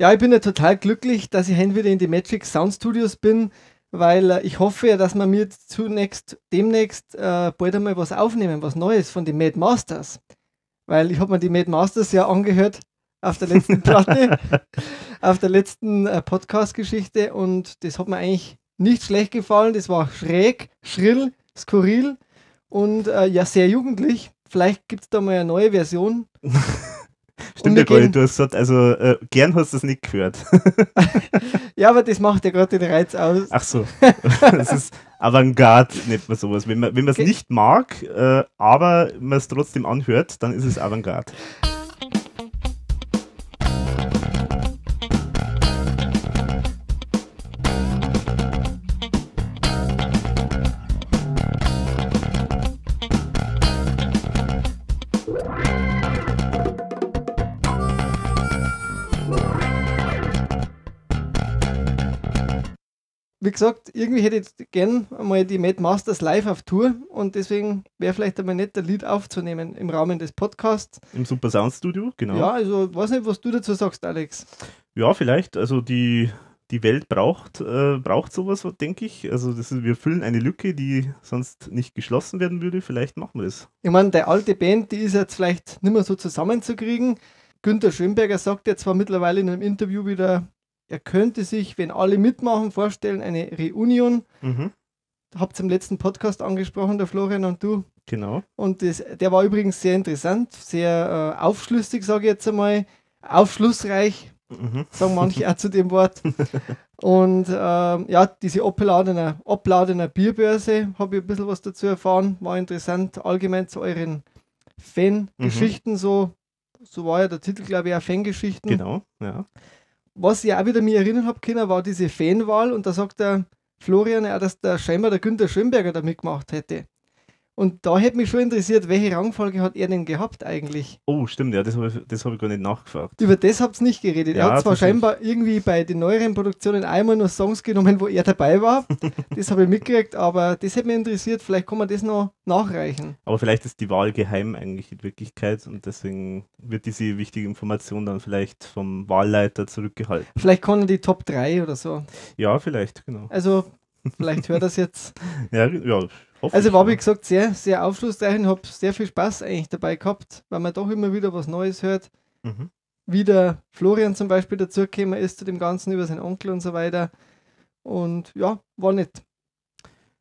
Ja, ich bin ja total glücklich, dass ich heute wieder in die Magic Sound Studios bin, weil äh, ich hoffe ja, dass wir mir zunächst, demnächst äh, bald einmal was aufnehmen, was Neues von den Mad Masters. Weil ich habe mir die Mad Masters ja angehört auf der letzten Platte, auf der letzten äh, Podcast-Geschichte und das hat mir eigentlich nicht schlecht gefallen. Das war schräg, schrill, skurril und äh, ja, sehr jugendlich. Vielleicht gibt es da mal eine neue Version. Stimmt ja gar nicht, du hast gesagt, also äh, gern hast du es nicht gehört. ja, aber das macht ja gerade den Reiz aus. Ach so, das ist Avantgarde, nennt man sowas. Wenn man es okay. nicht mag, äh, aber man es trotzdem anhört, dann ist es Avantgarde. Wie gesagt, irgendwie hätte ich gern mal die Mad Masters live auf Tour und deswegen wäre vielleicht einmal nett, ein Lied aufzunehmen im Rahmen des Podcasts. Im Super Sound Studio, genau. Ja, also weiß nicht, was du dazu sagst, Alex. Ja, vielleicht. Also die, die Welt braucht, äh, braucht sowas, denke ich. Also das ist, wir füllen eine Lücke, die sonst nicht geschlossen werden würde. Vielleicht machen wir das. Ich meine, der alte Band, die ist jetzt vielleicht nicht mehr so zusammenzukriegen. Günter Schönberger sagt ja zwar mittlerweile in einem Interview wieder, er könnte sich, wenn alle mitmachen, vorstellen, eine Reunion. Mhm. Habt ihr im letzten Podcast angesprochen, der Florian und du. Genau. Und das, der war übrigens sehr interessant, sehr äh, aufschlüssig, sage ich jetzt einmal. Aufschlussreich, mhm. sagen manche auch zu dem Wort. Und äh, ja, diese abladener, abladener Bierbörse, habe ich ein bisschen was dazu erfahren, war interessant. Allgemein zu euren Fangeschichten, mhm. so, so war ja der Titel, glaube ich, auch Fangeschichten. Genau, ja was ich auch wieder mich erinnern habe können, war diese Fanwahl und da sagt der Florian ja, dass der scheinbar der Günther Schönberger da mitgemacht hätte. Und da hätte mich schon interessiert, welche Rangfolge hat er denn gehabt eigentlich? Oh, stimmt, ja, das habe ich, hab ich gar nicht nachgefragt. Über das habt ihr nicht geredet. Ja, er hat zwar scheinbar irgendwie bei den neueren Produktionen einmal nur Songs genommen, wo er dabei war. das habe ich mitgekriegt, aber das hätte mich interessiert. Vielleicht kann man das noch nachreichen. Aber vielleicht ist die Wahl geheim eigentlich in Wirklichkeit und deswegen wird diese wichtige Information dann vielleicht vom Wahlleiter zurückgehalten. Vielleicht kann er die Top 3 oder so. Ja, vielleicht, genau. Also, vielleicht hört das jetzt. ja, ja, also war, wie gesagt, sehr, sehr aufschlussreich und habe sehr viel Spaß eigentlich dabei gehabt, weil man doch immer wieder was Neues hört. Mhm. Wie der Florian zum Beispiel dazugekommen ist zu dem Ganzen über seinen Onkel und so weiter. Und ja, war nett.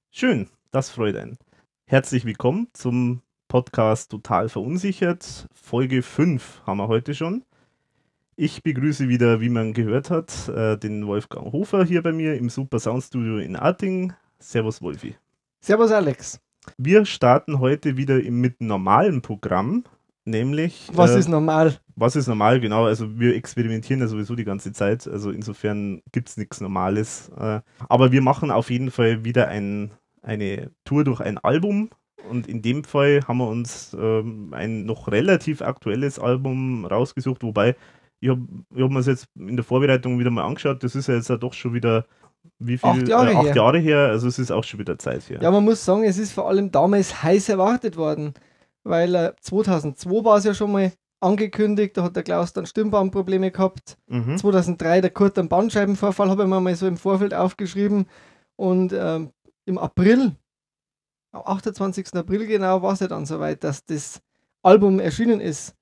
Schön, das freut einen. Herzlich willkommen zum Podcast Total Verunsichert. Folge 5 haben wir heute schon. Ich begrüße wieder, wie man gehört hat, äh, den Wolfgang Hofer hier bei mir im Super Sound Studio in Arting. Servus Wolfi. Servus Alex. Wir starten heute wieder mit normalen Programm, nämlich. Was äh, ist normal? Was ist normal, genau. Also wir experimentieren ja sowieso die ganze Zeit. Also insofern gibt es nichts Normales. Äh, aber wir machen auf jeden Fall wieder ein, eine Tour durch ein Album. Und in dem Fall haben wir uns ähm, ein noch relativ aktuelles Album rausgesucht, wobei ich habe hab mir es jetzt in der Vorbereitung wieder mal angeschaut. Das ist ja jetzt ja doch schon wieder wie viel? Acht Jahre, äh, acht her. Jahre her. Also es ist auch schon wieder Zeit her. Ja, man muss sagen, es ist vor allem damals heiß erwartet worden. Weil äh, 2002 war es ja schon mal angekündigt, da hat der Klaus dann Stimmbandprobleme gehabt. Mhm. 2003 der Kurt einen Bandscheibenvorfall, habe ich mir mal so im Vorfeld aufgeschrieben. Und ähm, im April, am 28. April genau, war es ja dann soweit, dass das Album erschienen ist.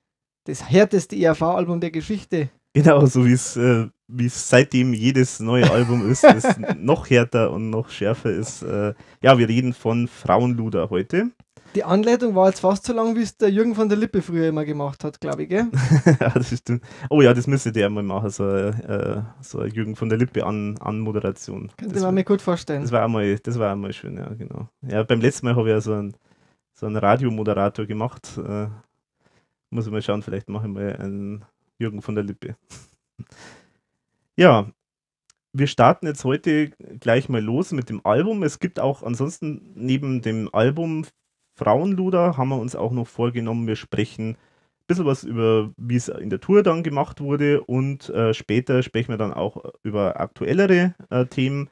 Das härteste ERV-Album der Geschichte. Genau, so wie es äh, seitdem jedes neue Album ist, das noch härter und noch schärfer ist. Äh, ja, wir reden von Frauenluder heute. Die Anleitung war jetzt fast so lang, wie es der Jürgen von der Lippe früher immer gemacht hat, glaube ich, gell? ja, das stimmt. Oh ja, das müsste der mal machen, so, äh, so eine Jürgen von der Lippe an, an Moderation. Könnte man mir gut vorstellen. Das war einmal, das war einmal schön, ja, genau. Ja, beim letzten Mal habe ich ja so einen, so einen Radiomoderator gemacht. Äh, muss ich mal schauen, vielleicht mache ich mal einen Jürgen von der Lippe. Ja, wir starten jetzt heute gleich mal los mit dem Album. Es gibt auch ansonsten neben dem Album Frauenluder haben wir uns auch noch vorgenommen, wir sprechen ein bisschen was über, wie es in der Tour dann gemacht wurde und äh, später sprechen wir dann auch über aktuellere äh, Themen.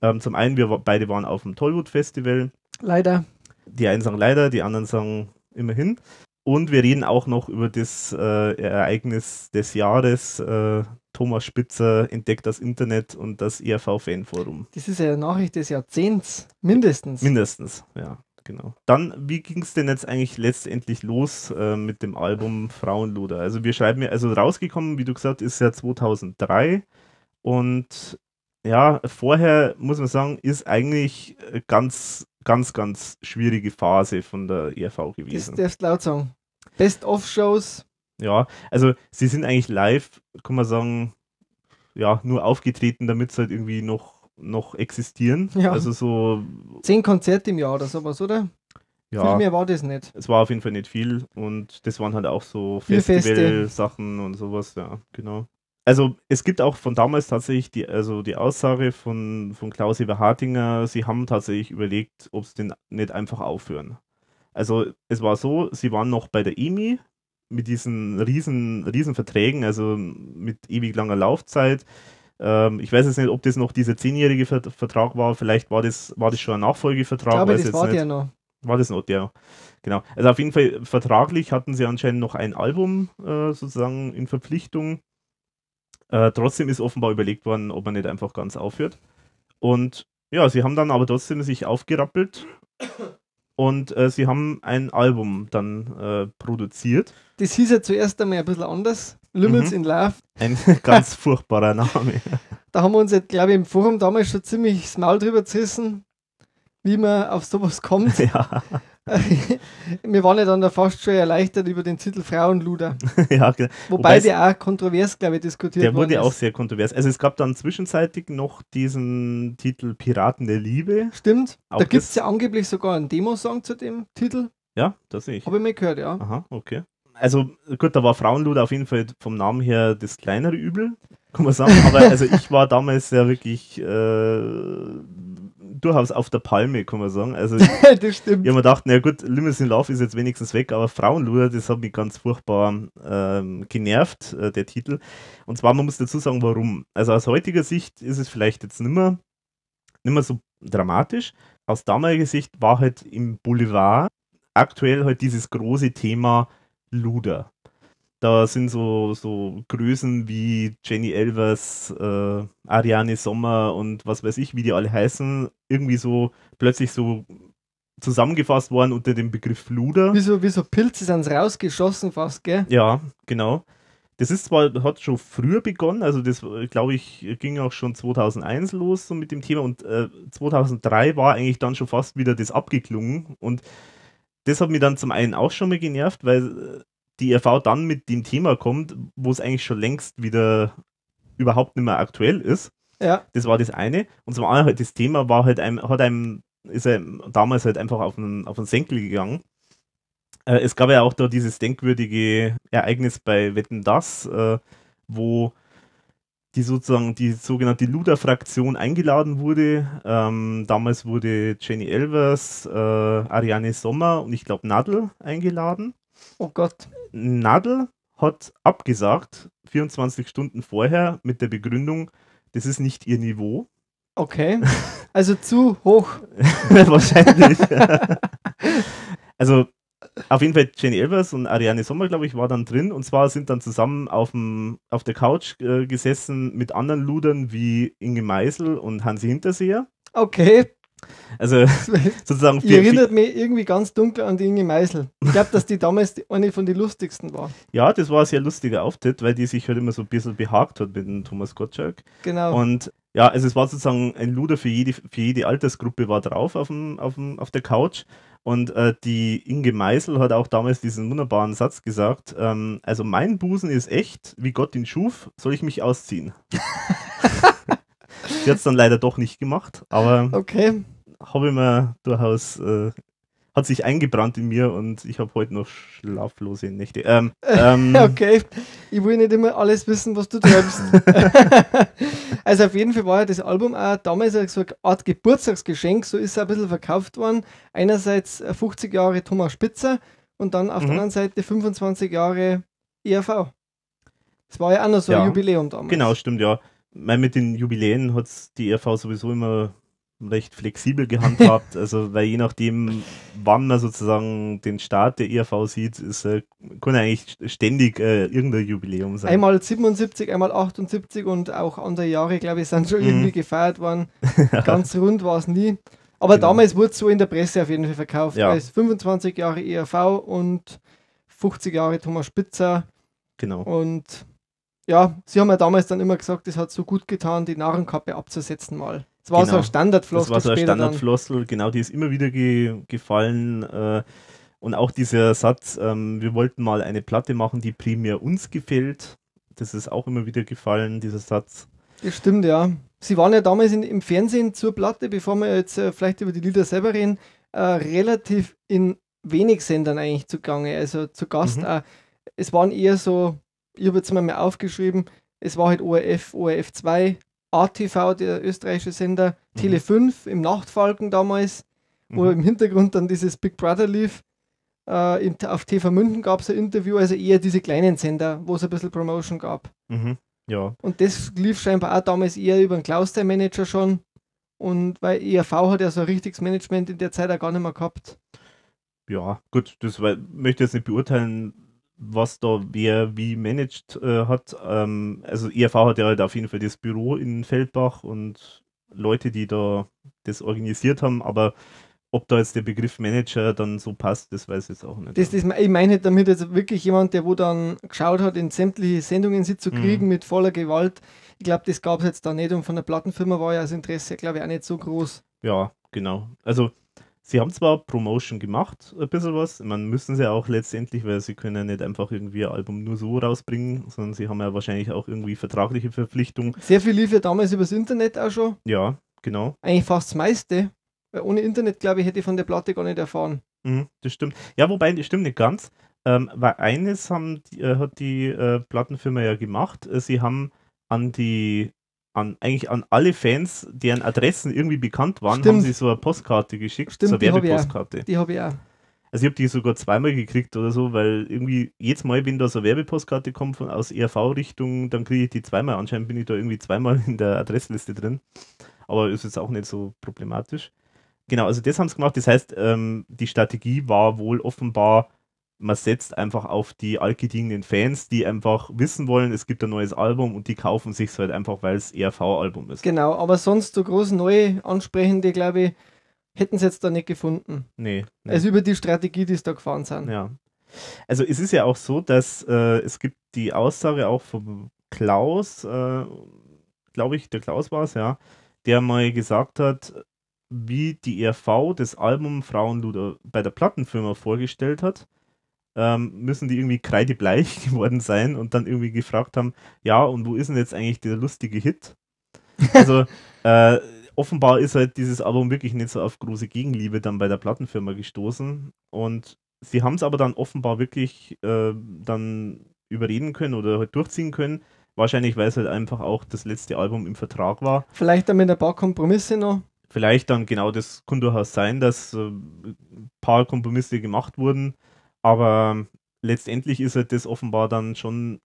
Ähm, zum einen, wir beide waren auf dem Tollwood Festival. Leider. Die einen sagen leider, die anderen sagen immerhin. Und wir reden auch noch über das äh, Ereignis des Jahres. Äh, Thomas Spitzer entdeckt das Internet und das ERV-Fanforum. Das ist ja eine Nachricht des Jahrzehnts, mindestens. Mindestens, ja, genau. Dann, wie ging es denn jetzt eigentlich letztendlich los äh, mit dem Album Frauenluder? Also wir schreiben ja, also rausgekommen, wie du gesagt hast, ist ja 2003 und ja, vorher muss man sagen, ist eigentlich ganz, ganz, ganz schwierige Phase von der ERV gewesen. Das darfst laut sagen. Best-of-Shows. Ja, also sie sind eigentlich live, kann man sagen, ja, nur aufgetreten, damit sie halt irgendwie noch, noch existieren. Ja. Also so. Zehn Konzerte im Jahr oder sowas, oder? Ja, Viel mehr war das nicht. es war auf jeden Fall nicht viel und das waren halt auch so. Festival-Sachen und sowas, ja, genau. Also es gibt auch von damals tatsächlich die, also die Aussage von, von Klaus-Eber Hartinger, sie haben tatsächlich überlegt, ob sie den nicht einfach aufhören. Also es war so, sie waren noch bei der EMI mit diesen riesen, riesen Verträgen, also mit ewig langer Laufzeit. Ähm, ich weiß jetzt nicht, ob das noch dieser zehnjährige Vert- Vertrag war, vielleicht war das, war das schon ein Ich Nachfolgevertrag. glaube, weiß das war nicht. der noch. War das noch der? Genau. Also auf jeden Fall vertraglich hatten sie anscheinend noch ein Album äh, sozusagen in Verpflichtung. Äh, trotzdem ist offenbar überlegt worden, ob man nicht einfach ganz aufhört. Und ja, sie haben dann aber trotzdem sich aufgerappelt und äh, sie haben ein Album dann äh, produziert. Das hieß ja zuerst einmal ein bisschen anders. Lümmels Mhm. in Love. Ein ganz furchtbarer Name. Da haben wir uns, glaube ich, im Forum damals schon ziemlich das Maul drüber zerrissen, wie man auf sowas kommt. ja, wir waren ja dann da fast schon erleichtert über den Titel Frauenluder. ja, ge- Wobei Wobei der auch kontrovers, glaube ich, diskutiert der worden wurde auch ist. sehr kontrovers. Also es gab dann zwischenzeitlich noch diesen Titel Piraten der Liebe. Stimmt. Auch da gibt es ja angeblich sogar einen Demo-Song zu dem Titel. Ja, das sehe ich. Habe ich mal gehört, ja. Aha, okay. Also gut, da war Frauenluder auf jeden Fall vom Namen her das kleinere Übel, kann man sagen. Aber also ich war damals ja wirklich äh, durchaus auf der Palme, kann man sagen. Also ich das stimmt. habe mir gedacht, na gut, Limousine Love ist jetzt wenigstens weg, aber Frauenluder, das hat mich ganz furchtbar ähm, genervt, äh, der Titel. Und zwar, man muss dazu sagen, warum. Also aus heutiger Sicht ist es vielleicht jetzt nimmer, nimmer so dramatisch. Aus damaliger Sicht war halt im Boulevard aktuell halt dieses große Thema Luder. Da sind so, so Größen wie Jenny Elvers, äh, Ariane Sommer und was weiß ich, wie die alle heißen, irgendwie so plötzlich so zusammengefasst worden unter dem Begriff Luder. Wie so, wie so Pilze sind sie rausgeschossen fast, gell? Ja, genau. Das ist zwar, hat schon früher begonnen, also das, glaube ich, ging auch schon 2001 los so mit dem Thema und äh, 2003 war eigentlich dann schon fast wieder das abgeklungen und das hat mich dann zum einen auch schon mal genervt, weil äh, die RV dann mit dem Thema kommt, wo es eigentlich schon längst wieder überhaupt nicht mehr aktuell ist. Ja. Das war das eine. Und zum anderen halt das Thema war halt einem, hat einem, ist einem damals halt einfach auf den, auf den Senkel gegangen. Äh, es gab ja auch da dieses denkwürdige Ereignis bei Wetten Das, äh, wo die sozusagen die sogenannte Luda-Fraktion eingeladen wurde. Ähm, damals wurde Jenny Elvers, äh, Ariane Sommer und ich glaube Nadel eingeladen. Oh Gott. Nadel hat abgesagt, 24 Stunden vorher, mit der Begründung, das ist nicht ihr Niveau. Okay. Also zu hoch. Wahrscheinlich. also auf jeden Fall Jenny Elvers und Ariane Sommer, glaube ich, war dann drin. Und zwar sind dann zusammen auf, dem, auf der Couch äh, gesessen mit anderen Ludern wie Inge Meisel und Hansi Hinterseher. Okay. Also sozusagen Ihr vier- erinnert mich irgendwie ganz dunkel an die Inge Meisel. Ich glaube, dass die damals die, eine von den lustigsten war. Ja, das war ein sehr lustiger Auftritt, weil die sich halt immer so ein bisschen behagt hat mit dem Thomas Gottschalk. Genau. Und ja, also es war sozusagen ein Luder für jede, für jede Altersgruppe war drauf auf, dem, auf, dem, auf der Couch. Und äh, die Inge Meisel hat auch damals diesen wunderbaren Satz gesagt: ähm, Also, mein Busen ist echt, wie Gott ihn schuf, soll ich mich ausziehen? Sie hat es dann leider doch nicht gemacht, aber okay. habe ich mir durchaus, äh, hat sich eingebrannt in mir und ich habe heute noch schlaflose Nächte. Ähm, ähm, Okay. Ich will nicht immer alles wissen, was du treibst. also auf jeden Fall war ja das Album auch damals so eine Art Geburtstagsgeschenk, so ist es ein bisschen verkauft worden. Einerseits äh, 50 Jahre Thomas Spitzer und dann auf Mhm. der anderen Seite 25 Jahre ERV. Das war ja auch noch so Ja. ein Jubiläum damals. Genau, stimmt, ja. Weil mit den Jubiläen hat die ERV sowieso immer recht flexibel gehandhabt. also, weil je nachdem, wann man sozusagen den Start der ERV sieht, ist, äh, kann eigentlich ständig äh, irgendein Jubiläum sein. Einmal 77, einmal 78 und auch andere Jahre, glaube ich, sind schon Mhm. irgendwie gefeiert worden. Ganz rund war es nie. Aber Genau. damals wurde es so in der Presse auf jeden Fall verkauft. Ja. Als 25 Jahre ERV und 50 Jahre Thomas Spitzer. Genau. Und ja, sie haben ja damals dann immer gesagt, es hat so gut getan, die Narrenkappe abzusetzen mal. Es war so Genau. ein Standardfloskel Das war so ein. Standardflossel, genau, die ist immer wieder ge gefallen. Äh, und auch dieser Satz, ähm, wir wollten mal eine Platte machen, die primär uns gefällt. Das ist auch immer wieder gefallen, dieser Satz. Das stimmt, ja. Sie waren ja damals in, im Fernsehen zur Platte, bevor wir jetzt äh, vielleicht über die Lieder selber reden, äh, relativ in wenig Sendern eigentlich zugange. Also zu Gast. Mhm. Auch. Es waren eher so, ich habe jetzt mal mal aufgeschrieben, es war halt ORF, ORF 2, ATV, der österreichische Sender, Mhm. Tele 5 im Nachtfalken damals, wo Mhm. im Hintergrund dann dieses Big Brother lief. Äh, in, auf TV München gab es ein Interview, also eher diese kleinen Sender, wo es ein bisschen Promotion gab. Mhm. Ja, Und das lief scheinbar auch damals eher über den Klaus, der Manager schon. Und weil ERV hat ja so ein richtiges Management in der Zeit auch gar nicht mehr gehabt. ja, gut, das möchte jetzt nicht beurteilen, was da wer wie managed äh, hat. Ähm, also ERV hat ja halt auf jeden Fall das Büro in Feldbach und Leute, die da das organisiert haben, aber ob da jetzt der Begriff Manager dann so passt, das weiß ich jetzt auch nicht. Das, das, ich meine damit jetzt wirklich jemand, der wo dann geschaut hat, in sämtliche Sendungen sie zu Mhm. kriegen mit voller Gewalt. Ich glaube, das gab es jetzt da nicht und von der Plattenfirma war ja das Interesse, glaube ich, auch nicht so groß. Ja, genau. Also sie haben zwar Promotion gemacht, ein bisschen was, man müssen sie auch letztendlich, weil sie können ja nicht einfach irgendwie ein Album nur so rausbringen, sondern sie haben ja wahrscheinlich auch irgendwie vertragliche Verpflichtungen. Sehr viel lief ja damals übers Internet auch schon. Ja, genau. Eigentlich fast das meiste. Weil ohne Internet, glaube ich, hätte ich von der Platte gar nicht erfahren. Mhm, das stimmt. Ja, wobei, das stimmt nicht ganz. Ähm, weil eines haben, die, äh, hat die äh, Plattenfirma ja gemacht. Äh, sie haben an die, an, eigentlich an alle Fans, deren Adressen irgendwie bekannt waren, Stimmt. haben sie so eine Postkarte geschickt, Stimmt, so eine die ich. Werbepostkarte. Die habe ich auch. Also ich habe die sogar zweimal gekriegt oder so, weil irgendwie jedes Mal, wenn da so eine Werbepostkarte kommt von aus ERV-Richtung, dann kriege ich die zweimal. Anscheinend bin ich da irgendwie zweimal in der Adressliste drin. Aber ist jetzt auch nicht so problematisch. Genau, also das haben sie gemacht. Das heißt, ähm, die Strategie war wohl offenbar, man setzt einfach auf die altgedienten Fans, die einfach wissen wollen, es gibt ein neues Album und die kaufen sich halt einfach, weil es ERV-Album ist. Genau, aber sonst so groß neue ansprechende, glaube ich, hätten sie jetzt da nicht gefunden. Nee. nee. Also über die Strategie, die sie da gefahren sind. Ja. Also es ist ja auch so, dass äh, es gibt die Aussage auch vom Klaus, äh, glaube ich, der Klaus war es, ja, der mal gesagt hat, wie die ERV das Album Frauenluder bei der Plattenfirma vorgestellt hat, ähm, müssen die irgendwie kreidebleich geworden sein und dann irgendwie gefragt haben, ja, und wo ist denn jetzt eigentlich der lustige Hit? Also äh, offenbar ist halt dieses Album wirklich nicht so auf große Gegenliebe dann bei der Plattenfirma gestoßen und sie haben es aber dann offenbar wirklich äh, dann überreden können oder halt durchziehen können. Wahrscheinlich, weil es halt einfach auch das letzte Album im Vertrag war. Vielleicht damit ein paar Kompromisse noch. Vielleicht dann genau das kann durchaus sein, dass äh, ein paar Kompromisse gemacht wurden, aber letztendlich ist halt das offenbar dann schon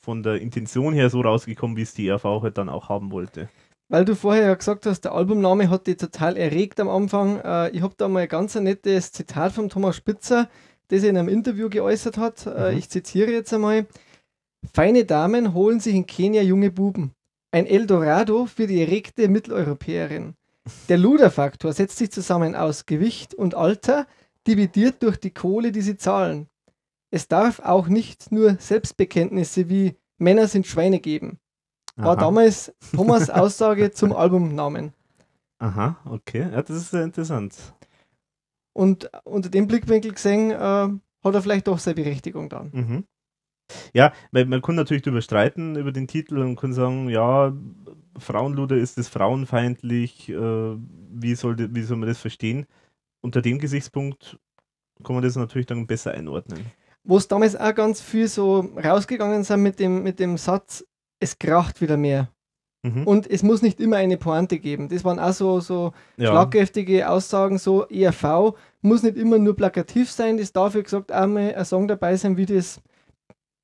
von der Intention her so rausgekommen, wie es die ERV halt dann auch haben wollte. Weil du vorher ja gesagt hast, der Albumname hat dich total erregt am Anfang. Äh, ich habe da mal ein ganz nettes Zitat von Thomas Spitzer, das er in einem Interview geäußert hat. Äh, Mhm. ich zitiere jetzt einmal. Feine Damen holen sich in Kenia junge Buben. Ein Eldorado für die erregte Mitteleuropäerin. Der Luderfaktor setzt sich zusammen aus Gewicht und Alter, dividiert durch die Kohle, die sie zahlen. Es darf auch nicht nur Selbstbekenntnisse wie Männer sind Schweine geben. War Aha. damals Thomas Aussage zum Albumnamen. Aha, okay. Ja, das ist sehr interessant. Und unter dem Blickwinkel gesehen, äh, hat er vielleicht doch seine Berechtigung dann. Mhm. Ja, weil man kann natürlich darüber streiten, über den Titel und kann sagen, ja, Frauenluder ist es frauenfeindlich, äh, wie, soll, wie soll man das verstehen? Unter dem Gesichtspunkt kann man das natürlich dann besser einordnen. Wo es damals auch ganz viel so rausgegangen sind mit dem, mit dem Satz, es kracht wieder mehr. Mhm. Und es muss nicht immer eine Pointe geben. Das waren auch so, so ja. schlagkräftige Aussagen, so ERV muss nicht immer nur plakativ sein, das darf, wie gesagt, auch mal ein Song dabei sein, wie das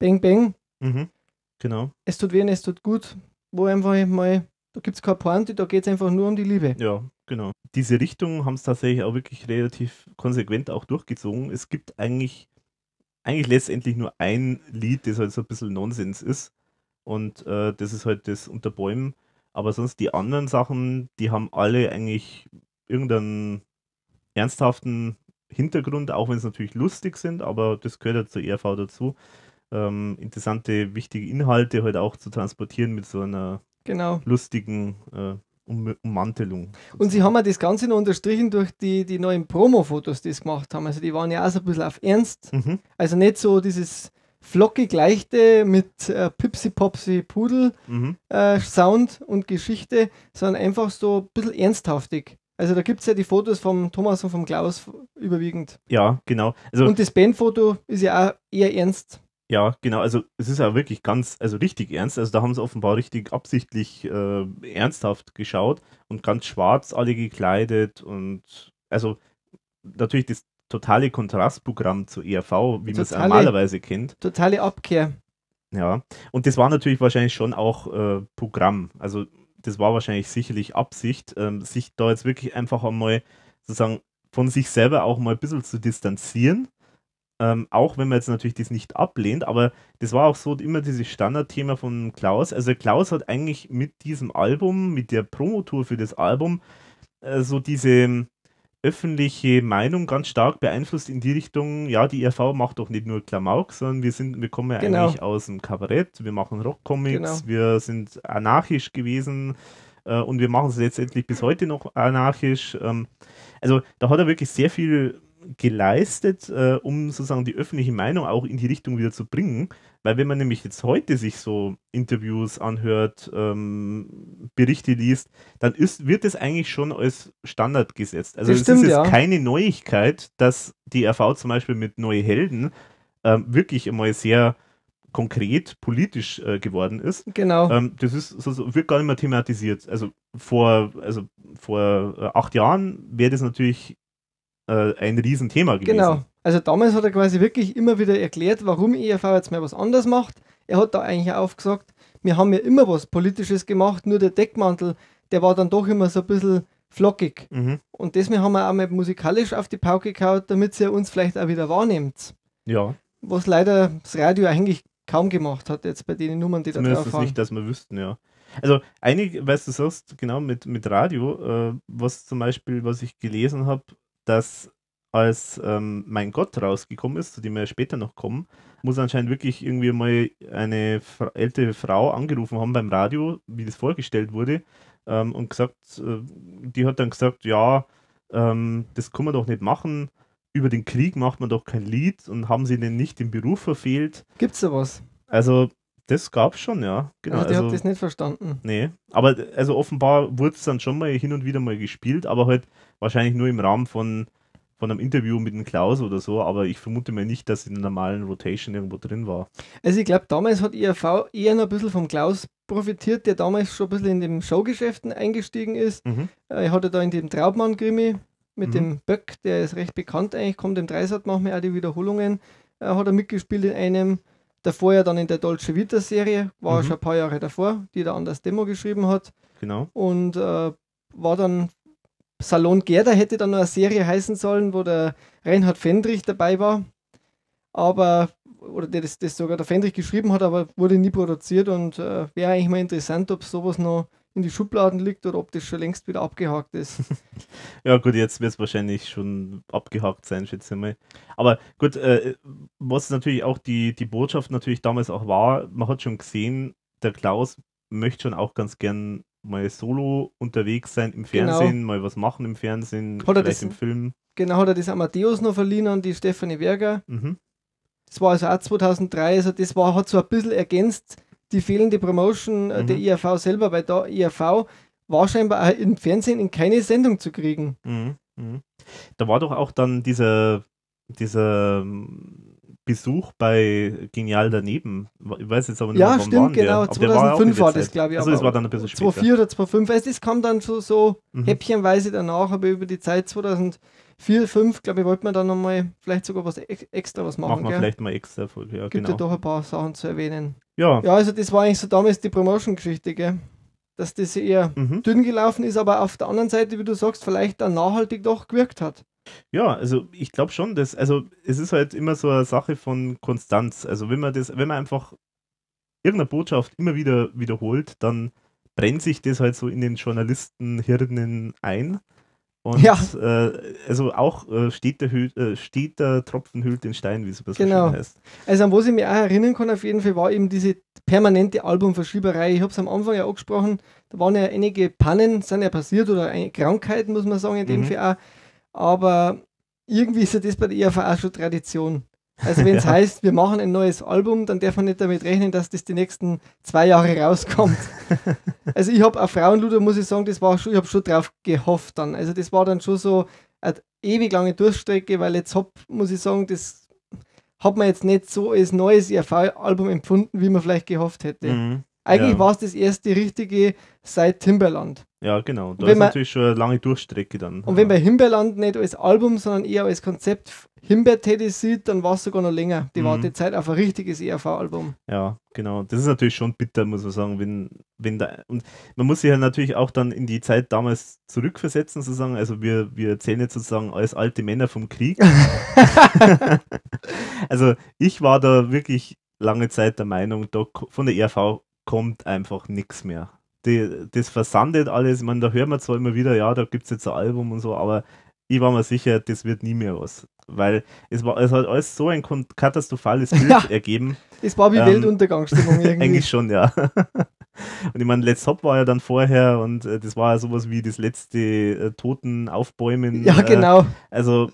Bang Bang. Mhm. Genau. Es tut weh und es tut gut, wo einfach mal Da gibt es keine Pointe, da geht es einfach nur um die Liebe. Ja, genau. Diese Richtung haben es tatsächlich auch wirklich relativ konsequent auch durchgezogen. Es gibt eigentlich, eigentlich letztendlich nur ein Lied, das halt so ein bisschen Nonsens ist. Und äh, das ist halt das Unter Bäumen. Aber sonst die anderen Sachen, die haben alle eigentlich irgendeinen ernsthaften Hintergrund, auch wenn es natürlich lustig sind, aber das gehört ja zur ERV dazu. Ähm, interessante, wichtige Inhalte halt auch zu transportieren mit so einer Genau. lustigen äh, um Ummantelung. Und sie haben ja das Ganze noch unterstrichen durch die, die neuen Promo-Fotos, die sie gemacht haben. Also die waren ja auch so ein bisschen auf Ernst. Mhm. Also nicht so dieses flockig leichte mit äh, Pipsi Popsi Pudel Mhm. äh, Sound und Geschichte, sondern einfach so ein bisschen ernsthaftig. Also da gibt es ja die Fotos vom Thomas und vom Klaus überwiegend. Ja, genau. Also Und das Bandfoto ist ja auch eher ernst. Ja, genau. Also es ist ja wirklich ganz, also richtig ernst. Also da haben sie offenbar richtig absichtlich äh, ernsthaft geschaut und ganz schwarz alle gekleidet und also natürlich das totale Kontrastprogramm zur ERV, wie man es normalerweise kennt. Totale Abkehr. Ja. Und das war natürlich wahrscheinlich schon auch äh, Programm. Also das war wahrscheinlich sicherlich Absicht, ähm, sich da jetzt wirklich einfach einmal sozusagen von sich selber auch mal ein bisschen zu distanzieren. Ähm, auch wenn man jetzt natürlich das nicht ablehnt, aber das war auch so immer dieses Standardthema von Klaus. Also Klaus hat eigentlich mit diesem Album, mit der Promotour für das Album, äh, so diese ähm, öffentliche Meinung ganz stark beeinflusst in die Richtung, ja, die ERV macht doch nicht nur Klamauk, sondern wir sind, wir kommen ja Genau. eigentlich aus dem Kabarett, wir machen Rockcomics, Genau. wir sind anarchisch gewesen äh, und wir machen es letztendlich bis heute noch anarchisch. Ähm, also da hat er wirklich sehr viel geleistet, äh, um sozusagen die öffentliche Meinung auch in die Richtung wieder zu bringen. Weil wenn man nämlich jetzt heute sich so Interviews anhört, ähm, Berichte liest, dann ist, wird es eigentlich schon als Standard gesetzt. Also Das es stimmt, ist jetzt ja. keine Neuigkeit, dass die RV zum Beispiel mit Neue Helden ähm, wirklich einmal sehr konkret politisch äh, geworden ist. Genau. Ähm, das ist so, wird gar nicht mehr thematisiert. Also vor, also vor äh, acht Jahren wäre das natürlich äh, ein Riesenthema gewesen. Genau. Also damals hat er quasi wirklich immer wieder erklärt, warum ERV jetzt mal was anders macht. Er hat da eigentlich auch aufgesagt, wir haben ja immer was Politisches gemacht, nur der Deckmantel, der war dann doch immer so ein bisschen flockig. Mhm. Und deswegen haben wir auch mal musikalisch auf die Pauke gehauen, damit ihr uns vielleicht auch wieder wahrnehmt. Ja, Was leider das Radio eigentlich kaum gemacht hat, jetzt bei den Nummern, die da zumindest drauf waren. nicht, dass wir wüssten, ja. Also einige, weißt du, sagst, genau mit, mit Radio, äh, was zum Beispiel, was ich gelesen habe, dass als ähm, Mein Gott rausgekommen ist, zu dem wir später noch kommen, muss anscheinend wirklich irgendwie mal eine Fra ältere Frau angerufen haben beim Radio, wie das vorgestellt wurde, ähm, und gesagt, äh, die hat dann gesagt, ja, ähm, das kann man doch nicht machen, über den Krieg macht man doch kein Lied und haben sie denn nicht den Beruf verfehlt. Gibt's da was? Also, das gab's schon, ja. Genau. also die also, hat das nicht verstanden. Nee, aber also offenbar wurde es dann schon mal hin und wieder mal gespielt, aber halt wahrscheinlich nur im Rahmen von, von einem Interview mit dem Klaus oder so, aber ich vermute mal nicht, dass in der normalen Rotation irgendwo drin war. Also ich glaube, damals hat IRV eher noch ein bisschen vom Klaus profitiert, der damals schon ein bisschen in den Showgeschäften eingestiegen ist. Mhm. Äh, Er hatte da in dem Traubmann-Krimi mit Mhm. dem Böck, der ist recht bekannt eigentlich, kommt im Dreisat manchmal auch die Wiederholungen, äh, hat er mitgespielt in einem. Davor ja dann in der Dolce Vita-Serie, war Mhm. schon ein paar Jahre davor, die der anders Demo geschrieben hat. Genau. Und äh, war dann Salon Gerda hätte dann noch eine Serie heißen sollen, wo der Reinhard Fendrich dabei war. Aber, oder der das, das sogar der Fendrich geschrieben hat, aber wurde nie produziert und äh, wäre eigentlich mal interessant, ob sowas noch in die Schubladen liegt oder ob das schon längst wieder abgehakt ist. Ja, gut, jetzt wird es wahrscheinlich schon abgehakt sein, schätze ich mal. Aber gut, äh, was natürlich auch die, die Botschaft natürlich damals auch war, man hat schon gesehen, der Klaus möchte schon auch ganz gern mal solo unterwegs sein im Genau. Fernsehen, mal was machen im Fernsehen, Hat vielleicht das- im Film. genau hat er das Amadeus noch verliehen an die Stefanie Werger. Mhm. Das war also auch 2003, also das war, hat so ein bisschen ergänzt die fehlende Promotion äh, der Mhm. IAV selber, weil da IAV war scheinbar auch im Fernsehen in keine Sendung zu kriegen. Mhm. Mhm. Da war doch auch dann dieser, dieser ähm, Besuch bei Genial daneben. Ich weiß jetzt aber nicht Ja, wann stimmt, war genau. Der? Aber der war auch in 2005 der war das, glaube ich. Also das aber war dann ein bisschen später. 2004 oder 2005. Also das kam dann so, so Mhm. häppchenweise danach, aber über die Zeit 2004, 2005, glaube ich, wollte man dann nochmal vielleicht sogar was ex extra was machen. Machen wir vielleicht mal extra Folge, ja, Gibt genau. ja doch ein paar Sachen zu erwähnen. Ja, Ja, also das war eigentlich so damals die Promotion-Geschichte, gell? dass das eher Mhm. dünn gelaufen ist, aber auf der anderen Seite, wie du sagst, vielleicht dann nachhaltig doch gewirkt hat. Ja, also ich glaube schon, dass, also es ist halt immer so eine Sache von Konstanz. Also wenn man das, wenn man einfach irgendeine Botschaft immer wieder wiederholt, dann brennt sich das halt so in den Journalistenhirnen ein. Und Ja. äh, also auch äh, steht, der Hü äh, steht der Tropfen hüllt den Stein, wie es so Genau. schön heißt. Also an was ich mich auch erinnern kann, auf jeden Fall war eben diese permanente Albumverschieberei. Ich habe es am Anfang ja angesprochen, da waren ja einige Pannen, sind ja passiert oder Krankheiten, muss man sagen, in dem Mhm. Fall auch. Aber irgendwie ist ja das bei der ERV auch schon Tradition. Also wenn es Ja. heißt, wir machen ein neues Album, dann darf man nicht damit rechnen, dass das die nächsten zwei Jahre rauskommt. also ich habe auf Frauenluder, muss ich sagen, das war schon, ich habe schon drauf gehofft dann. Also das war dann schon so eine ewig lange Durchstrecke, weil jetzt hab, muss ich sagen, das hat man jetzt nicht so als neues ERV-Album empfunden, wie man vielleicht gehofft hätte. Mhm. Eigentlich Ja. war es das erste richtige seit Timberland. Ja, genau. Da ist man- natürlich schon eine lange Durchstrecke dann. Und wenn bei Himbeerland nicht als Album, sondern eher als Konzept Himbeer-Teddy sieht, dann war es sogar noch länger. Die Mhm. Wartezeit auf ein richtiges ERV-Album. Ja, genau. Das ist natürlich schon bitter, muss man sagen, wenn, wenn da. Und man muss sich ja natürlich auch dann in die Zeit damals zurückversetzen, sozusagen. Also wir, wir erzählen jetzt sozusagen als alte Männer vom Krieg. also ich war da wirklich lange Zeit der Meinung, da, von der ERV kommt einfach nichts mehr. Die, das versandet alles. Ich meine, da hört man zwar immer wieder, ja, da gibt es jetzt ein Album und so, aber ich war mir sicher, das wird nie mehr was. Weil es, war, es hat alles so ein katastrophales Bild Ja. ergeben. Das war wie Ähm, Weltuntergangsstimmung irgendwie. Eigentlich schon, ja. Und ich meine, Let's Hop war ja dann vorher und äh, das war ja sowas wie das letzte äh, Toten aufbäumen. ja, Äh, genau. also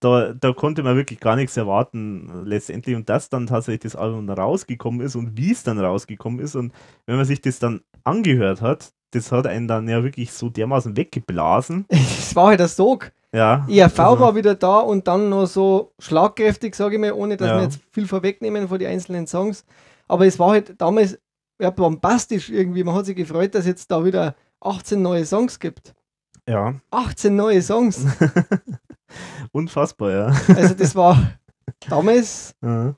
da, da konnte man wirklich gar nichts erwarten letztendlich und dass dann tatsächlich das Album rausgekommen ist und wie es dann rausgekommen ist und wenn man sich das dann angehört hat, das hat einen dann ja wirklich so dermaßen weggeblasen. Es war halt ein Sog. Ja. ERV also- war wieder da und dann noch so schlagkräftig, sage ich mal, ohne dass Ja. wir jetzt viel vorwegnehmen von den einzelnen Songs. Aber es war halt damals ja, bombastisch irgendwie. Man hat sich gefreut, dass es jetzt da wieder 18 neue Songs gibt. Ja. 18 neue Songs. Unfassbar, ja. Also das war damals, Ja.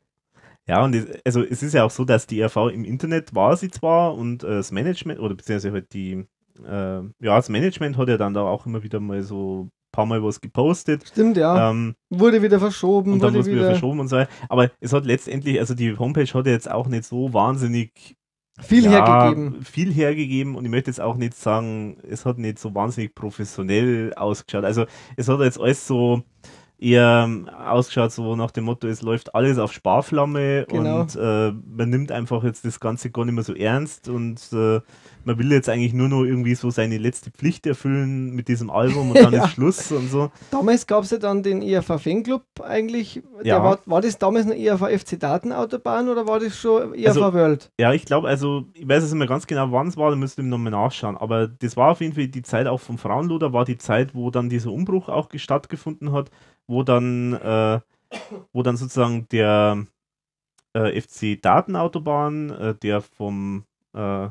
Ja, und es, also es ist ja auch so, dass die ERV im Internet war sie zwar und äh, das Management, oder beziehungsweise halt die, äh, ja, das Management hat ja dann da auch immer wieder mal so ein paar Mal was gepostet. stimmt ja, Ähm, wurde wieder verschoben, und dann wurde wurde wieder wieder verschoben und so. weiter. Aber es hat letztendlich, also die Homepage hat ja jetzt auch nicht so wahnsinnig viel ja, hergegeben. Viel hergegeben und ich möchte jetzt auch nicht sagen, es hat nicht so wahnsinnig professionell ausgeschaut. Also es hat jetzt alles so eher ähm, ausgeschaut, so nach dem Motto, es läuft alles auf Sparflamme Genau. und äh, man nimmt einfach jetzt das Ganze gar nicht mehr so ernst und äh, man will jetzt eigentlich nur noch irgendwie so seine letzte Pflicht erfüllen mit diesem Album und dann Ja. ist Schluss und so. Damals gab es ja dann den ERV Fanclub eigentlich. Ja. war, war das damals noch ERV FC Datenautobahn oder war das schon ERV Also- World? Ja, ich glaube, also, ich weiß es nicht mehr ganz genau, wann es war, da müsste ich nochmal nachschauen. Aber das war auf jeden Fall die Zeit auch vom Frauenluder, war die Zeit, wo dann dieser Umbruch auch stattgefunden hat, wo dann, äh, wo dann sozusagen der äh, FC Datenautobahn, äh, der vom äh,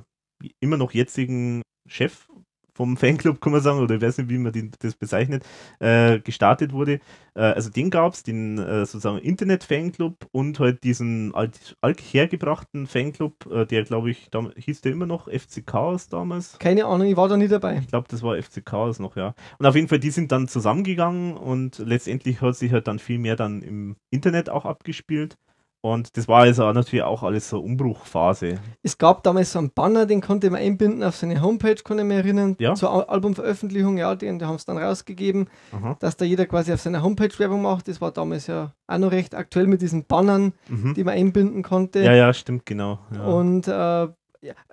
immer noch jetzigen Chef vom Fanclub, kann man sagen, oder ich weiß nicht, wie man den, das bezeichnet, äh, gestartet wurde. Äh, also den gab es, den äh, sozusagen Internet-Fanclub und halt diesen alt, althergebrachten Fanclub, äh, der glaube ich, dam- hieß der immer noch FC Chaos damals. Keine Ahnung, ich war da nie dabei. Ich glaube, das war FC Chaos noch, ja. Und auf jeden Fall, die sind dann zusammengegangen und letztendlich hat sich halt dann viel mehr dann im Internet auch abgespielt. Und das war also auch natürlich auch alles so Umbruchphase. Es gab damals so einen Banner, den konnte man einbinden auf seine Homepage, kann ich mich erinnern, Ja. zur Al- Albumveröffentlichung, ja, die, die haben es dann rausgegeben, Aha. dass da jeder quasi auf seiner Homepage Werbung macht. Das war damals ja auch noch recht aktuell mit diesen Bannern, Mhm. die man einbinden konnte. Ja, ja, stimmt, genau. Ja. Und äh,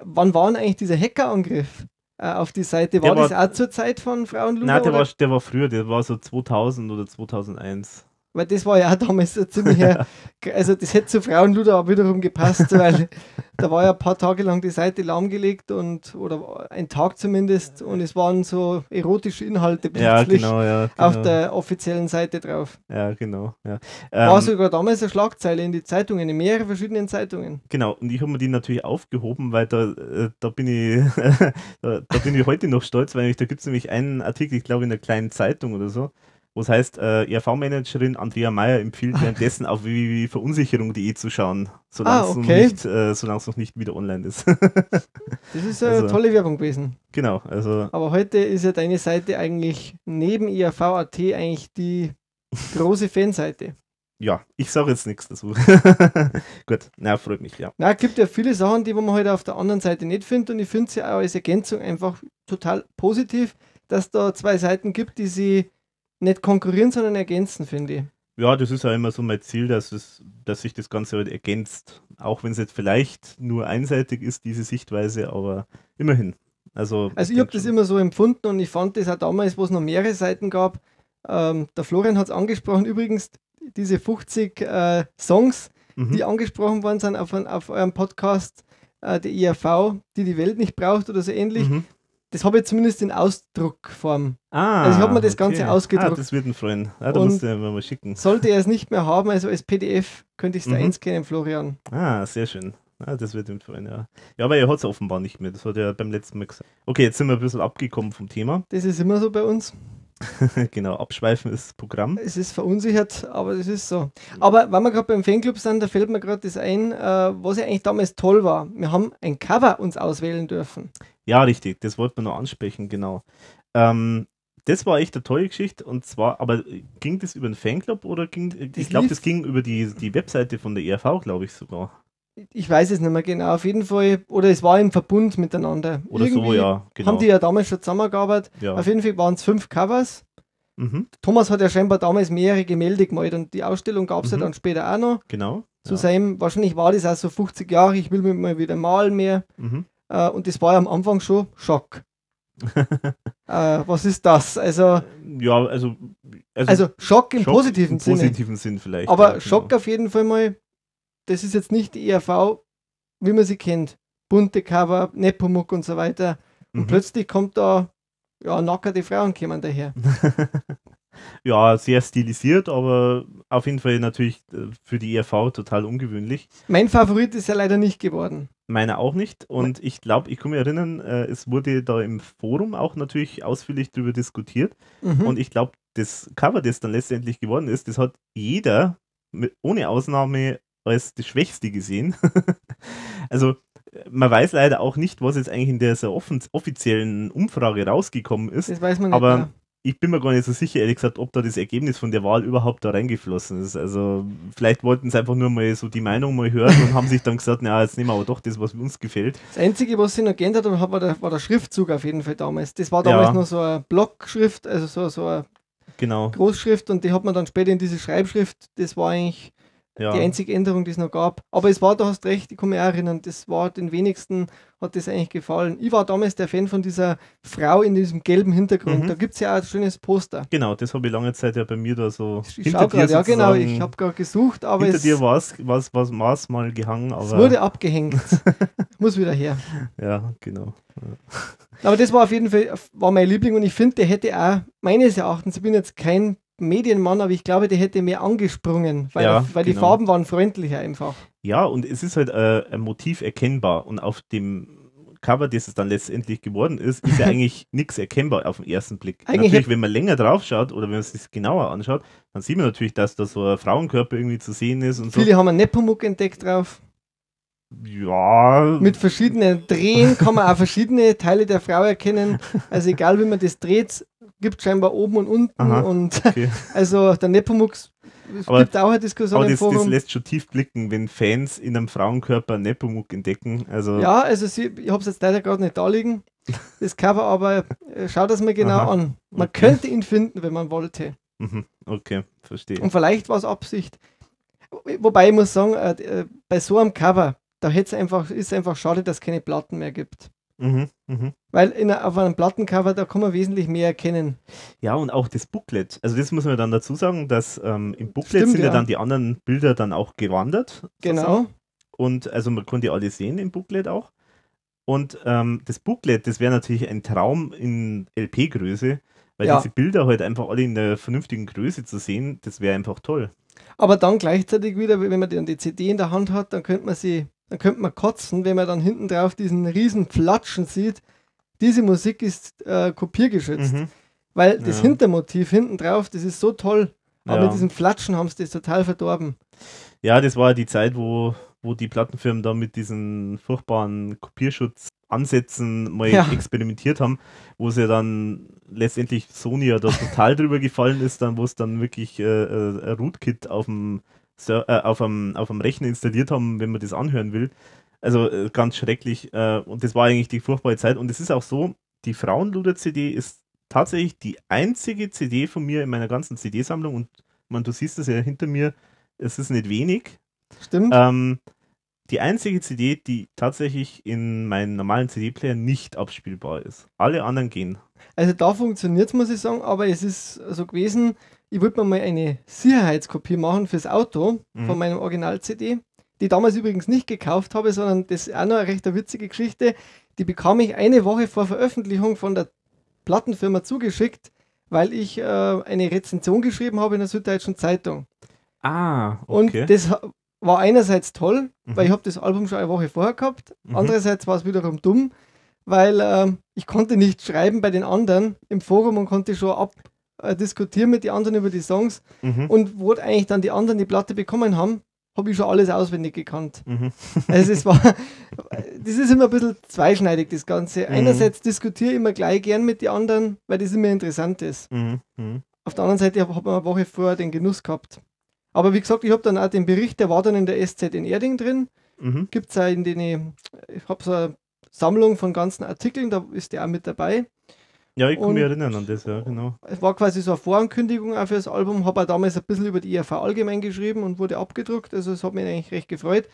wann war denn eigentlich dieser Hackerangriff äh, auf die Seite? War Der das war- auch zur Zeit von Frauenluder? Nein, der oder? war, der war früher, der war so 2000 oder 2001. Weil das war ja auch damals so ziemlich, also das hätte zu Frauenluder auch wiederum gepasst, weil da war ja ein paar Tage lang die Seite lahmgelegt und, oder ein Tag zumindest, und es waren so erotische Inhalte Ja, plötzlich genau, ja. Genau. auf der offiziellen Seite drauf. ja, genau. Ja. War Ähm, sogar damals eine Schlagzeile in die Zeitungen, in mehreren verschiedenen Zeitungen. Genau, und ich habe mir die natürlich aufgehoben, weil da, äh, da bin ich da, da bin ich heute noch stolz, weil nämlich, da gibt es nämlich einen Artikel, ich glaube in einer kleinen Zeitung oder so, Was heißt, äh, ERV-Managerin Andrea Meyer empfiehlt währenddessen auf www.verunsicherung.de zu schauen, solange Ah, es noch, okay. nicht, äh, noch nicht wieder online ist. Das ist eine Also- tolle Werbung gewesen. genau, also Aber heute ist ja deine Seite eigentlich neben IAV.at eigentlich die große Fanseite. ja, ich sage jetzt nichts dazu. Gut, na, freut mich, ja. Na, es gibt ja viele Sachen, die man heute auf der anderen Seite nicht findet und ich finde es ja auch als Ergänzung einfach total positiv, dass da zwei Seiten gibt, die sie nicht konkurrieren, sondern ergänzen, finde ich. Ja, das ist ja immer so mein Ziel, dass, es, dass sich das Ganze halt ergänzt. Auch wenn es jetzt vielleicht nur einseitig ist, diese Sichtweise, aber immerhin. Also, Also ich ich habe das immer so empfunden und ich fand das auch damals, wo es noch mehrere Seiten gab. Ähm, der Florian hat es angesprochen, übrigens diese 50 äh, Songs, Mhm. die angesprochen worden sind auf, auf eurem Podcast, äh, der IAV, die die Welt nicht braucht oder so ähnlich. Mhm. Das habe ich zumindest in Ausdruckform. Ah, Also ich hab mir das Ganze ausgedruckt. Ah, das wird ein Freund. Ah, da musst du mir mal schicken. Sollte er es nicht mehr haben, also als PDF, könnte ich es da Mhm. einscannen, Florian. Ah, sehr schön. Ah, das wird ihm freuen, ja. Ja, aber er hat es offenbar nicht mehr. Das hat er beim letzten Mal gesagt. Okay, jetzt sind wir ein bisschen abgekommen vom Thema. Das ist immer so bei uns. genau, abschweifen ist Programm. Es ist verunsichert, aber das ist so. Aber wenn wir gerade beim Fanclub sind, da fällt mir gerade das ein, äh, was ja eigentlich damals toll war. Wir haben ein Cover uns auswählen dürfen. Ja, richtig, das wollten wir noch ansprechen, genau. Ähm, das war echt eine tolle Geschichte und zwar, aber ging das über den Fanclub oder ging, ich glaube, das ging über die, die Webseite von der ERV, glaube ich sogar. Ich weiß es nicht mehr genau, auf jeden Fall, oder es war im Verbund miteinander. Oder so, Irgendwie ja, genau. Haben die ja damals schon zusammengearbeitet. ja. Auf jeden Fall waren es fünf Covers. Mhm, Thomas hat ja scheinbar damals mehrere Gemälde gemalt und die Ausstellung gab es ja Mhm. dann später auch noch. genau. Zu ja. seinem, wahrscheinlich war das auch so 50 Jahre, ich will mich mal wieder malen mehr. Mhm. Äh, und das war ja am Anfang schon Schock. äh, was ist das? Also, ja, also, also, also Schock im Schock positiven im Sinne. positiven Sinn vielleicht. Aber ja, genau. Schock auf jeden Fall mal, das ist jetzt nicht die ERV, wie man sie kennt. Bunte Cover, Nepomuk und so weiter. Und Mhm. plötzlich kommt da, ja, nackerte Frauen kommen daher. ja, sehr stilisiert, aber auf jeden Fall natürlich äh, für die ERV total ungewöhnlich. Mein Favorit ist ja leider nicht geworden. Meiner auch nicht. Und ich glaube, ich kann mich erinnern, äh, es wurde da im Forum auch natürlich ausführlich darüber diskutiert. Mhm. Und ich glaube, das Cover, das dann letztendlich geworden ist, das hat jeder mit, ohne Ausnahme als das Schwächste gesehen. also äh, man weiß leider auch nicht, was jetzt eigentlich in dieser offiziellen Umfrage rausgekommen ist. das weiß man nicht aber- mehr. Ich bin mir gar nicht so sicher, ehrlich gesagt, ob da das Ergebnis von der Wahl überhaupt da reingeflossen ist. Also vielleicht wollten sie einfach nur mal so die Meinung mal hören und haben sich dann gesagt, na, jetzt nehmen wir aber doch das, was uns gefällt. Das Einzige, was sich noch geändert hat, war der, war der Schriftzug auf jeden Fall damals. Das war damals Ja. noch so eine Blockschrift, also so, so eine Genau. Großschrift und die hat man dann später in diese Schreibschrift. Das war eigentlich Ja. die einzige Änderung, die es noch gab. Aber es war, du hast recht, ich kann mich auch erinnern, das war den wenigsten, hat das eigentlich gefallen. Ich war damals der Fan von dieser Frau in diesem gelben Hintergrund. Mhm. Da gibt es ja auch ein schönes Poster. Genau, das habe ich lange Zeit ja bei mir da so Ich schau gerade, ja genau, ich habe gerade gesucht, aber hinter es, dir war es was, was Maß mal gehangen, aber es wurde abgehängt. Muss wieder her. ja, genau. Aber das war auf jeden Fall war mein Liebling und ich finde, der hätte auch, meines Erachtens, ich bin jetzt kein Medienmann, aber ich glaube, der hätte mehr angesprungen, weil, Ja, weil die genau. Farben waren freundlicher einfach. Ja, und es ist halt äh, ein Motiv erkennbar und auf dem Cover, das es dann letztendlich geworden ist, ist ja eigentlich nichts erkennbar auf den ersten Blick. Eigentlich natürlich, wenn man länger drauf schaut oder wenn man es sich genauer anschaut, dann sieht man natürlich, dass da so ein Frauenkörper irgendwie zu sehen ist und so. Viele haben einen Nepomuk entdeckt drauf. Ja, Mit verschiedenen Drehen kann man auch verschiedene Teile der Frau erkennen. Also egal wie man das dreht, gibt scheinbar oben und unten. Aha. Und okay. also der Nepomuk, es Aber- gibt auch eine Diskussion aber das, das lässt schon tief blicken, wenn Fans in einem Frauenkörper Nepomuk entdecken. Also Ja, also sie, ich habe es jetzt leider gerade nicht da liegen, das Cover, aber äh, schau das mal genau Aha. an. Man Okay. könnte ihn finden, wenn man wollte. mhm, okay, verstehe. Und vielleicht war es Absicht. Wobei ich muss sagen, äh, äh, bei so einem Cover, da hätt's einfach, ist einfach schade, dass es keine Platten mehr gibt. Mhm, mhm. Weil in, auf einem Plattencover, da kann man wesentlich mehr erkennen. Ja, und auch das Booklet. Also das muss man dann dazu sagen, dass ähm, im Booklet Stimmt, sind ja. ja. dann die anderen Bilder dann auch gewandert. sozusagen. Genau. Und also man konnte alle sehen im Booklet auch. Und ähm, das Booklet, das wäre natürlich ein Traum in LP-Größe, weil Ja. diese Bilder halt einfach alle in der vernünftigen Größe zu sehen, das wäre einfach toll. Aber dann gleichzeitig wieder, wenn man dann die CD in der Hand hat, dann könnte man sie, dann könnte man kotzen, wenn man dann hinten drauf diesen riesen Flatschen sieht. Diese Musik ist äh, kopiergeschützt. Mhm. Weil das Ja. Hintermotiv hinten drauf, das ist so toll. Aber Ja. mit diesem Flatschen haben sie das total verdorben. Ja, das war die Zeit, wo, wo die Plattenfirmen da mit diesen furchtbaren Kopierschutzansätzen mal Ja. experimentiert haben, wo sie dann letztendlich Sony ja da total drüber gefallen ist, dann wo es dann wirklich äh, äh, Rootkit auf dem, Äh, auf, dem, auf dem Rechner installiert haben, wenn man das anhören will. Also äh, ganz schrecklich. Äh, und das war eigentlich die furchtbare Zeit. Und es ist auch so, die Frauenluder-CD ist tatsächlich die einzige CD von mir in meiner ganzen CD-Sammlung. Und man, du siehst es ja hinter mir, es ist nicht wenig. Stimmt? Ähm, die einzige CD, die tatsächlich in meinem normalen CD-Player nicht abspielbar ist. Alle anderen gehen. Also da funktioniert es, muss ich sagen, aber es ist so gewesen, ich wollte mir mal eine Sicherheitskopie machen fürs Auto Mhm. von meinem Original-CD, die ich damals übrigens nicht gekauft habe, sondern das ist auch noch eine recht witzige Geschichte. Die bekam ich eine Woche vor Veröffentlichung von der Plattenfirma zugeschickt, weil ich äh, eine Rezension geschrieben habe in der Süddeutschen Zeitung. Ah, Und das war einerseits toll, weil Mhm. ich habe das Album schon eine Woche vorher gehabt. Mhm. Andererseits war es wiederum dumm, weil ähm, ich konnte nicht schreiben bei den anderen im Forum und konnte schon ab äh, diskutieren mit den anderen über die Songs. Mhm. Und wo eigentlich dann die anderen die Platte bekommen haben, habe ich schon alles auswendig gekannt. Mhm. Also es war, das ist immer ein bisschen zweischneidig, das Ganze. Mhm. Einerseits diskutiere ich immer gleich gern mit den anderen, weil das immer interessant ist. Mhm. Mhm. Auf der anderen Seite habe hab ich eine Woche vorher den Genuss gehabt. Aber wie gesagt, ich habe dann auch den Bericht, der war dann in der SZ in Erding drin. Mhm. Gibt es auch in den, ich habe so eine Sammlung von ganzen Artikeln, da ist der auch mit dabei. Ja, ich kann mich erinnern an das, ja, genau. Es war quasi so eine Vorankündigung auch für das Album, habe auch damals ein bisschen über die IRV allgemein geschrieben und wurde abgedruckt, also es hat mich eigentlich recht gefreut.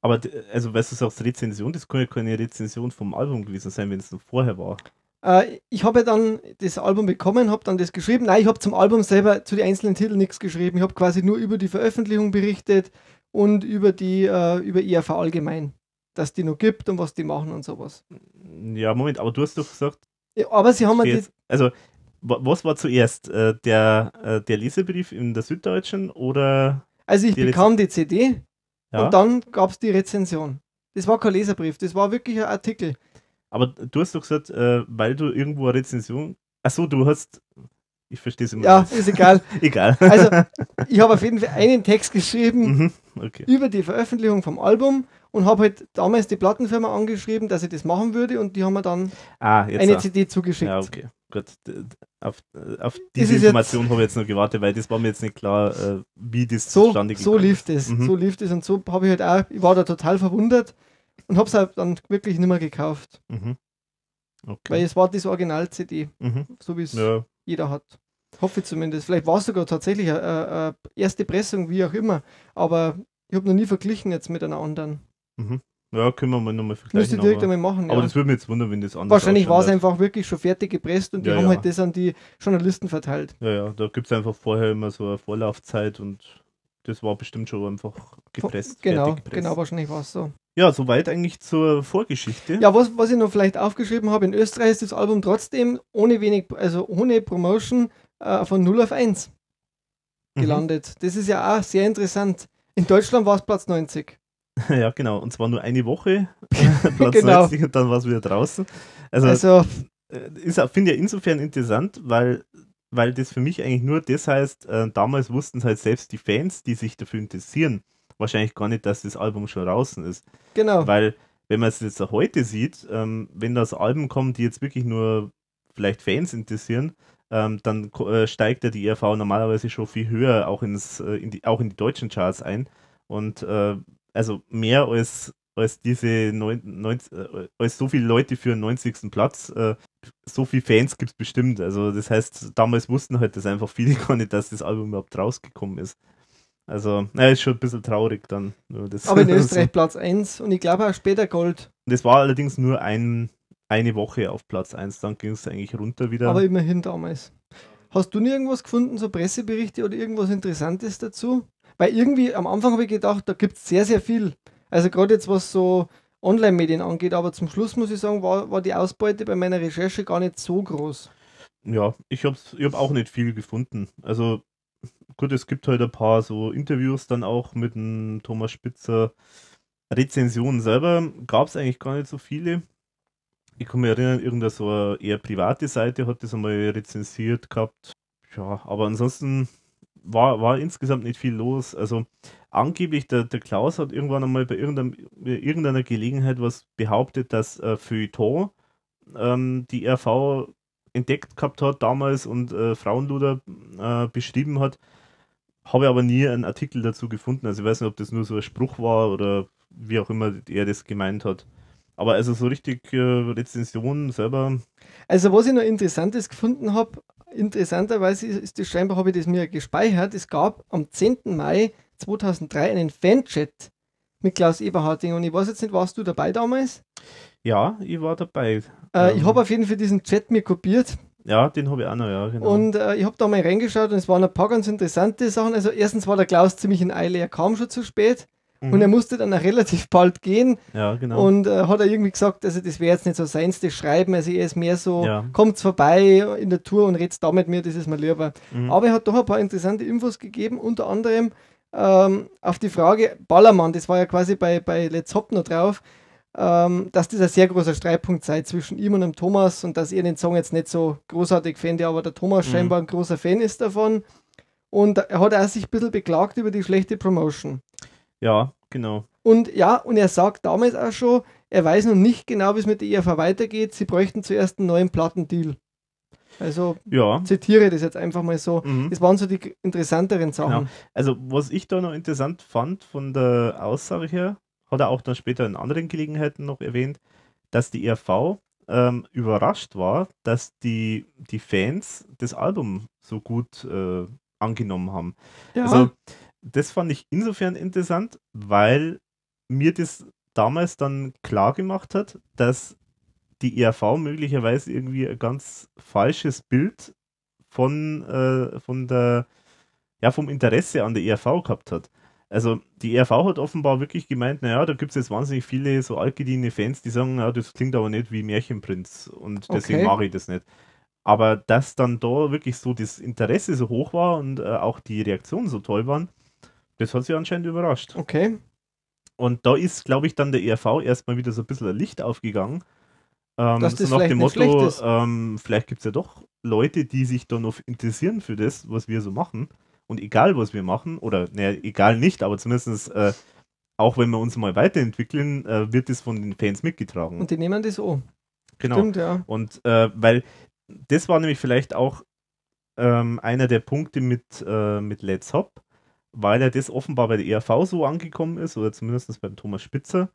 Aber, also, weißt du, sagst Rezension, das kann ja keine Rezension vom Album gewesen sein, wenn es noch vorher war. Äh, ich habe ja dann das Album bekommen, habe dann das geschrieben. Nein, ich habe zum Album selber zu den einzelnen Titeln nichts geschrieben. Ich habe quasi nur über die Veröffentlichung berichtet und über die äh, über IRV allgemein, dass die noch gibt und was die machen und sowas. Ja, Moment, aber du hast doch gesagt, aber sie haben jetzt, also, wa- was war zuerst? Äh, der, äh, der Lesebrief in der Süddeutschen oder. Also ich Die bekam die CD Ja, und dann gab es die Rezension. Das war kein Leserbrief, das war wirklich ein Artikel. aber du hast doch gesagt, äh, weil du irgendwo eine Rezension. Achso, du hast. Ich verstehe es immer. Ja, nicht. ist egal. Egal. Also ich habe auf jeden Fall einen Text geschrieben mhm. Okay. über die Veröffentlichung vom Album und habe halt damals die Plattenfirma angeschrieben, dass ich das machen würde und die haben mir dann Ah, eine auch. CD zugeschickt. Ja, okay. Gut. Auf, äh, auf diese Information habe ich jetzt noch gewartet, weil das war mir jetzt nicht klar, äh, wie das So, zustande so lief das. Mhm. So lief das und so habe ich halt auch, ich war da total verwundert und habe es halt dann wirklich nicht mehr gekauft, Mhm. weil Okay. es war das Original-CD, Mhm. so wie es Ja, jeder hat. Hoffe ich zumindest. Vielleicht war es sogar tatsächlich eine, eine, eine erste Pressung, wie auch immer, aber ich habe noch nie verglichen jetzt mit einer anderen. Mhm. ja, können wir mal nochmal Müsste vergleichen. ich direkt Aber, einmal machen. aber ja. das würde mich jetzt wundern, wenn das anders Wahrscheinlich war es einfach wirklich schon fertig gepresst und die Ja, haben ja. halt das an die Journalisten verteilt. Ja, ja, da gibt es einfach vorher immer so eine Vorlaufzeit und das war bestimmt schon einfach gepresst. Genau, gepresst. genau, wahrscheinlich war es so. Ja, soweit eigentlich zur Vorgeschichte. Ja, was, was ich noch vielleicht aufgeschrieben habe, in Österreich ist das Album trotzdem ohne wenig, also ohne Promotion äh, von 0 auf 1 Mhm. gelandet. Das ist ja auch sehr interessant. In Deutschland war es Platz 90. Ja, genau. Und zwar nur eine Woche. Platz Genau. 90 und dann war es wieder draußen. Also, Also, äh, finde ich insofern interessant, weil, weil das für mich eigentlich nur das heißt, äh, damals wussten es halt selbst die Fans, die sich dafür interessieren, wahrscheinlich gar nicht, dass das Album schon draußen ist. genau. Weil, wenn man es jetzt auch heute sieht, ähm, wenn das Album kommt, die jetzt wirklich nur vielleicht Fans interessieren, ähm, dann äh, steigt ja die ERV normalerweise schon viel höher auch, ins, äh, in die, auch in die deutschen Charts ein. Und äh, also mehr als, als diese neun, neun, äh, als so viele Leute für den 90. Platz, äh, so viele Fans gibt es bestimmt. Also das heißt, damals wussten halt das einfach viele gar nicht, dass das Album überhaupt rausgekommen ist. Also, naja, ist schon ein bisschen traurig dann. Aber in Österreich Platz 1 und ich glaube auch später Gold. das war allerdings nur ein, eine Woche auf Platz 1, dann ging es eigentlich runter wieder. Aber immerhin damals. Hast du nie irgendwas gefunden, so Presseberichte oder irgendwas Interessantes dazu? Weil irgendwie am Anfang habe ich gedacht, da gibt es sehr, sehr viel. Also gerade jetzt, was so Online-Medien angeht, aber zum Schluss muss ich sagen, war, war die Ausbeute bei meiner Recherche gar nicht so groß. ja, ich habe ich hab auch nicht viel gefunden. Also gut, es gibt halt ein paar so Interviews dann auch mit dem Thomas Spitzer. Rezensionen selber gab es eigentlich gar nicht so viele. Ich kann mich erinnern, irgendeine so eher private Seite hat das einmal rezensiert gehabt. Ja, aber ansonsten war, war insgesamt nicht viel los. Also angeblich, der, der Klaus hat irgendwann einmal bei irgendeinem, irgendeiner Gelegenheit was behauptet, dass äh, Feuilleton ähm, die RV entdeckt gehabt hat damals und äh, Frauenluder äh, beschrieben hat. Habe aber nie einen Artikel dazu gefunden. Also ich weiß nicht, ob das nur so ein Spruch war oder wie auch immer er das gemeint hat. Aber also so richtig äh, Rezensionen selber. Also was ich noch Interessantes gefunden habe, interessanterweise ist das scheinbar, habe ich das mir gespeichert, es gab am 10. Mai 2003 einen Fanchat mit Klaus Eberharding und ich weiß jetzt nicht, warst du dabei damals? Ja, ich war dabei. Äh, ähm, ich habe auf jeden Fall diesen Chat mir kopiert. Ja, den habe ich auch noch, ja, genau. Und äh, ich habe da mal reingeschaut und es waren ein paar ganz interessante Sachen. Also erstens war der Klaus ziemlich in Eile, er kam schon zu spät. Mhm. Und er musste dann auch relativ bald gehen. Ja, genau. Und äh, hat er irgendwie gesagt, also das wäre jetzt nicht so seins, das Schreiben. Also er ist mehr so, ja. kommt vorbei in der Tour und redet da mit mir, das ist mir lieber. Mhm. Aber er hat doch ein paar interessante Infos gegeben, unter anderem ähm, auf die Frage, Ballermann, das war ja quasi bei, bei Let's Hop noch drauf, ähm, dass das ein sehr großer Streitpunkt sei zwischen ihm und dem Thomas und dass er den Song jetzt nicht so großartig fände, aber der Thomas mhm. scheinbar ein großer Fan ist davon. Und er hat auch sich ein bisschen beklagt über die schlechte Promotion. Ja, genau. Und ja, und er sagt damals auch schon, er weiß noch nicht genau, wie es mit der ERV weitergeht. Sie bräuchten zuerst einen neuen Plattendeal. Also ja. zitiere das jetzt einfach mal so. Mhm. Das waren so die interessanteren Sachen. Genau. Also was ich da noch interessant fand von der Aussage her, hat er auch dann später in anderen Gelegenheiten noch erwähnt, dass die ERV ähm, überrascht war, dass die, die Fans das Album so gut äh, angenommen haben. Ja. Also das fand ich insofern interessant, weil mir das damals dann klar gemacht hat, dass die ERV möglicherweise irgendwie ein ganz falsches Bild von, äh, von der, ja, vom Interesse an der ERV gehabt hat. Also die ERV hat offenbar wirklich gemeint, naja, da gibt es jetzt wahnsinnig viele so altgediente Fans, die sagen, na, das klingt aber nicht wie Märchenprinz und deswegen okay. mache ich das nicht. Aber dass dann da wirklich so das Interesse so hoch war und äh, auch die Reaktionen so toll waren, das hat sie anscheinend überrascht. Okay. Und da ist, glaube ich, dann der ERV erstmal wieder so ein bisschen ein Licht aufgegangen. Ähm, Dass das so nach dem Motto, ähm, vielleicht gibt es ja doch Leute, die sich dann noch interessieren für das, was wir so machen. Und egal, was wir machen, oder naja, egal nicht, aber zumindest äh, auch wenn wir uns mal weiterentwickeln, äh, wird es von den Fans mitgetragen. Und die nehmen das so. Genau. Stimmt, ja. Und äh, weil das war nämlich vielleicht auch ähm, einer der Punkte mit, äh, mit Let's Hop, weil er das offenbar bei der ERV so angekommen ist, oder zumindest beim Thomas Spitzer,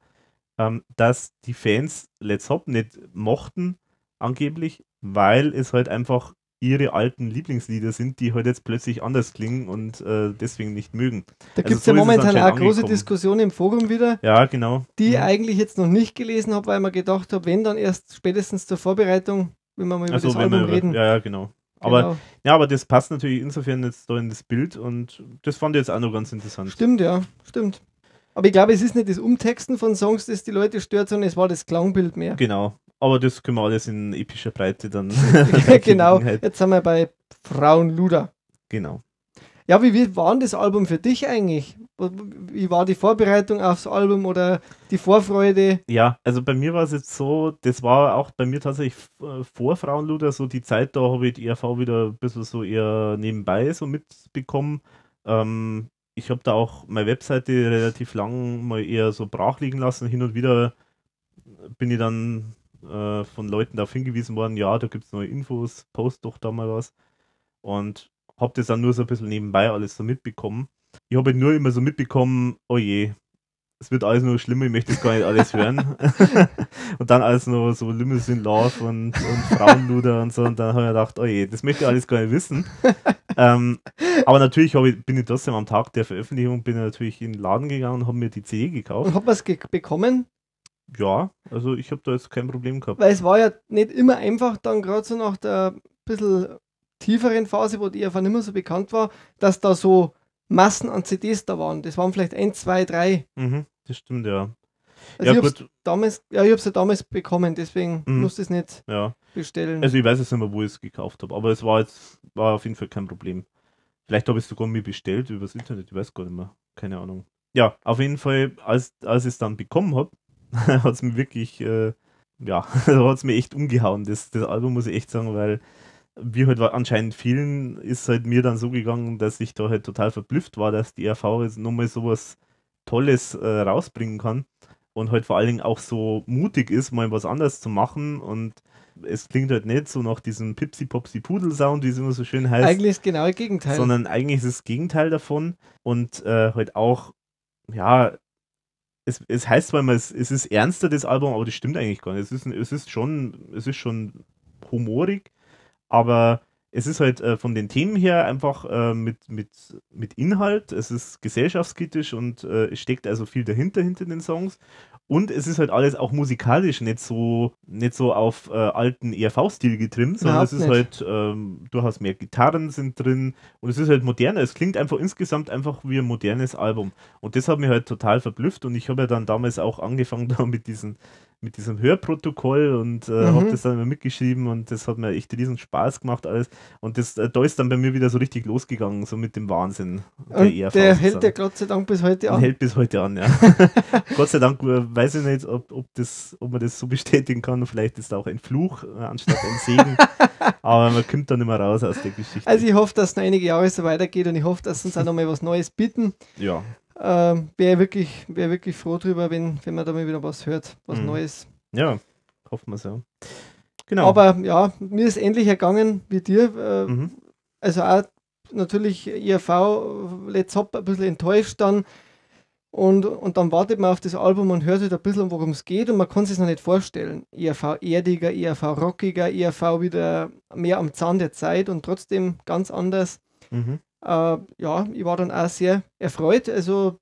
ähm, dass die Fans Let's Hop nicht mochten, angeblich, weil es halt einfach ihre alten Lieblingslieder sind, die halt jetzt plötzlich anders klingen und äh, deswegen nicht mögen. Da also gibt es so ja momentan auch eine große Diskussion im Forum wieder. Ja, genau. Die ich mhm. eigentlich jetzt noch nicht gelesen habe, weil man gedacht habe, wenn dann erst spätestens zur Vorbereitung, wenn wir mal über also, das Album über, reden. Ja, ja, genau. Aber, genau. ja, aber das passt natürlich insofern jetzt da in das Bild und das fand ich jetzt auch noch ganz interessant. Stimmt, ja, stimmt. Aber ich glaube, es ist nicht das Umtexten von Songs, das die Leute stört, sondern es war das Klangbild mehr. Genau. Aber das können wir alles in epischer Breite dann. genau. Jetzt sind wir bei Frauenluder. Genau. Ja, wie, wie war das Album für dich eigentlich? Wie war die Vorbereitung aufs Album oder die Vorfreude? Ja, also bei mir war es jetzt so, das war auch bei mir tatsächlich äh, vor Frauenluder so die Zeit, da habe ich die ERV wieder ein bisschen so eher nebenbei so mitbekommen. Ähm, ich habe da auch meine Webseite relativ lang mal eher so brach liegen lassen. Hin und wieder bin ich dann äh, von Leuten darauf hingewiesen worden, ja, da gibt es neue Infos, post doch da mal was. Und habe das dann nur so ein bisschen nebenbei alles so mitbekommen. Ich habe halt nur immer so mitbekommen, oh je, es wird alles nur schlimmer, ich möchte das gar nicht alles hören. und dann alles nur so Limousine Love und, und Frauenluder und so. Und dann habe ich gedacht, oh je, das möchte ich alles gar nicht wissen. ähm, aber natürlich ich, bin ich trotzdem am Tag der Veröffentlichung bin ich natürlich in den Laden gegangen und habe mir die CD gekauft. Und hat man es bekommen? Ja, also ich habe da jetzt kein Problem gehabt. Weil es war ja nicht immer einfach dann gerade so nach der bisschen tieferen Phase, wo die einfach nicht mehr so bekannt war, dass da so Massen an CDs da waren. Das waren vielleicht ein, zwei, drei. Mhm, das stimmt, ja. Also ja, ich habe damals, ja, ich habe ja damals bekommen, deswegen mhm. musste es nicht ja. bestellen. Also ich weiß jetzt nicht mehr, wo ich es gekauft habe, aber es war jetzt war auf jeden Fall kein Problem. Vielleicht habe ich es sogar mir bestellt übers Internet, ich weiß gar nicht mehr. Keine Ahnung. Ja, auf jeden Fall, als, als ich es dann bekommen habe, hat es mir wirklich äh, ja, hat es mir echt umgehauen, das, das Album, muss ich echt sagen, weil wie halt anscheinend vielen ist halt mir dann so gegangen, dass ich da halt total verblüfft war, dass die RV jetzt nochmal sowas Tolles äh, rausbringen kann und halt vor allen Dingen auch so mutig ist, mal was anderes zu machen und es klingt halt nicht so nach diesem Pipsi Popsi Pudel Sound, wie es immer so schön heißt. Eigentlich ist genau das Gegenteil. Sondern eigentlich ist es das Gegenteil davon und äh, halt auch, ja, es, es heißt zwar immer, es, es ist ernster, das Album, aber das stimmt eigentlich gar nicht. Es ist, es ist schon, es ist schon humorig, aber es ist halt äh, von den Themen her einfach äh, mit, mit, mit Inhalt, es ist gesellschaftskritisch und äh, es steckt also viel dahinter, hinter den Songs. Und es ist halt alles auch musikalisch nicht so, nicht so auf äh, alten ERV-Stil getrimmt, sondern Überhaupt es ist nicht. halt, ähm, du hast mehr Gitarren sind drin und es ist halt moderner. Es klingt einfach insgesamt einfach wie ein modernes Album. Und das hat mich halt total verblüfft und ich habe ja dann damals auch angefangen da mit diesen mit diesem Hörprotokoll und äh, mhm. habe das dann immer mitgeschrieben und das hat mir echt riesen Spaß gemacht alles und das, äh, da ist dann bei mir wieder so richtig losgegangen, so mit dem Wahnsinn der und ERV. Der hält ja Gott sei Dank bis heute an. Hält bis heute an, ja. Gott sei Dank äh, weiß ich nicht, ob, ob, das, ob man das so bestätigen kann, vielleicht ist da auch ein Fluch äh, anstatt ein Segen, aber man kommt dann immer raus aus der Geschichte. Also ich hoffe, dass es noch einige Jahre so weitergeht und ich hoffe, dass uns auch nochmal was Neues bieten. Ja ähm, wäre wirklich, wär wirklich froh drüber, wenn, wenn man da mal wieder was hört, was mhm. Neues. Ja, hoffen wir so. Genau. Aber ja, mir ist ähnlich ergangen wie dir. Äh, mhm. Also auch natürlich IRV, Let's Hop ein bisschen enttäuscht dann. Und, und dann wartet man auf das Album und hört halt ein bisschen, worum es geht und man kann sich noch nicht vorstellen. IRV erdiger, IRV rockiger, IRV wieder mehr am Zahn der Zeit und trotzdem ganz anders. Mhm. Äh, ja, ich war dann auch sehr erfreut. Also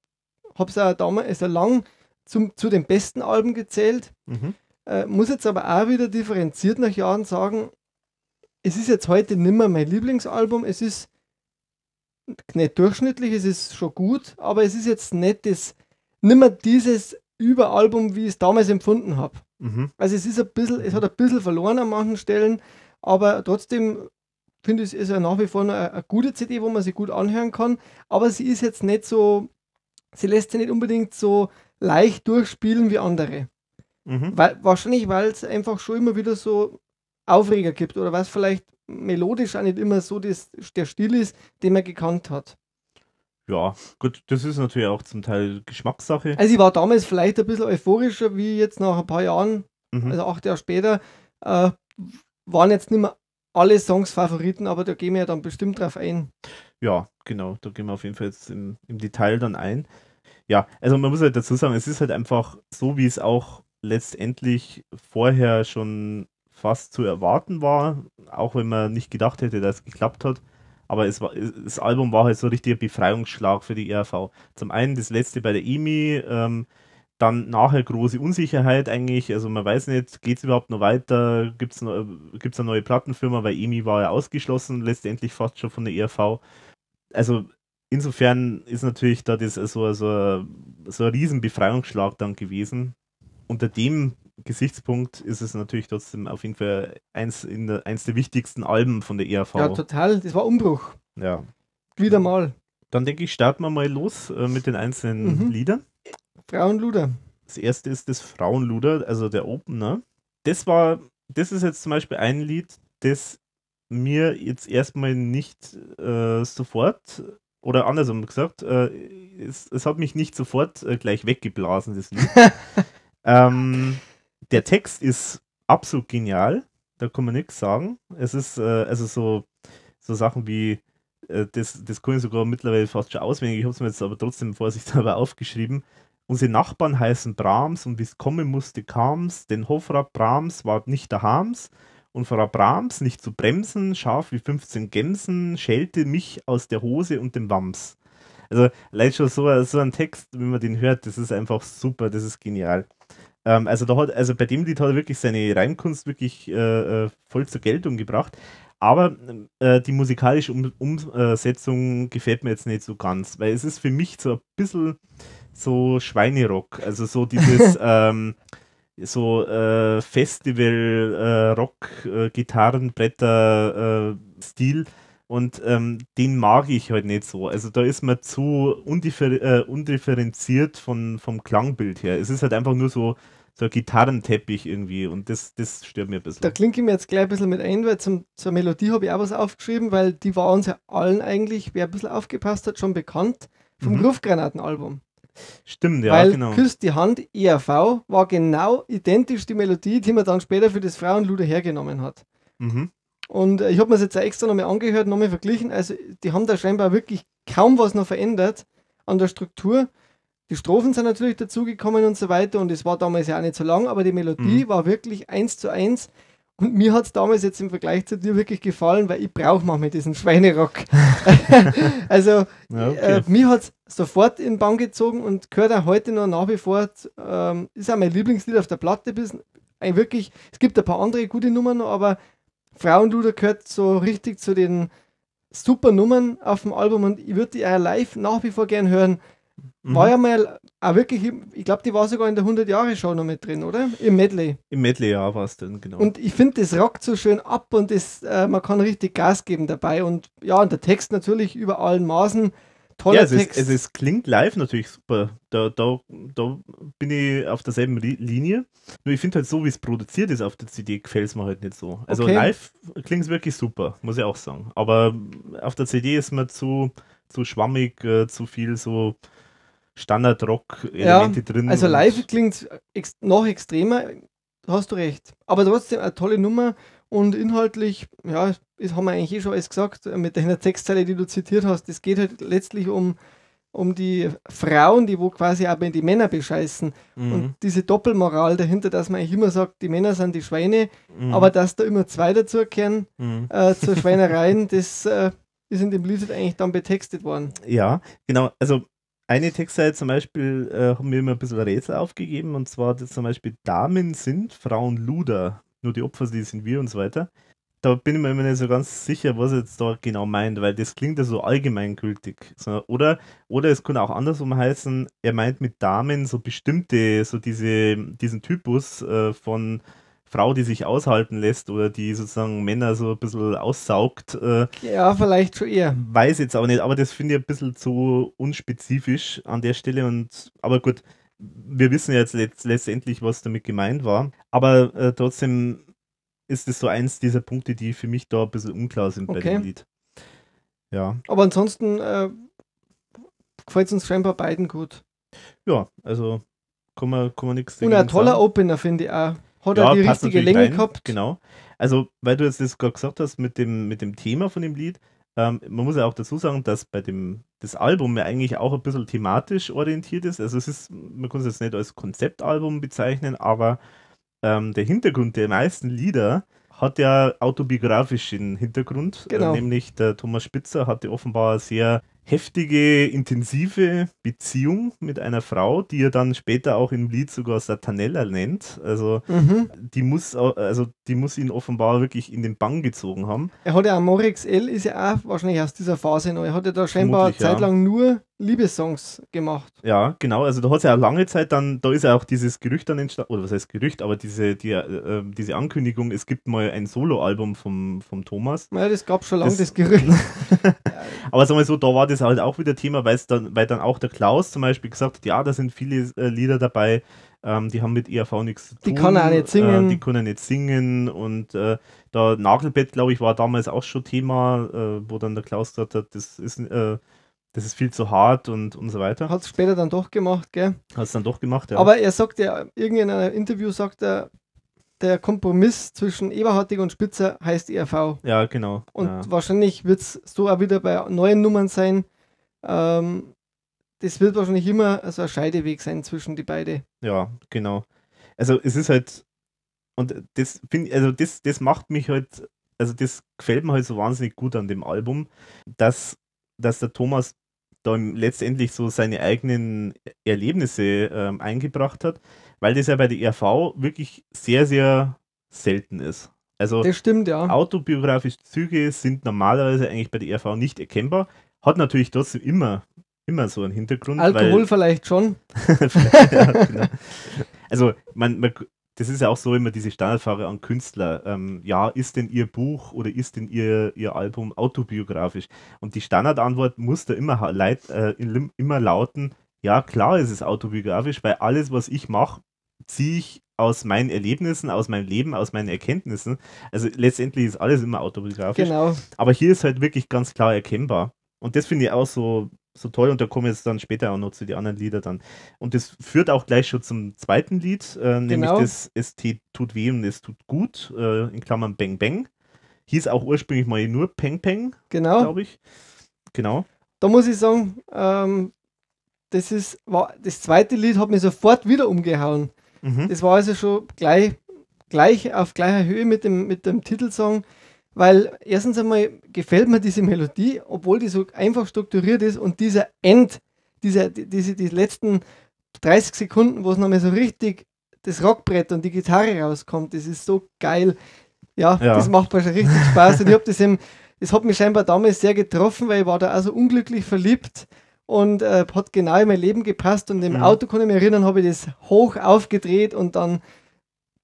habe es auch damals, also lang zum, zu den besten Alben gezählt. Mhm. Äh, muss jetzt aber auch wieder differenziert nach Jahren sagen, es ist jetzt heute nicht mehr mein Lieblingsalbum. Es ist nicht durchschnittlich, es ist schon gut, aber es ist jetzt nicht das, nicht mehr dieses Überalbum, wie ich es damals empfunden habe. Mhm. Also es ist ein bisschen, es hat ein bisschen verloren an manchen Stellen, aber trotzdem finde ich, ist ja nach wie vor eine, eine gute CD, wo man sie gut anhören kann. Aber sie ist jetzt nicht so, sie lässt sich nicht unbedingt so leicht durchspielen wie andere. Mhm. Weil, wahrscheinlich, weil es einfach schon immer wieder so Aufreger gibt oder was vielleicht melodisch auch nicht immer so das, der Stil ist, den man gekannt hat. Ja, gut, das ist natürlich auch zum Teil Geschmackssache. Also ich war damals vielleicht ein bisschen euphorischer, wie jetzt nach ein paar Jahren, mhm. also acht Jahre später, äh, waren jetzt nicht mehr alle Songs Favoriten, aber da gehen wir ja dann bestimmt drauf ein. Ja, genau, da gehen wir auf jeden Fall jetzt im, im Detail dann ein. Ja, also man muss halt dazu sagen, es ist halt einfach so, wie es auch letztendlich vorher schon fast zu erwarten war, auch wenn man nicht gedacht hätte, dass es geklappt hat. Aber es war, das Album war halt so richtig ein Befreiungsschlag für die ERV. Zum einen das letzte bei der EMI, ähm, dann nachher große Unsicherheit eigentlich. Also man weiß nicht, geht es überhaupt noch weiter? Gibt es gibt's eine neue Plattenfirma? Weil EMI war ja ausgeschlossen, letztendlich fast schon von der ERV. Also insofern ist natürlich da das so, so, so ein riesen Befreiungsschlag dann gewesen. Unter dem Gesichtspunkt ist es natürlich trotzdem auf jeden Fall eins, in der, eins der wichtigsten Alben von der ERV. Ja, total. Das war Umbruch. Ja. Wieder mal. Dann denke ich, starten wir mal los äh, mit den einzelnen mhm. Liedern. Frauenluder. Das erste ist das Frauenluder, also der Opener. Das war, das ist jetzt zum Beispiel ein Lied, das mir jetzt erstmal nicht äh, sofort, oder andersrum gesagt, äh, es, es, hat mich nicht sofort äh, gleich weggeblasen, das Lied. ähm, der Text ist absolut genial, da kann man nichts sagen. Es ist äh, also so, so Sachen wie, äh, das, das kann ich sogar mittlerweile fast schon auswendig, ich habe es mir jetzt aber trotzdem vorsichtshalber aufgeschrieben. Unsere Nachbarn heißen Brahms und wie es kommen musste, kam's, denn Hofrat Brahms war nicht der Hams und Frau Brahms nicht zu bremsen, scharf wie 15 Gämsen, schellte mich aus der Hose und dem Wams. Also, allein schon so, so ein Text, wenn man den hört, das ist einfach super, das ist genial. Ähm, also, da hat, also bei dem Lied hat er wirklich seine Reimkunst wirklich äh, äh voll zur Geltung gebracht. Aber äh, die musikalische um Umsetzung gefällt mir jetzt nicht so ganz, weil es ist für mich so ein bisschen so Schweinerock. Also so dieses ähm, so äh, Festival äh, Rock äh, Gitarrenbretter äh, Stil und ähm, den mag ich halt nicht so. Also da ist man zu undiffer äh, undifferenziert von, vom Klangbild her. Es ist halt einfach nur so so ein Gitarrenteppich irgendwie und das, das stört mir ein bisschen. Da klinke ich mir jetzt gleich ein bisschen mit ein, weil zum, zur Melodie habe ich auch was aufgeschrieben, weil die war uns ja allen eigentlich, wer ein bisschen aufgepasst hat, schon bekannt vom Mhm. Gruffgranaten-Album. Stimmt, ja, weil genau. Küsst die Hand, ERV, war genau identisch die Melodie, die man dann später für das Frauenluder hergenommen hat. Mhm. Und äh, ich habe mir das jetzt extra nochmal angehört, nochmal verglichen. Also, die haben da scheinbar wirklich kaum was noch verändert an der Struktur. Die Strophen sind natürlich dazugekommen und so weiter. Und es war damals ja auch nicht so lang, aber die Melodie Mhm. war wirklich eins zu eins. Und mir hat es damals jetzt im Vergleich zu dir wirklich gefallen, weil ich brauche manchmal diesen Schweinerock. also, Ja, okay. äh, mir hat es sofort in den Bann gezogen und gehört auch heute noch nach wie vor. Ähm, ist auch mein Lieblingslied auf der Platte. Bis, ein wirklich, es gibt ein paar andere gute Nummern noch, aber Frauenluder gehört so richtig zu den super Nummern auf dem Album und ich würde die auch live nach wie vor gern hören. Mhm. War ja mal auch wirklich, ich glaube, die war sogar in der 100-Jahre-Show noch mit drin, oder? Im Medley. Im Medley, ja, war es dann, genau. Und ich finde, das rockt so schön ab und das, äh, man kann richtig Gas geben dabei. Und ja, und der Text natürlich über allen Maßen. Toller ja, es, ist, Text. es, es klingt live natürlich super. Da, da, da bin ich auf derselben Linie. Nur ich finde halt so, wie es produziert ist auf der CD, gefällt es mir halt nicht so. Also Okay. live klingt es wirklich super, muss ich auch sagen. Aber auf der CD ist mir zu, zu schwammig, äh, zu viel so Standard-Rock-Elemente drin. Also live klingt ex noch extremer, hast du recht. Aber trotzdem eine tolle Nummer und inhaltlich, ja, das haben wir eigentlich eh schon alles gesagt, mit der Textzeile, die du zitiert hast. Es geht halt letztlich um, um die Frauen, die wo quasi aber die Männer bescheißen. Mhm, Und diese Doppelmoral dahinter, dass man eigentlich immer sagt, die Männer sind die Schweine, mhm, aber dass da immer zwei dazukehren mhm. äh, zur Schweinereien, das äh, ist in dem Lied halt eigentlich dann betextet worden. Ja, genau. Also eine Textseite zum Beispiel äh, haben mir immer ein bisschen Rätsel aufgegeben und zwar das zum Beispiel Damen sind Frauen Luder, nur die Opfer, die sind wir und so weiter. Da bin ich mir immer nicht so ganz sicher, was er jetzt da genau meint, weil das klingt ja so allgemeingültig. So, oder, oder es kann auch andersrum heißen, er meint mit Damen so bestimmte, so diese, diesen Typus äh, von Frau, die sich aushalten lässt oder die sozusagen Männer so ein bisschen aussaugt. Äh, Ja, vielleicht schon eher. Weiß jetzt auch nicht, aber das finde ich ein bisschen zu unspezifisch an der Stelle. Und aber gut, wir wissen jetzt letzt, letztendlich, was damit gemeint war. Aber äh, trotzdem ist es so eins dieser Punkte, die für mich da ein bisschen unklar sind bei Okay. dem Lied. Ja, Aber ansonsten äh, gefällt es uns scheinbar beiden gut. ja, also kann man, kann man nichts Und ein toller Opener, finde ich auch. Hat ja, er die richtige Länge rein, gehabt. Genau. Also, weil du jetzt das gerade gesagt hast mit dem, mit dem Thema von dem Lied, ähm, man muss ja auch dazu sagen, dass bei dem das Album ja eigentlich auch ein bisschen thematisch orientiert ist. Also es ist, man kann es jetzt nicht als Konzeptalbum bezeichnen, aber ähm, der Hintergrund der meisten Lieder hat ja autobiografischen Hintergrund. Genau. Äh, nämlich der Thomas Spitzer hatte offenbar sehr heftige, intensive Beziehung mit einer Frau, die er dann später auch im Lied sogar Satanella nennt. Also Mhm. die muss, also die muss ihn offenbar wirklich in den Bann gezogen haben. Er hat ja auch Morix L. ist ja auch wahrscheinlich aus dieser Phase noch. Er hat ja da scheinbar Vermutlich, ja. zeitlang nur Liebessongs gemacht. Ja, genau. Also da hat es ja auch lange Zeit dann, da ist ja auch dieses Gerücht dann entstanden, oder was heißt Gerücht, aber diese, die, äh, diese Ankündigung, es gibt mal ein Soloalbum vom, vom Thomas. Ja, das gab schon lange, Das- das, Gerücht. Aber sagen wir so, da war das halt auch wieder Thema, weil dann, weil dann auch der Klaus zum Beispiel gesagt hat, ja, da sind viele äh, Lieder dabei, ähm, die haben mit ERV nichts zu tun. Die kann er auch nicht singen. Äh, die kann er nicht singen. Und äh, da Nagelbett, glaube ich, war damals auch schon Thema, äh, wo dann der Klaus gesagt hat, das ist, äh, das ist viel zu hart und, und so weiter. Hat es später dann doch gemacht, gell? Hat es dann doch gemacht, ja. Aber er sagt ja, irgendwie in einem Interview sagt er, der Kompromiss zwischen Eberhardig und Spitzer heißt ERV. ja, genau. Und ja. wahrscheinlich wird es so auch wieder bei neuen Nummern sein. Ähm, das wird wahrscheinlich immer so ein Scheideweg sein zwischen die beiden. Ja, genau. Also es ist halt, und das finde also das, das macht mich halt, also das gefällt mir halt so wahnsinnig gut an dem Album, dass, dass der Thomas da letztendlich so seine eigenen Erlebnisse ähm, eingebracht hat, weil das ja bei der ERV wirklich sehr, sehr selten ist. Also Das stimmt, ja. autobiografische Züge sind normalerweise eigentlich bei der ERV nicht erkennbar, hat natürlich trotzdem immer, immer so einen Hintergrund. weil- Alkohol vielleicht schon. ja, genau. Also, man, man, das ist ja auch so immer diese Standardfrage an Künstler. Ähm, ja, ist denn ihr Buch oder ist denn ihr, ihr Album autobiografisch? Und die Standardantwort muss da immer, leit, äh, immer lauten, ja, klar ist es autobiografisch, weil alles, was ich mache, ziehe ich aus meinen Erlebnissen, aus meinem Leben, aus meinen Erkenntnissen. Also letztendlich ist alles immer autobiografisch. Genau. Aber hier ist halt wirklich ganz klar erkennbar. Und das finde ich auch so, so toll und da kommen jetzt dann später auch noch zu den anderen Lieder dann. Und das führt auch gleich schon zum zweiten Lied, äh, nämlich Genau. das Es tut weh und es tut gut, äh, in Klammern Bang Bang. Hieß auch ursprünglich mal nur Peng Peng, Genau. glaube ich. Genau. Da muss ich sagen, ähm, das ist, war, das zweite Lied hat mich sofort wieder umgehauen. Mhm. Das war also schon gleich, gleich auf gleicher Höhe mit dem, mit dem Titelsong, weil erstens einmal gefällt mir diese Melodie, obwohl die so einfach strukturiert ist und dieser End, dieser, die- diese, die letzten 30 Sekunden, wo es nochmal so richtig das Rockbrett und die Gitarre rauskommt, das ist so geil. Ja, Ja. das macht mir schon richtig Spaß und ich habe das eben, das hat mich scheinbar damals sehr getroffen, weil ich war da also unglücklich verliebt und äh, hat genau in mein Leben gepasst und im Mhm. Auto kann ich mich erinnern, habe ich das hoch aufgedreht und dann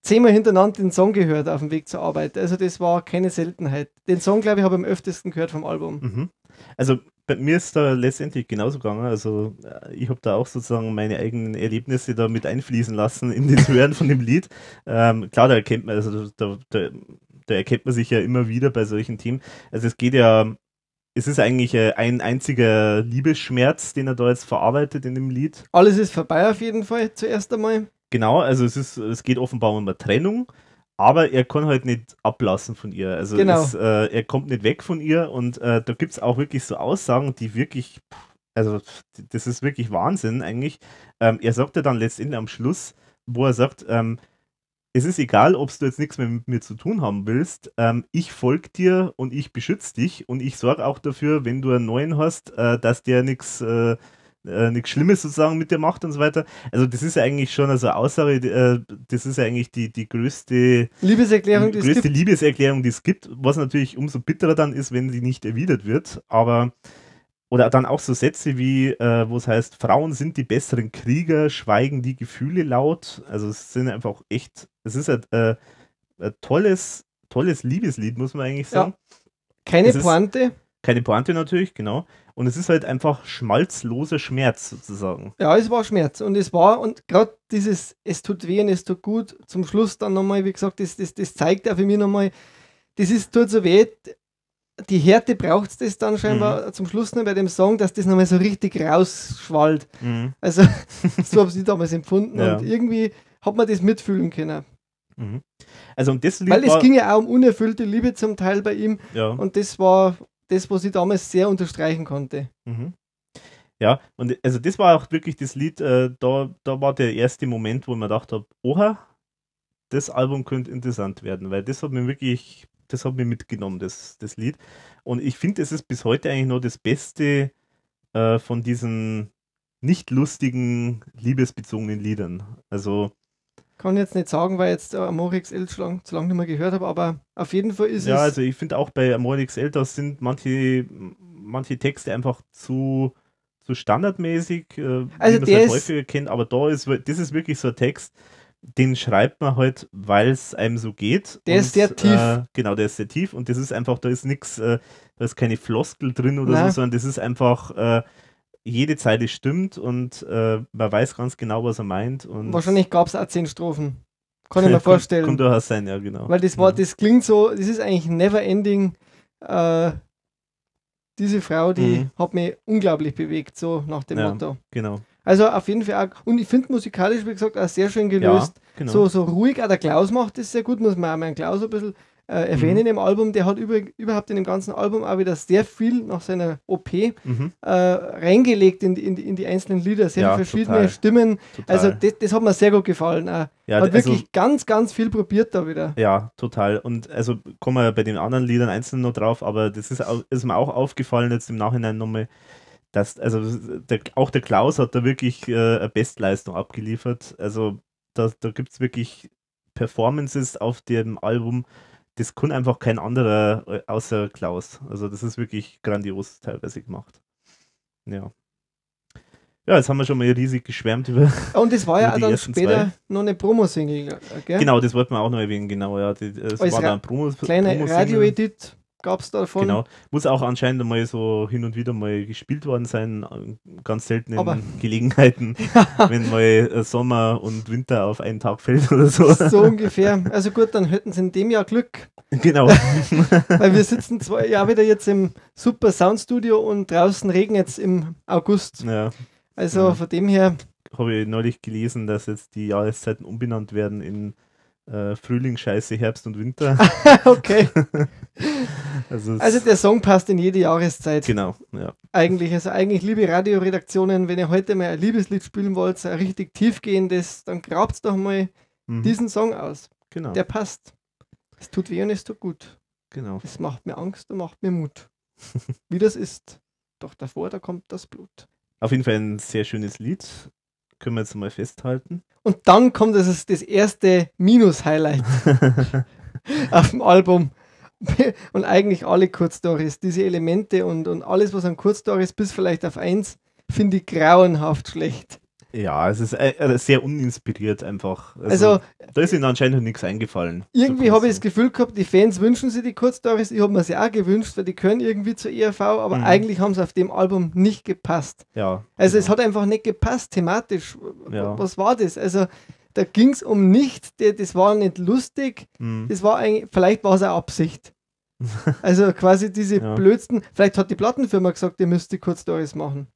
zehnmal hintereinander den Song gehört auf dem Weg zur Arbeit. Also das war keine Seltenheit. Den Song, glaube ich, habe ich am öftesten gehört vom Album. Mhm. Also bei mir ist da letztendlich genauso gegangen. Also äh, ich habe da auch sozusagen meine eigenen Erlebnisse da mit einfließen lassen in das Hören von dem Lied. Ähm, klar, da erkennt man, also da, da, da erkennt man sich ja immer wieder bei solchen Themen. Also es geht ja, es ist eigentlich äh, ein einziger Liebesschmerz, den er da jetzt verarbeitet in dem Lied. Alles ist vorbei auf jeden Fall, zuerst einmal. Genau, also es ist, es geht offenbar um eine Trennung, aber er kann halt nicht ablassen von ihr. Also Genau. es, äh, er kommt nicht weg von ihr und äh, da gibt es auch wirklich so Aussagen, die wirklich, also das ist wirklich Wahnsinn eigentlich. Ähm, er sagt ja dann letztendlich am Schluss, wo er sagt, ähm, es ist egal, ob du jetzt nichts mehr mit mir zu tun haben willst. Ähm, ich folge dir und ich beschütze dich und ich sorge auch dafür, wenn du einen neuen hast, äh, dass der nichts äh, äh, nichts Schlimmes sozusagen mit dir macht und so weiter. Also das ist ja eigentlich schon also Aussage, äh, das ist ja eigentlich die, die größte, Liebeserklärung, die es größte gibt. Liebeserklärung, die es gibt, was natürlich umso bitterer dann ist, wenn sie nicht erwidert wird. Aber oder dann auch so Sätze wie, äh, wo es heißt, Frauen sind die besseren Krieger, schweigen die Gefühle laut. Also es sind einfach echt, es ist ein, äh, ein tolles, tolles Liebeslied, muss man eigentlich Ja. sagen. Keine es Pointe. Keine Pointe natürlich, genau. Und es ist halt einfach schmalzloser Schmerz sozusagen. Ja, es war Schmerz. Und es war, und gerade dieses, es tut weh und es tut gut, zum Schluss dann nochmal, wie gesagt, das, das, das zeigt auch für mich nochmal, das ist, tut so weh, die Härte braucht es das dann scheinbar Mhm. zum Schluss noch bei dem Song, dass das nochmal so richtig rausschwallt. Also, so habe ich damals empfunden Ja. und irgendwie hat man das mitfühlen können. Mhm. Also und das Lied Weil es ging ja auch um unerfüllte Liebe zum Teil bei ihm ja, und das war das, was ich damals sehr unterstreichen konnte. mhm. ja, und also das war auch wirklich das Lied, äh, da, da war der erste Moment, wo ich mir gedacht habe, oha, das Album könnte interessant werden, weil das hat mir wirklich, das hat mir mitgenommen, das, das Lied. Und ich finde, es ist bis heute eigentlich noch das Beste äh, von diesen nicht lustigen, liebesbezogenen Liedern. Also Kann jetzt nicht sagen, weil ich jetzt äh, Amorix L zu lang, zu lang nicht mehr gehört habe, aber auf jeden Fall ist Ja, es. also ich finde auch bei Amorix Elters sind manche, manche Texte einfach zu, zu standardmäßig, äh, Also wie man es halt häufiger kennt, aber da ist, das ist wirklich so ein Text, den schreibt man halt, weil es einem so geht. Der ist sehr tief. Äh, genau, der ist sehr tief und das ist einfach, da ist nichts, äh, da ist keine Floskel drin oder Nein. so, sondern das ist einfach, äh, jede Zeile stimmt und äh, man weiß ganz genau, was er meint. Und wahrscheinlich gab es auch zehn Strophen. Kann ich mir vorstellen. Kommt durchaus sein, ja, genau. Weil das war, Ja. das klingt so, das ist eigentlich never ending. Äh, diese Frau, die Mhm. hat mich unglaublich bewegt, so nach dem Ja. Motto. Genau. Also auf jeden Fall auch, und ich finde musikalisch, wie gesagt, auch sehr schön gelöst. Ja, genau. So, so ruhig, auch der Klaus macht das sehr gut, muss man auch meinen Klaus ein bisschen äh, erwähnen Mhm. im Album. Der hat über, überhaupt in dem ganzen Album auch wieder sehr viel nach seiner OP äh, mhm, reingelegt in die, in, in die einzelnen Lieder, sehr Ja, verschiedene total. Stimmen. total. Also das, das hat mir sehr gut gefallen. Auch. ja, hat also- wirklich ganz, ganz viel probiert da wieder. Ja, total. Und also kommen wir bei den anderen Liedern einzeln noch drauf, aber das ist, ist mir auch aufgefallen jetzt im Nachhinein nochmal, dass, also der, auch der Klaus hat da wirklich äh, eine Bestleistung abgeliefert. Also da, da gibt es wirklich Performances auf dem Album, das kann einfach kein anderer äh, außer Klaus. Also das ist wirklich grandios teilweise gemacht. Ja. Ja, jetzt haben wir schon mal riesig geschwärmt über. Und das war ja dann später noch eine Promo-Single, äh, gell? Genau, das wollten wir auch noch erwähnen, genau, ja. Die, es Als war Ra- da ein Promo. Kleine Promo-Single. Radio-Edit. Gab es davon. Genau. Muss auch anscheinend mal so hin und wieder mal gespielt worden sein, äh, ganz selten in Aber- Gelegenheiten, wenn mal äh, Sommer und Winter auf einen Tag fällt oder so. So ungefähr. Also gut, dann hätten sie in dem Jahr Glück, genau. weil wir sitzen zwei Jahre wieder jetzt im super Soundstudio und draußen regnet es im August. ja, Also Ja. von dem her, habe ich neulich gelesen, dass jetzt die Jahreszeiten umbenannt werden in äh, Frühling, Scheiße, Herbst und Winter. okay. Also, Also der Song passt in jede Jahreszeit. genau, ja. Eigentlich, also eigentlich, liebe Radioredaktionen, wenn ihr heute mal ein Liebeslied spielen wollt, ein richtig tiefgehendes, dann grabt doch mal Mhm. diesen Song aus. genau, Der passt. Es tut weh und es tut gut. genau. Es macht mir Angst und macht mir Mut. Wie das ist. Doch davor, da kommt das Blut. Auf jeden Fall ein sehr schönes Lied. Können wir jetzt mal festhalten. Und dann kommt das, das erste Minus-Highlight auf dem Album. Und eigentlich alle Kurzstories, diese Elemente und, und alles, was an Kurzstories bis vielleicht auf eins, finde ich grauenhaft schlecht. Ja, es ist äh, äh, sehr uninspiriert einfach. Also, da ist ihnen anscheinend nichts eingefallen. irgendwie habe ich das. Gefühl gehabt, die Fans wünschen sich die Kurzstories. Ich habe mir sie auch gewünscht, weil die können irgendwie zur ERV, aber Mhm. eigentlich haben sie auf dem Album nicht gepasst. Ja. Also es genau. hat einfach nicht gepasst thematisch. Ja. Was war das? Also da ging es um nichts, der- das war nicht lustig, Mhm. das war eigentlich, vielleicht war es eine Absicht. Also quasi diese Ja. blödsten, vielleicht hat die Plattenfirma gesagt, ihr müsst die Kurzstories machen.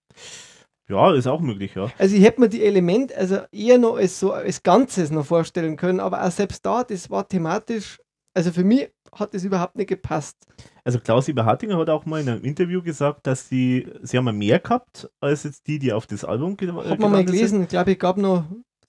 Ja, ist auch möglich, ja. Also ich hätte mir die Elemente, also eher noch als so als Ganzes noch vorstellen können, aber auch selbst da, das war thematisch, also für mich hat das überhaupt nicht gepasst. Also Klaus Eberhardinger hat auch mal in einem Interview gesagt, dass sie, sie haben mehr gehabt, als jetzt die, die auf das Album ge Hat man mal gelesen, ich glaube, ich gab noch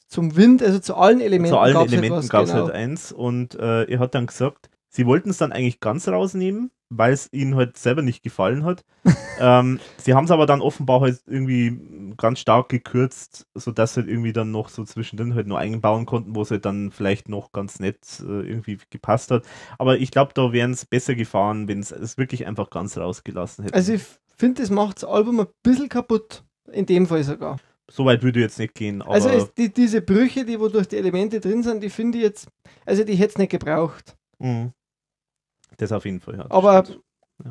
zum Wind, also zu allen Elementen Zu allen gab's Elementen gab es genau. halt eins und äh, er hat dann gesagt, sie wollten es dann eigentlich ganz rausnehmen, weil es ihnen halt selber nicht gefallen hat. ähm, sie haben es aber dann offenbar halt irgendwie ganz stark gekürzt, sodass sie halt irgendwie dann noch so zwischendrin halt nur einbauen konnten, wo es halt dann vielleicht noch ganz nett äh, irgendwie gepasst hat. Aber ich glaube, da wären es besser gefahren, wenn es es wirklich einfach ganz rausgelassen hätten. Also ich finde, das macht das Album ein bisschen kaputt. In dem Fall sogar. Soweit würde ich jetzt nicht gehen, also es, die, diese Brüche, die wo durch die Elemente drin sind, die finde ich jetzt, also die hätte es nicht gebraucht. mh. Das auf jeden Fall. Ja, Aber stimmt.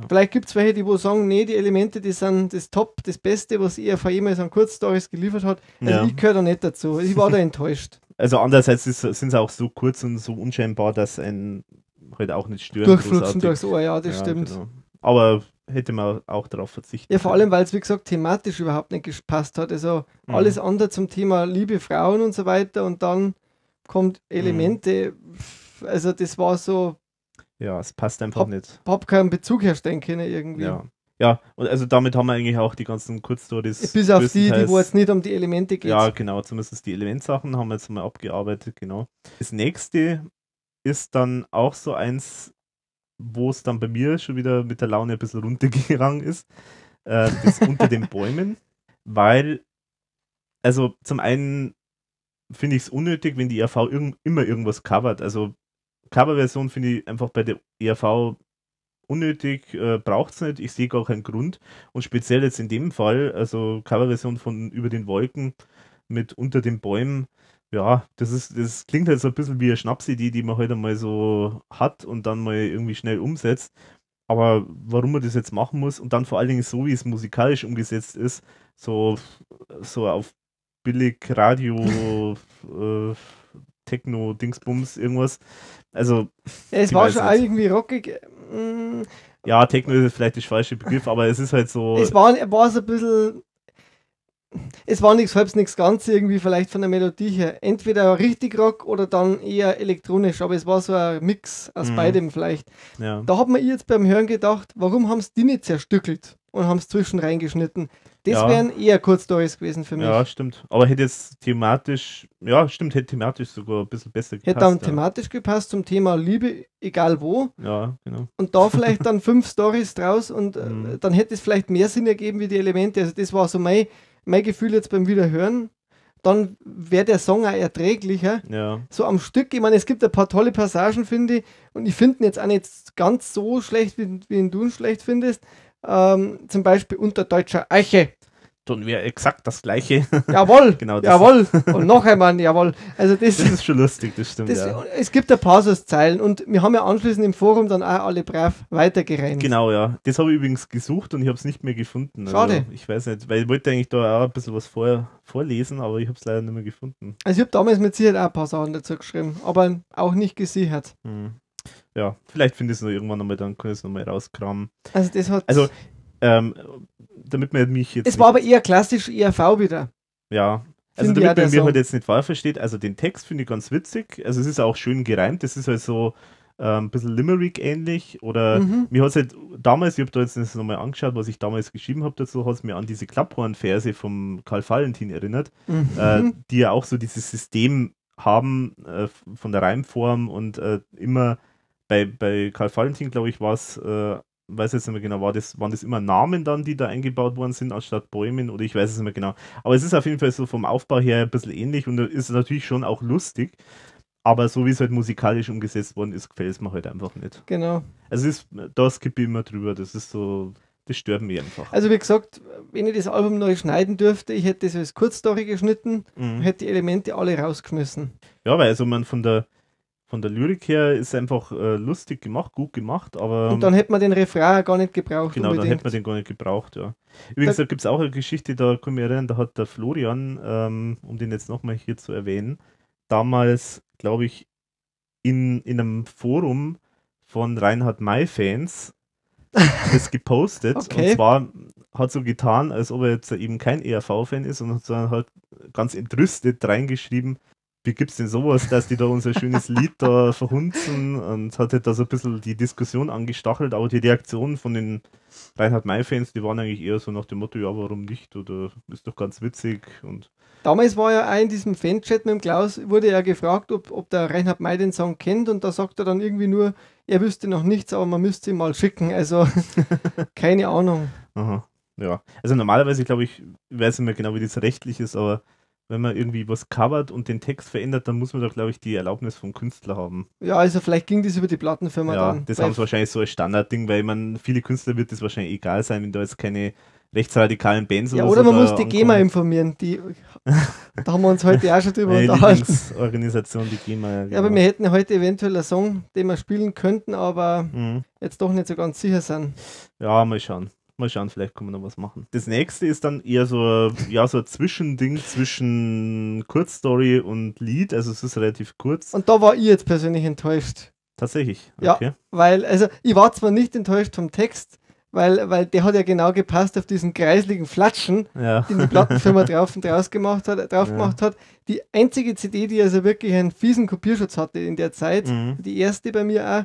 vielleicht gibt es welche, die wo sagen, nee, die Elemente, die sind das Top, das Beste, was ERV jemals an Kurzstories geliefert hat. Also ja. ich gehöre da nicht dazu. Ich war da enttäuscht. Also andererseits sind sie auch so kurz und so unscheinbar, dass ein halt auch nicht stören. Durchflutschen großartig. durchs Ohr, ja, das Ja, stimmt. genau. Aber hätte man auch darauf verzichten Ja, vor allem, weil es, wie gesagt, thematisch überhaupt nicht gepasst hat. Also Mhm. alles andere zum Thema Liebe, Frauen und so weiter und dann kommt Mhm. Elemente, also das war so, Ja, es passt einfach Hab- nicht. hab keinen Bezug herstellen können irgendwie. Ja. Ja, und also damit haben wir eigentlich auch die ganzen Kurzstories. Bis auf die, die wo jetzt nicht um die Elemente geht. Ja, genau, zumindest die Elementsachen haben wir jetzt mal abgearbeitet, genau. Das nächste ist dann auch so eins, wo es dann bei mir schon wieder mit der Laune ein bisschen runtergegangen ist. Äh, das unter den Bäumen, weil, also zum einen finde ich es unnötig, wenn die ERV irg immer irgendwas covert. Also Coverversion finde ich einfach bei der ERV unnötig, äh, braucht es nicht. Ich sehe gar keinen Grund. Und speziell jetzt in dem Fall, also Coverversion von Über den Wolken mit Unter den Bäumen, ja, das ist, das klingt halt so ein bisschen wie eine Schnapsidee, die man heute mal so hat und dann mal irgendwie schnell umsetzt. Aber warum man das jetzt machen muss und dann vor allen Dingen so, wie es musikalisch umgesetzt ist, so, so auf billig Radio, äh, Techno, Dingsbums, irgendwas. Also, Ja, es war schon nicht. irgendwie rockig. Mm, ja, Techno ist jetzt vielleicht der falsche Begriff, aber es ist halt so. Es war, war so ein bisschen. Es war nichts halbs, nichts ganz irgendwie, vielleicht von der Melodie her. Entweder richtig Rock oder dann eher elektronisch, aber es war so ein Mix aus Mhm. beidem vielleicht. ja. Da hat man jetzt beim Hören gedacht, warum haben es die nicht zerstückelt und haben es zwischen reingeschnitten? Das Ja. wären eher Kurzstories gewesen für mich. Ja, stimmt. Aber hätte jetzt thematisch, ja, stimmt, hätte thematisch sogar ein bisschen besser gepasst. Hätte dann ja. thematisch gepasst zum Thema Liebe, egal wo. Ja, genau. Und da vielleicht dann fünf Stories draus und äh, Mhm. dann hätte es vielleicht mehr Sinn ergeben wie die Elemente. Also das war so mein, mein Gefühl jetzt beim Wiederhören. Dann wäre der Song auch erträglicher. Ja. So am Stück, ich meine, es gibt ein paar tolle Passagen, finde ich, und ich finde ihn jetzt auch nicht ganz so schlecht, wie, wie ihn du ihn schlecht findest. Ähm, zum Beispiel unter deutscher Eiche. dann wäre exakt das gleiche. Jawohl, Genau, das- jawohl. Und noch einmal, jawohl. Also das, Das ist schon lustig, das stimmt. das, ja. es gibt ein paar so Zeilen und wir haben ja anschließend im Forum dann auch alle brav weitergerannt. Genau, ja. Das habe ich übrigens gesucht und ich habe es nicht mehr gefunden. Schade. Also, ich weiß nicht, weil ich wollte eigentlich da auch ein bisschen was vor, vorlesen, aber ich habe es leider nicht mehr gefunden. Also ich habe damals mit Sicherheit auch ein paar Sachen dazu geschrieben, aber auch nicht gesichert. Hm. Ja, vielleicht finde ich es noch irgendwann nochmal, dann kann ich es nochmal rauskramen. Also das hat. Also, ähm, damit man mich jetzt. es war aber eher klassisch ERV wieder. Ja. Also damit man mir halt jetzt nicht falsch versteht, also den Text finde ich ganz witzig. Also es ist auch schön gereimt, das ist halt so ähm, ein bisschen Limerick ähnlich oder Mhm. mir hat es halt damals, ich habe da jetzt das nochmal angeschaut, was ich damals geschrieben habe dazu, hat es mir an diese Klapphorn-Verse vom Karl Valentin erinnert, Mhm. äh, die ja auch so dieses System haben äh, von der Reimform und äh, immer bei, bei Karl Valentin, glaube ich, war es, äh, weiß jetzt nicht mehr genau, war das, waren das immer Namen dann, die da eingebaut worden sind, anstatt Bäumen oder ich weiß es nicht mehr genau. Aber es ist auf jeden Fall so vom Aufbau her ein bisschen ähnlich und ist natürlich schon auch lustig. Aber so wie es halt musikalisch umgesetzt worden ist, gefällt es mir halt einfach nicht. Genau. Also es ist, da skippe ich immer drüber, das ist so, das stört mich einfach. Also wie gesagt, wenn ich das Album neu schneiden dürfte, ich hätte das als Kurzstory geschnitten, Mhm. hätte die Elemente alle rausgeschmissen. Ja, weil also man von der von der Lyrik her ist einfach äh, lustig gemacht, gut gemacht, aber Und dann hätte man den Refrain gar nicht gebraucht. genau, dann unbedingt. hätte man den gar nicht gebraucht, ja. Übrigens, Da- da gibt es auch eine Geschichte, da kann ich mich erinnern, da hat der Florian, ähm, um den jetzt nochmal hier zu erwähnen, damals, glaube ich, in, in einem Forum von Reinhard May-Fans das gepostet. Okay. Und zwar hat so getan, als ob er jetzt eben kein ERV-Fan ist und hat dann halt ganz entrüstet reingeschrieben, wie gibt's denn sowas, dass die da unser schönes Lied da verhunzen und hat halt da so ein bisschen die Diskussion angestachelt, aber die Reaktionen von den Reinhard May-Fans, die waren eigentlich eher so nach dem Motto, ja, warum nicht? Oder ist doch ganz witzig und Damals war ja auch in diesem Fanchat mit dem Klaus, wurde er gefragt, ob, ob der Reinhard May den Song kennt und da sagt er dann irgendwie nur, er wüsste noch nichts, aber man müsste ihn mal schicken. Also keine Ahnung. aha, ja. Also normalerweise, glaube ich, ich weiß nicht mehr genau, wie das rechtlich ist, aber wenn man irgendwie was covert und den Text verändert, dann muss man da, glaube ich, die Erlaubnis vom Künstler haben. Ja, also vielleicht ging das über die Plattenfirma ja, dann. das haben sie wahrscheinlich so als Standardding, weil man viele Künstler wird das wahrscheinlich egal sein, wenn da jetzt keine rechtsradikalen Bands ja, oder oder so man muss die GEMA ankommen. informieren. Die, da haben wir uns heute auch schon drüber unterhalten. Lieblingsorganisation, die GEMA. Ja, Ja, aber genau. wir hätten heute eventuell einen Song, den wir spielen könnten, aber Mhm. jetzt doch nicht so ganz sicher sind. Ja, mal schauen. Mal schauen, vielleicht können wir noch was machen. Das nächste ist dann eher so, ein- ja, so ein Zwischending zwischen Kurzstory und Lied. Also es ist relativ kurz. Und da war ich jetzt persönlich enttäuscht. Tatsächlich. Ja. Okay. Weil, also ich war zwar nicht enttäuscht vom Text, weil, weil der hat ja genau gepasst auf diesen kreisligen Flatschen, Ja. den die Plattenfirma drauf und draus gemacht hat, drauf Ja. gemacht hat. Die einzige CD, die also wirklich einen fiesen Kopierschutz hatte in der Zeit, Mhm. die erste bei mir auch,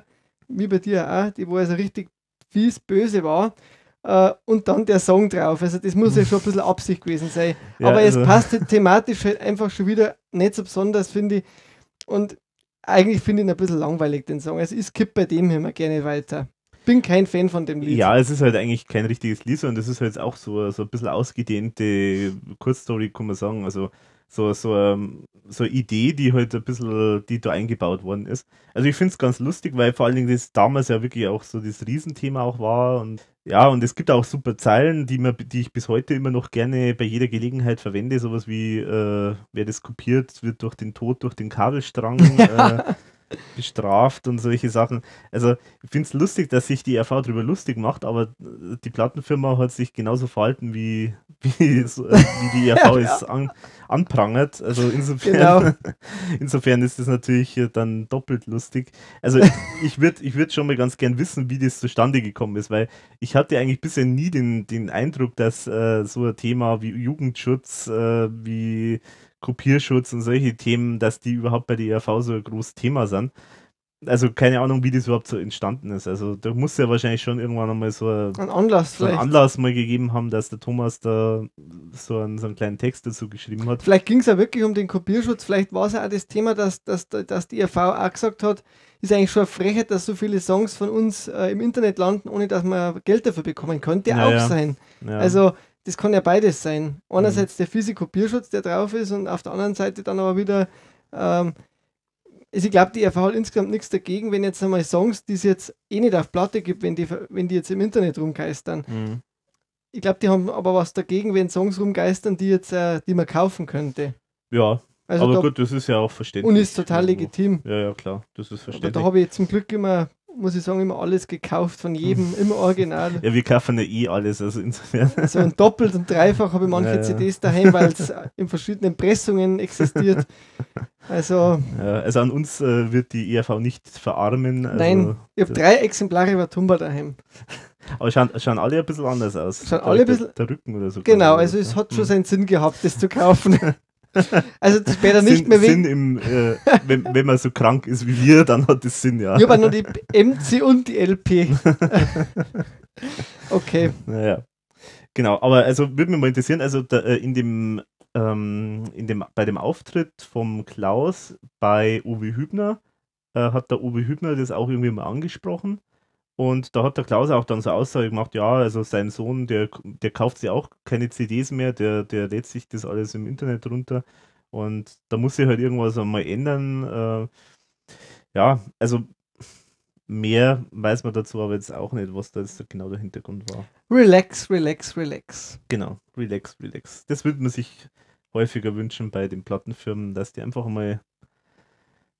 wie bei dir auch, die wo also richtig fies böse war. Äh, und dann der Song drauf. Also das muss ja schon ein bisschen Absicht gewesen sein. Ja, Aber also- es passt halt thematisch halt einfach schon wieder nicht so besonders, finde ich. Und eigentlich finde ich ihn ein bisschen langweilig, den Song. Also ich skippe bei dem immer gerne weiter. Bin kein Fan von dem Lied. Ja, es ist halt eigentlich kein richtiges Lied, sondern das ist halt auch so, so ein bisschen ausgedehnte Kurzstory, kann man sagen. Also so, so, ähm, so eine Idee, die halt ein bisschen, die da eingebaut worden ist. Also ich finde es ganz lustig, weil vor allen Dingen das damals ja wirklich auch so das Riesenthema auch war. Und ja, und es gibt auch super Zeilen, die, man, die ich bis heute immer noch gerne bei jeder Gelegenheit verwende. Sowas wie, äh, wer das kopiert, wird durch den Tod, durch den Kabelstrang äh, bestraft und solche Sachen. Also ich finde es lustig, dass sich die RV darüber lustig macht, aber die Plattenfirma hat sich genauso verhalten, wie, wie, so, äh, wie die RV es an, anprangert. Also insofern, Genau. insofern ist es natürlich dann doppelt lustig. Also ich würde ich würd schon mal ganz gern wissen, wie das zustande gekommen ist, weil ich hatte eigentlich bisher nie den, den Eindruck, dass äh, so ein Thema wie Jugendschutz, äh, wie Kopierschutz und solche Themen, dass die überhaupt bei der ERV so ein großes Thema sind. Also keine Ahnung, wie das überhaupt so entstanden ist. Also da muss ja wahrscheinlich schon irgendwann einmal so, ein, Ein Anlass so einen. Anlass mal gegeben haben, dass der Thomas da so einen, so einen kleinen Text dazu geschrieben hat. Vielleicht ging es ja wirklich um den Kopierschutz. Vielleicht war es ja auch das Thema, dass, dass, dass die ERV auch gesagt hat, ist eigentlich schon eine Frechheit, dass so viele Songs von uns äh, im Internet landen, ohne dass man Geld dafür bekommen. Könnte Ja, auch sein. Ja. Also das kann ja beides sein. Mhm. Einerseits der fiese Kopierschutz, der drauf ist, und auf der anderen Seite dann aber wieder, ähm, also ich glaube, die ERV hat insgesamt nichts dagegen, wenn jetzt einmal Songs, die es jetzt eh nicht auf Platte gibt, wenn die, wenn die jetzt im Internet rumgeistern. Mhm. ich glaube, die haben aber was dagegen, wenn Songs rumgeistern, die jetzt, äh, die man kaufen könnte. Ja, Also aber da, gut, das ist ja auch verständlich. und ist total legitim. Ja, ja, klar, das ist Aber verständlich. da habe ich zum Glück immer, muss ich sagen, immer alles gekauft von jedem, immer original. ja, wir kaufen ja eh alles, also insofern. So ein doppelt und dreifach habe ich manche Ja, ja. CDs daheim, weil es in verschiedenen Pressungen existiert. Also, Ja, also an uns äh, wird die ERV nicht verarmen. Also, nein, ich habe drei Exemplare über Tumba daheim. Aber schauen, schauen alle ein bisschen anders aus. Schauen Da- alle ein der, bisschen- Der Rücken oder so. Genau, also es hat schon Hm. seinen Sinn gehabt, das zu kaufen. Also später nicht Sinn, mehr Sinn wegen. im, äh, wenn, wenn man so krank ist wie wir, dann hat das Sinn, ja. Ich habe noch die MC und die LP. Okay. Naja. Genau, aber also würde mich mal interessieren, also da, äh, in dem, ähm, in dem, bei dem Auftritt vom Klaus bei Uwe Hübner äh, hat der Uwe Hübner das auch irgendwie mal angesprochen. Und da hat der Klaus auch dann so Aussage gemacht, ja, also sein Sohn, der, der kauft sich auch keine CDs mehr, der, der lädt sich das alles im Internet runter. Und da muss sich halt irgendwas einmal ändern. Äh, ja, also mehr weiß man dazu aber jetzt auch nicht, was da jetzt genau der Hintergrund war. Relax, relax, relax. Genau, relax, relax. Das würde man sich häufiger wünschen bei den Plattenfirmen, dass die einfach mal,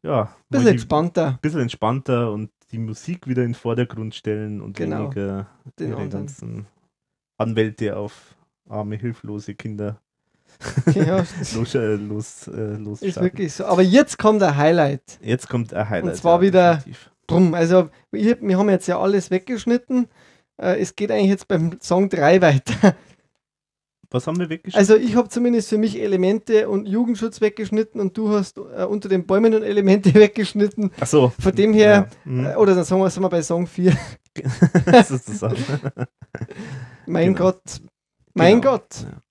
ja, Bisschen entspannter. bisschen entspannter und die Musik wieder in den Vordergrund stellen und Genau, weniger den ihre ganzen Anwälte auf arme, hilflose Kinder Ja, los, äh, los, äh, ist losstarten. wirklich so. Aber jetzt kommt der Highlight. Jetzt kommt ein Highlight. Und zwar wieder- definitiv. Drum, also wir, wir haben jetzt ja alles weggeschnitten. Äh, es geht eigentlich jetzt beim Song 3 weiter. Was haben wir weggeschnitten? Also ich habe zumindest für mich Elemente und Jugendschutz weggeschnitten und du hast äh, unter den Bäumen und Elemente weggeschnitten. Ach so. Von dem her, Ja, mhm. äh, oder dann sagen wir, sind wir bei Song 4. sozusagen. Mein Genau. Gott. Mein Genau. Gott. Ja.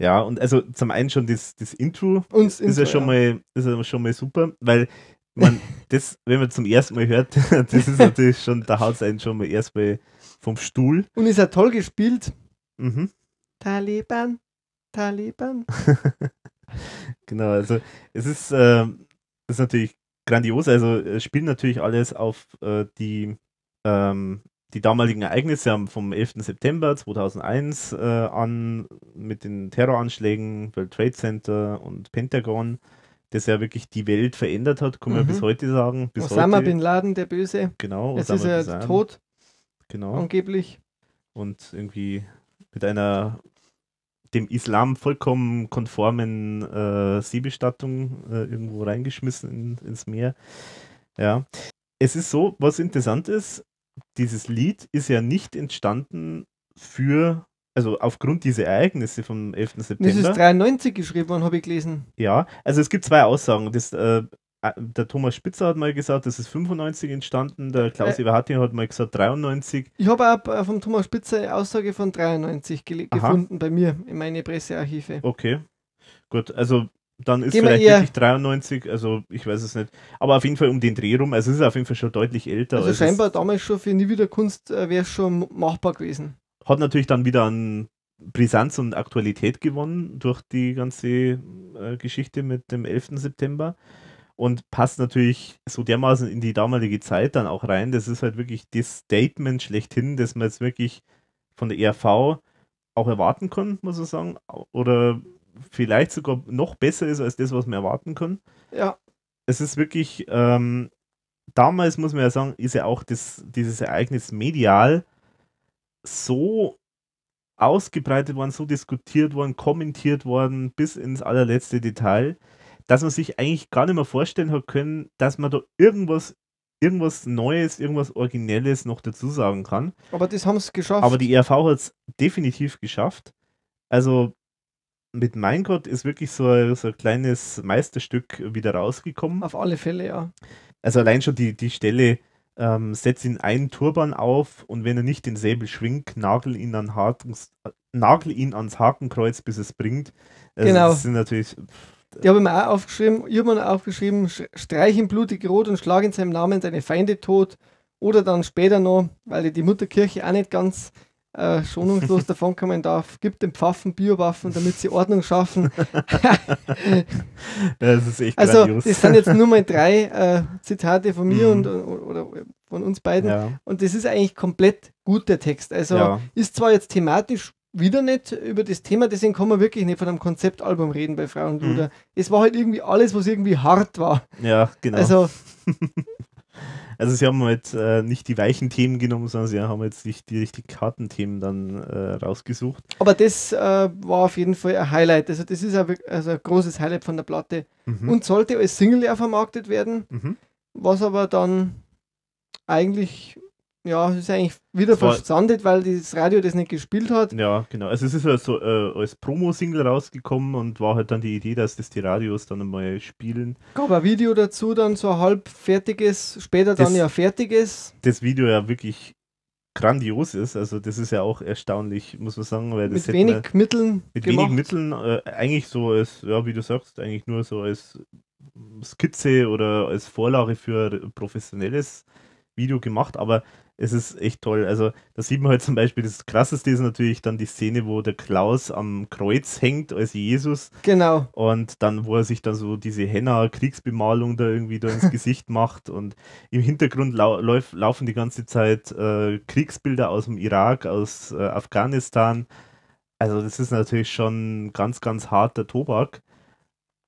Ja, und also zum einen schon das, das Intro Uns ist ja Intro, schon mal ist ja schon mal super, weil man das, wenn man zum ersten Mal hört, das ist natürlich schon, da haut es einen schon mal erstmal vom Stuhl. Und ist ja toll gespielt. Mhm. Taliban, Taliban. Genau, also es ist, das ist natürlich grandios, also es spielt natürlich alles auf äh, die, ähm, die damaligen Ereignisse vom 11. September 2001 äh, an mit den Terroranschlägen, World Trade Center und Pentagon, das ja wirklich die Welt verändert hat, kann man Mhm. bis heute sagen. Bis Osama heute, Bin Laden, der Böse. genau, Jetzt Osama ist er tot, Genau. angeblich. und irgendwie mit einer dem Islam vollkommen konformen äh, Seebestattung äh, irgendwo reingeschmissen in, ins Meer. Ja. Es ist so, was interessant ist, dieses Lied ist ja nicht entstanden für, also aufgrund dieser Ereignisse vom 11. Das ist September. 93 geschrieben worden, habe ich gelesen. Ja, also es gibt zwei Aussagen. Das, äh, der Thomas Spitzer hat mal gesagt, das ist 95 entstanden, der Klaus Äh. Eberhardt hat mal gesagt 93. Ich habe auch äh, vom Thomas Spitzer eine Aussage von 93 gele- Aha. gefunden bei mir in meine Pressearchive. Okay, gut, also dann ist Gehen wir vielleicht eher- wirklich 93, also ich weiß es nicht. Aber auf jeden Fall um den Dreh rum, also es ist auf jeden Fall schon deutlich älter. Also als scheinbar damals schon für Nie wieder Kunst äh, wäre es schon machbar gewesen. Es hat natürlich dann wieder an Brisanz und Aktualität gewonnen durch die ganze äh, Geschichte mit dem 11. September und passt natürlich so dermaßen in die damalige Zeit dann auch rein. Das ist halt wirklich das Statement schlechthin, das man jetzt wirklich von der ERV auch erwarten kann, muss man sagen. Oder vielleicht sogar noch besser ist als das, was man erwarten kann. Ja, Es ist wirklich, ähm, damals muss man ja sagen, ist ja auch das, dieses Ereignis medial so ausgebreitet worden, so diskutiert worden, kommentiert worden, bis ins allerletzte Detail, dass man sich eigentlich gar nicht mehr vorstellen hat können, dass man da irgendwas, irgendwas Neues, irgendwas Originelles noch dazu sagen kann. aber das haben sie geschafft. Aber die ERV hat es definitiv geschafft. Also mit Mein Gott ist wirklich so ein, so ein kleines Meisterstück wieder rausgekommen. Auf alle Fälle, ja. Also allein schon die, die Stelle, ähm, setz ihn einen Turban auf und wenn er nicht den Säbel schwingt, nagel ihn, an Hakens, nagel ihn ans Hakenkreuz, bis es bringt. Also Genau. Das sind natürlich, Die habe ich mir auch aufgeschrieben. Ich habe mir aufgeschrieben, sch- streich ihn blutig rot und schlag in seinem Namen seine Feinde tot. Oder dann später noch, weil die Mutterkirche auch nicht ganz äh, schonungslos davonkommen darf. Gibt den Pfaffen Biowaffen, damit sie Ordnung schaffen. das ist echt also, grandios. das sind jetzt nur mal drei äh, Zitate von mir Mhm. und, oder von uns beiden. Ja, Und das ist eigentlich komplett gut, der Text. Also ja, ist zwar jetzt thematisch wieder nicht über das Thema, deswegen kann man wirklich nicht von einem Konzeptalbum reden bei Frauenluder. Es war halt irgendwie alles, was irgendwie hart war. ja, genau. Also, Also, sie haben halt äh, nicht die weichen Themen genommen, sondern sie haben jetzt sich die richtig harten Themen dann äh, rausgesucht. aber das äh, war auf jeden Fall ein Highlight. Also, das ist ein, also ein großes Highlight von der Platte. Mhm. Und sollte als Single ja vermarktet werden, mhm. was aber dann eigentlich, ja, es ist eigentlich wieder versandet, weil das Radio das nicht gespielt hat. Ja, genau. Also es ist ja so äh, als Promo-Single rausgekommen und war halt dann die Idee, dass das die Radios dann einmal spielen. Gab ein Video dazu, dann so ein halb fertiges, später dann Das- ja fertiges. Das Video ja wirklich grandios ist. Also das ist ja auch erstaunlich, muss man sagen, weil das mit wenig Mitteln mit gemacht. wenig Mitteln äh, eigentlich so als, ja, wie du sagst, eigentlich nur so als Skizze oder als Vorlage für ein professionelles Video gemacht, aber es ist echt toll. Also da sieht man halt zum Beispiel, das krasseste ist natürlich dann die Szene, wo der Klaus am Kreuz hängt als Jesus Genau. und dann, wo er sich dann so diese Henna-Kriegsbemalung da irgendwie da ins Gesicht macht und im Hintergrund lau läuf, laufen die ganze Zeit äh, Kriegsbilder aus dem Irak, aus äh, Afghanistan. Also das ist natürlich schon ganz, ganz harter Tobak.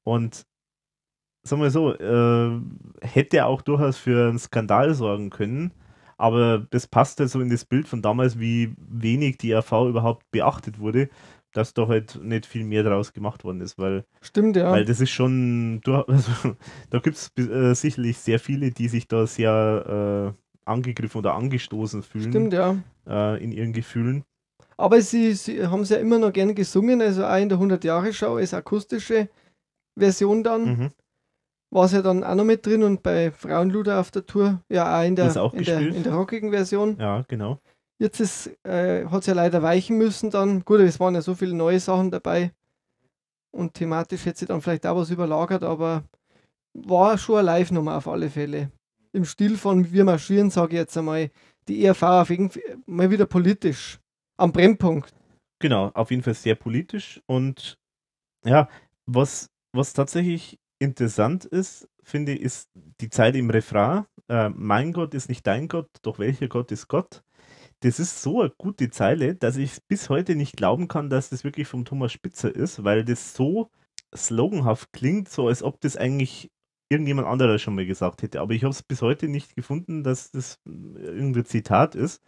Und sagen wir so, äh, hätte auch durchaus für einen Skandal sorgen können. Aber das passt ja so in das Bild von damals, wie wenig die RV überhaupt beachtet wurde, dass da halt nicht viel mehr draus gemacht worden ist, weil Stimmt, ja. weil das ist schon, du, also, da gibt es äh, sicherlich sehr viele, die sich da sehr äh, angegriffen oder angestoßen fühlen Stimmt, ja. äh, in ihren Gefühlen. Aber sie, sie haben es ja immer noch gerne gesungen, also auch in der 100-Jahre-Show als akustische Version dann. Mhm. War es ja dann auch noch mit drin und bei Frauenluder auf der Tour ja auch in der, auch in der, in der rockigen Version. Ja, genau. Jetzt ist, äh, hat es ja leider weichen müssen dann. Gut, es waren ja so viele neue Sachen dabei und thematisch hätte sie dann vielleicht auch was überlagert, aber war schon eine Live-Nummer auf alle Fälle. Im Stil von Wir marschieren, sage ich jetzt einmal, die ERV auf jeden Fall mal wieder politisch. Am Brennpunkt. Genau, auf jeden Fall sehr politisch und ja, was, was tatsächlich interessant ist, finde ich, ist die Zeit im Refrain. Äh, mein Gott ist nicht dein Gott, doch welcher Gott ist Gott? Das ist so eine gute Zeile, dass ich bis heute nicht glauben kann, dass das wirklich vom Thomas Spitzer ist, weil das so sloganhaft klingt, so als ob das eigentlich irgendjemand anderer schon mal gesagt hätte. Aber ich habe es bis heute nicht gefunden, dass das irgendein Zitat ist.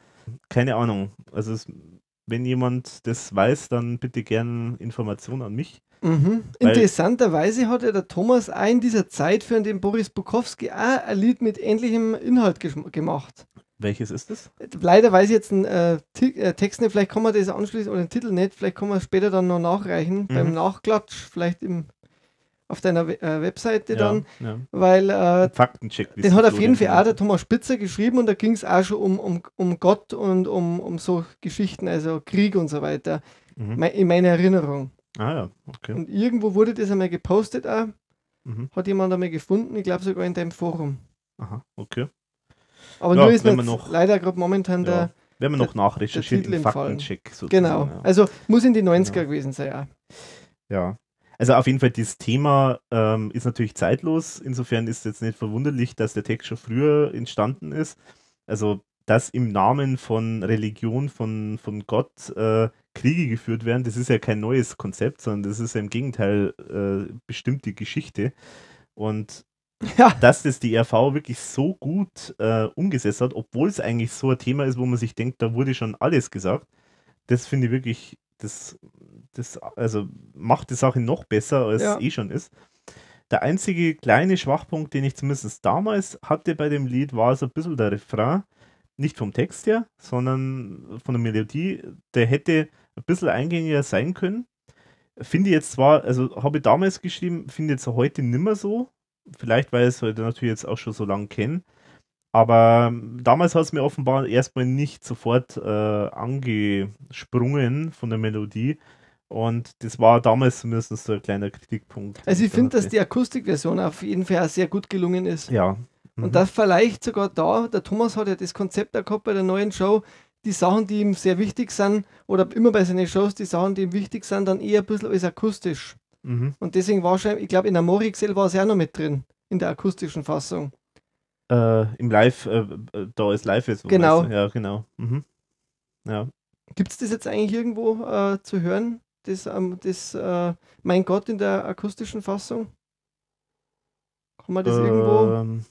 Keine Ahnung. Also es, wenn jemand das weiß, dann bitte gern Informationen an mich. Mhm. Interessanterweise hat ja der Thomas auch in dieser Zeit für den Boris Bukowski auch ein Lied mit ähnlichem Inhalt gemacht. Welches ist es? Leider weiß ich jetzt den äh, äh, Text nicht, vielleicht kann man das anschließen oder den Titel nicht, vielleicht kann man später dann noch nachreichen beim Nachklatsch, vielleicht im, auf deiner We äh, Webseite dann, Ja, ja. weil äh, Faktencheck. den hat auf jeden Fall auch der Thomas Spitzer geschrieben und da ging es auch schon um, um, um Gott und um, um so Geschichten, also Krieg und so weiter, Mhm. In meiner Erinnerung. Ah ja, okay. Und irgendwo wurde das einmal gepostet auch, Mhm. hat jemand einmal gefunden, ich glaube sogar in deinem Forum. Aha, okay. Aber Ja, nur ist mir wenn man noch- leider gerade momentan Ja. der, Werden wir der- noch nachrecherchieren Titel im. Faktencheck sozusagen. genau, Ja. also muss in die 90er Genau. gewesen sein, ja. Ja. Also auf jeden Fall, dieses Thema ähm, ist natürlich zeitlos. Insofern ist es jetzt nicht verwunderlich, dass der Text schon früher entstanden ist. Also, dass im Namen von Religion, von, von Gott äh, Kriege geführt werden, das ist ja kein neues Konzept, sondern das ist ja im Gegenteil äh, bestimmte Geschichte. Und Ja, dass das die RV wirklich so gut äh, umgesetzt hat, obwohl es eigentlich so ein Thema ist, wo man sich denkt, da wurde schon alles gesagt. Das finde ich wirklich, das, das also macht die Sache noch besser, als Ja. es eh schon ist. Der einzige kleine Schwachpunkt, den ich zumindest damals hatte bei dem Lied, war so ein bisschen der Refrain. Nicht vom Text her, sondern von der Melodie. Der hätte ein bisschen eingängiger sein können. Finde ich jetzt zwar, also habe ich damals geschrieben, finde jetzt heute nimmer so. Vielleicht, weil ich es heute natürlich jetzt auch schon so lange kenne. Aber ähm, damals hat es mir offenbar erstmal nicht sofort äh, angesprungen von der Melodie. Und das war damals zumindest so ein kleiner Kritikpunkt. also ich finde, dass die Akustikversion auf jeden Fall auch sehr gut gelungen ist. Ja. Mhm. Und das vielleicht sogar da, der Thomas hat ja das Konzept auch gehabt bei der neuen Show, die Sachen, die ihm sehr wichtig sind, oder immer bei seinen Shows, die Sachen, die ihm wichtig sind, dann eher ein bisschen als akustisch. Mhm. Und deswegen wahrscheinlich, ich glaube, in Amorixel war es ja auch noch mit drin, in der akustischen Fassung. Äh, Im Live, äh, äh, da ist live wo Genau. du? Ja, genau. Mhm. Ja. Gibt es das jetzt eigentlich irgendwo äh, zu hören? Das, ähm, das äh, Mein Gott in der akustischen Fassung? Kann man das irgendwo? Ähm,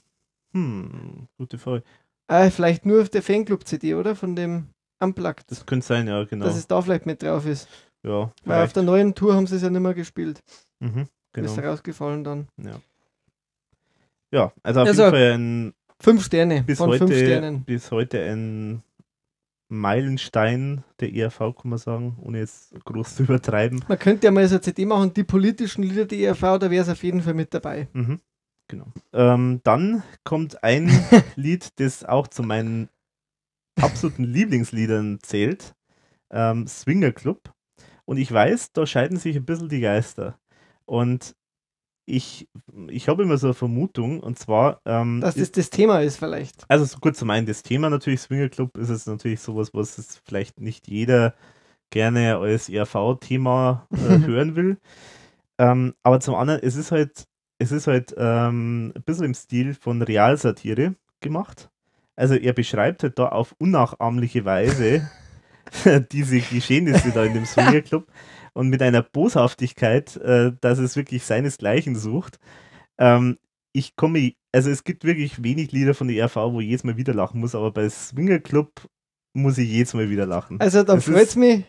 hm, gute Frage. Äh, vielleicht nur auf der Fanclub-CD, oder? Von dem Unplugged. Das könnte sein, ja, genau. Dass es da vielleicht mit drauf ist. ja, Weil auf vielleicht. der neuen Tour haben sie es ja nicht mehr gespielt. Mhm, Ist genau. rausgefallen dann. Ja, also auf Also, jeden Fall ein Fünf Sterne bis von heute, fünf Sternen. bis heute ein Meilenstein der ERV, kann man sagen, ohne jetzt groß zu übertreiben. Man könnte ja mal so eine CD machen, die politischen Lieder der ERV, da wäre es auf jeden Fall mit dabei. Mhm. Genau. Ähm, dann kommt ein Lied, das auch zu meinen absoluten Lieblingsliedern zählt. Ähm, Swinger Club. Und ich weiß, da scheiden sich ein bisschen die Geister. Und ich, ich habe immer so eine Vermutung, und zwar, ähm, Dass das ist, das Thema ist vielleicht. also so gut zum einen das Thema natürlich, Swinger Club ist es natürlich sowas, was es vielleicht nicht jeder gerne als ERV-Thema äh, hören will. Ähm, aber zum anderen, es ist halt, es ist halt ähm, ein bisschen im Stil von Realsatire gemacht. Also er beschreibt halt da auf unnachahmliche Weise diese Geschehnisse da in dem Swingerclub und mit einer Boshaftigkeit, äh, dass es wirklich seinesgleichen sucht. Ähm, ich komme, also es gibt wirklich wenig Lieder von der ERV, wo ich jedes Mal wieder lachen muss, aber bei Swingerclub muss ich jedes Mal wieder lachen. Also dann Das freut es mich,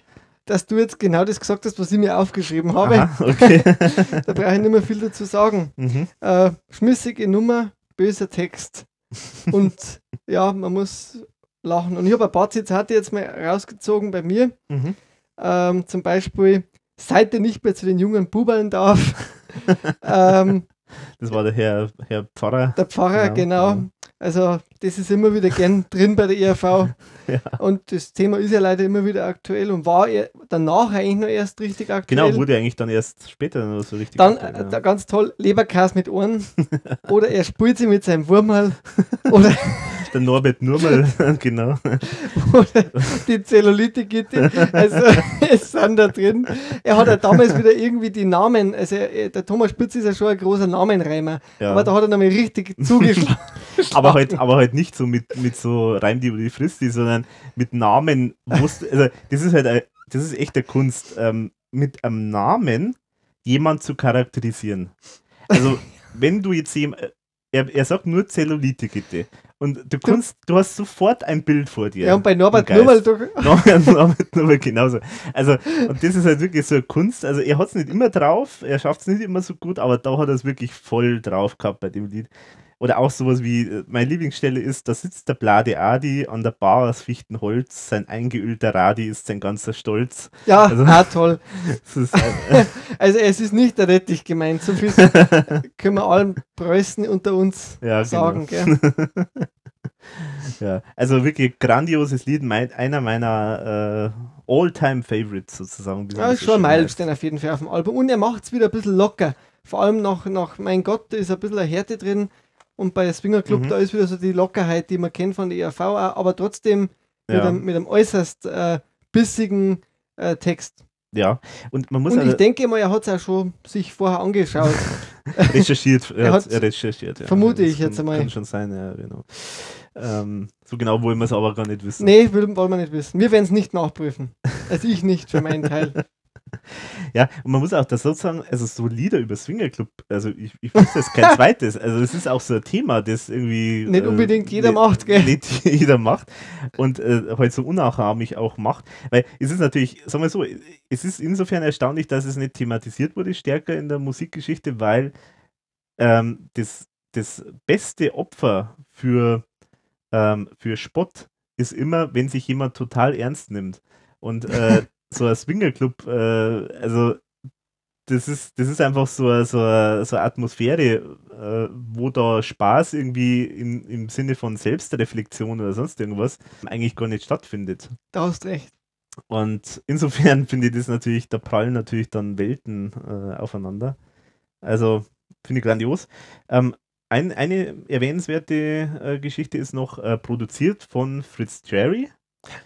dass du jetzt genau das gesagt hast, was ich mir aufgeschrieben habe. Aha, okay. Da brauche ich nicht mehr viel dazu sagen. mhm. Äh, schmissige Nummer, böser Text. Und ja, man muss lachen. Und ich habe ein paar Zitate jetzt mal rausgezogen bei mir. Mhm. Ähm, zum Beispiel, seit er nicht mehr zu den jungen Bubeln darf. ähm, Das war der Herr, Herr Pfarrer. der Pfarrer, Genau, genau. Also, das ist immer wieder gern drin bei der ERV. Ja. Und das Thema ist ja leider immer wieder aktuell und war danach eigentlich noch erst richtig aktuell. Genau, wurde eigentlich dann erst später noch so richtig. Dann aktuell, äh, ja. ganz toll, Leberkas mit Ohren. oder er spült sie mit seinem Wurmhall. oder, der Norbert Nurmal, genau. oder die Zellulite-Gitte. Also es sind da drin. Er hat ja damals wieder irgendwie die Namen, also er, der Thomas Spitz ist ja schon ein großer Namenreimer. Ja. Aber da hat er nochmal richtig zugeschlagen. aber halt, aber halt nicht so mit, mit so Reim, die über die Fristi, sondern mit Namen. wo's- Also, das ist halt, ein- das ist echt der Kunst, ähm, mit einem Namen jemand zu charakterisieren. Also, wenn du jetzt jemand, er, er sagt nur Zellulite, bitte. Und du kannst, du hast sofort ein Bild vor dir. Ja, und bei Norbert durch. Norbert, Norbert, Norbert genauso. Also, und das ist halt wirklich so eine Kunst. Also, er hat es nicht immer drauf, er schafft es nicht immer so gut, aber da hat er es wirklich voll drauf gehabt bei dem Lied. Oder auch sowas wie, äh, meine Lieblingsstelle ist, da sitzt der Blade Adi an der Bar aus Fichtenholz, sein eingeölter Radi ist sein ganzer Stolz. Ja, Also- auch toll. Halt, Also es ist nicht der Rettich gemeint. So viel können wir allen Preußen unter uns ja, sagen. genau. Ja, also wirklich grandioses Lied, mein, einer meiner äh, All-Time-Favorites sozusagen. Ja, schon Meilenstein auf jeden Fall auf dem Album. Und er macht es wieder ein bisschen locker. Vor allem nach, nach Mein Gott, da ist ein bisschen eine Härte drin. Und bei Swinger Club, Mhm. da ist wieder so die Lockerheit, die man kennt von der ERV, auch, aber trotzdem mit, Ja. einem, mit einem äußerst äh, bissigen äh, Text. Ja, und man muss Und also ich denke mal, er hat es auch schon sich vorher angeschaut. recherchiert, er, Er hat, er recherchiert. Ja. vermute Das ich jetzt einmal. Kann schon sein, ja, genau. Ähm, so genau wollen wir es aber gar nicht wissen. nee, will, wollen wir nicht wissen. Wir werden es nicht nachprüfen. Also ich nicht für meinen Teil. Ja, und man muss auch das sozusagen, also so Lieder über Swingerclub, also ich, ich wüsste es kein zweites. Also es ist auch so ein Thema, das irgendwie Nicht äh, unbedingt jeder nicht- macht, gell? Nicht jeder macht und äh, halt so unnachahmlich auch macht. Weil es ist natürlich, sagen wir so, es ist insofern erstaunlich, dass es nicht thematisiert wurde stärker in der Musikgeschichte, weil ähm, das, das beste Opfer für, ähm, für Spott ist immer, wenn sich jemand total ernst nimmt. Und äh, so ein Swingerclub, äh, also das ist, das ist einfach so, eine- so, eine- so eine Atmosphäre, äh, wo da Spaß irgendwie im, im Sinne von Selbstreflexion oder sonst irgendwas eigentlich gar nicht stattfindet. Da hast recht. Und insofern finde ich das natürlich, da prallen natürlich dann Welten äh, aufeinander. Also finde ich grandios. Ähm, ein, eine erwähnenswerte äh, Geschichte ist noch äh, produziert von Fritz Cherry.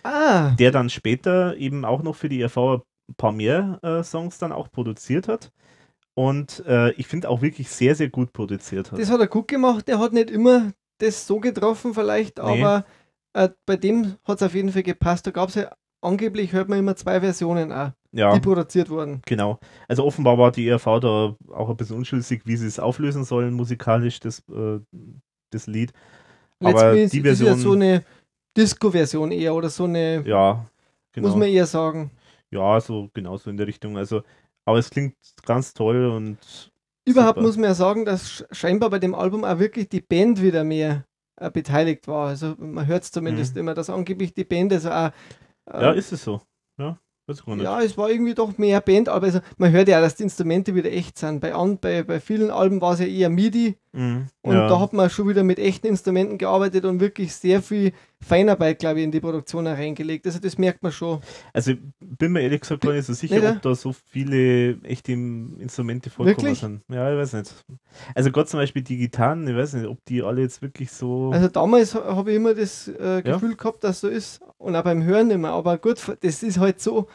Ah, der dann später eben auch noch für die ERV ein paar mehr äh, Songs dann auch produziert hat. Und äh, ich finde auch wirklich sehr, sehr gut produziert hat. das hat er gut gemacht. Der hat nicht immer das so getroffen, vielleicht, Nee. aber äh, bei dem hat es auf jeden Fall gepasst. Da gab es ja angeblich, hört man immer zwei Versionen auch, ja, die produziert wurden. genau. Also offenbar war die ERV da auch ein bisschen unschlüssig, wie sie es auflösen sollen musikalisch, das, äh, das Lied. Aber Letztlich die ist es ja Version, so eine Disco-Version eher oder so eine, ja, genau. muss man eher sagen. Ja, so genauso in der Richtung. Also, aber es klingt ganz toll und Überhaupt Super. muss man ja sagen, dass sch- scheinbar bei dem Album auch wirklich die Band wieder mehr äh, beteiligt war. Also man hört es zumindest immer, dass angeblich die Band also auch. äh, ja, ist es so. Ja, ja, es war irgendwie doch mehr Band, aber also man hört ja dass die Instrumente wieder echt sind. Bei, an, bei, bei vielen Alben war es ja eher MIDI Mhm. und ja. da hat man schon wieder mit echten Instrumenten gearbeitet und wirklich sehr viel Feinarbeit, glaube ich, in die Produktion reingelegt. Also das merkt man schon. Also bin mir ehrlich gesagt gar nicht so sicher, Nicht, ja? ob da so viele echte Instrumente vorkommen Wirklich? sind. Ja, ich weiß nicht. Also Gott zum Beispiel die Gitarren, ich weiß nicht, ob die alle jetzt wirklich so. Also damals ha- habe ich immer das äh, Gefühl gehabt, dass so ist und auch beim Hören immer. Aber gut, das ist halt so,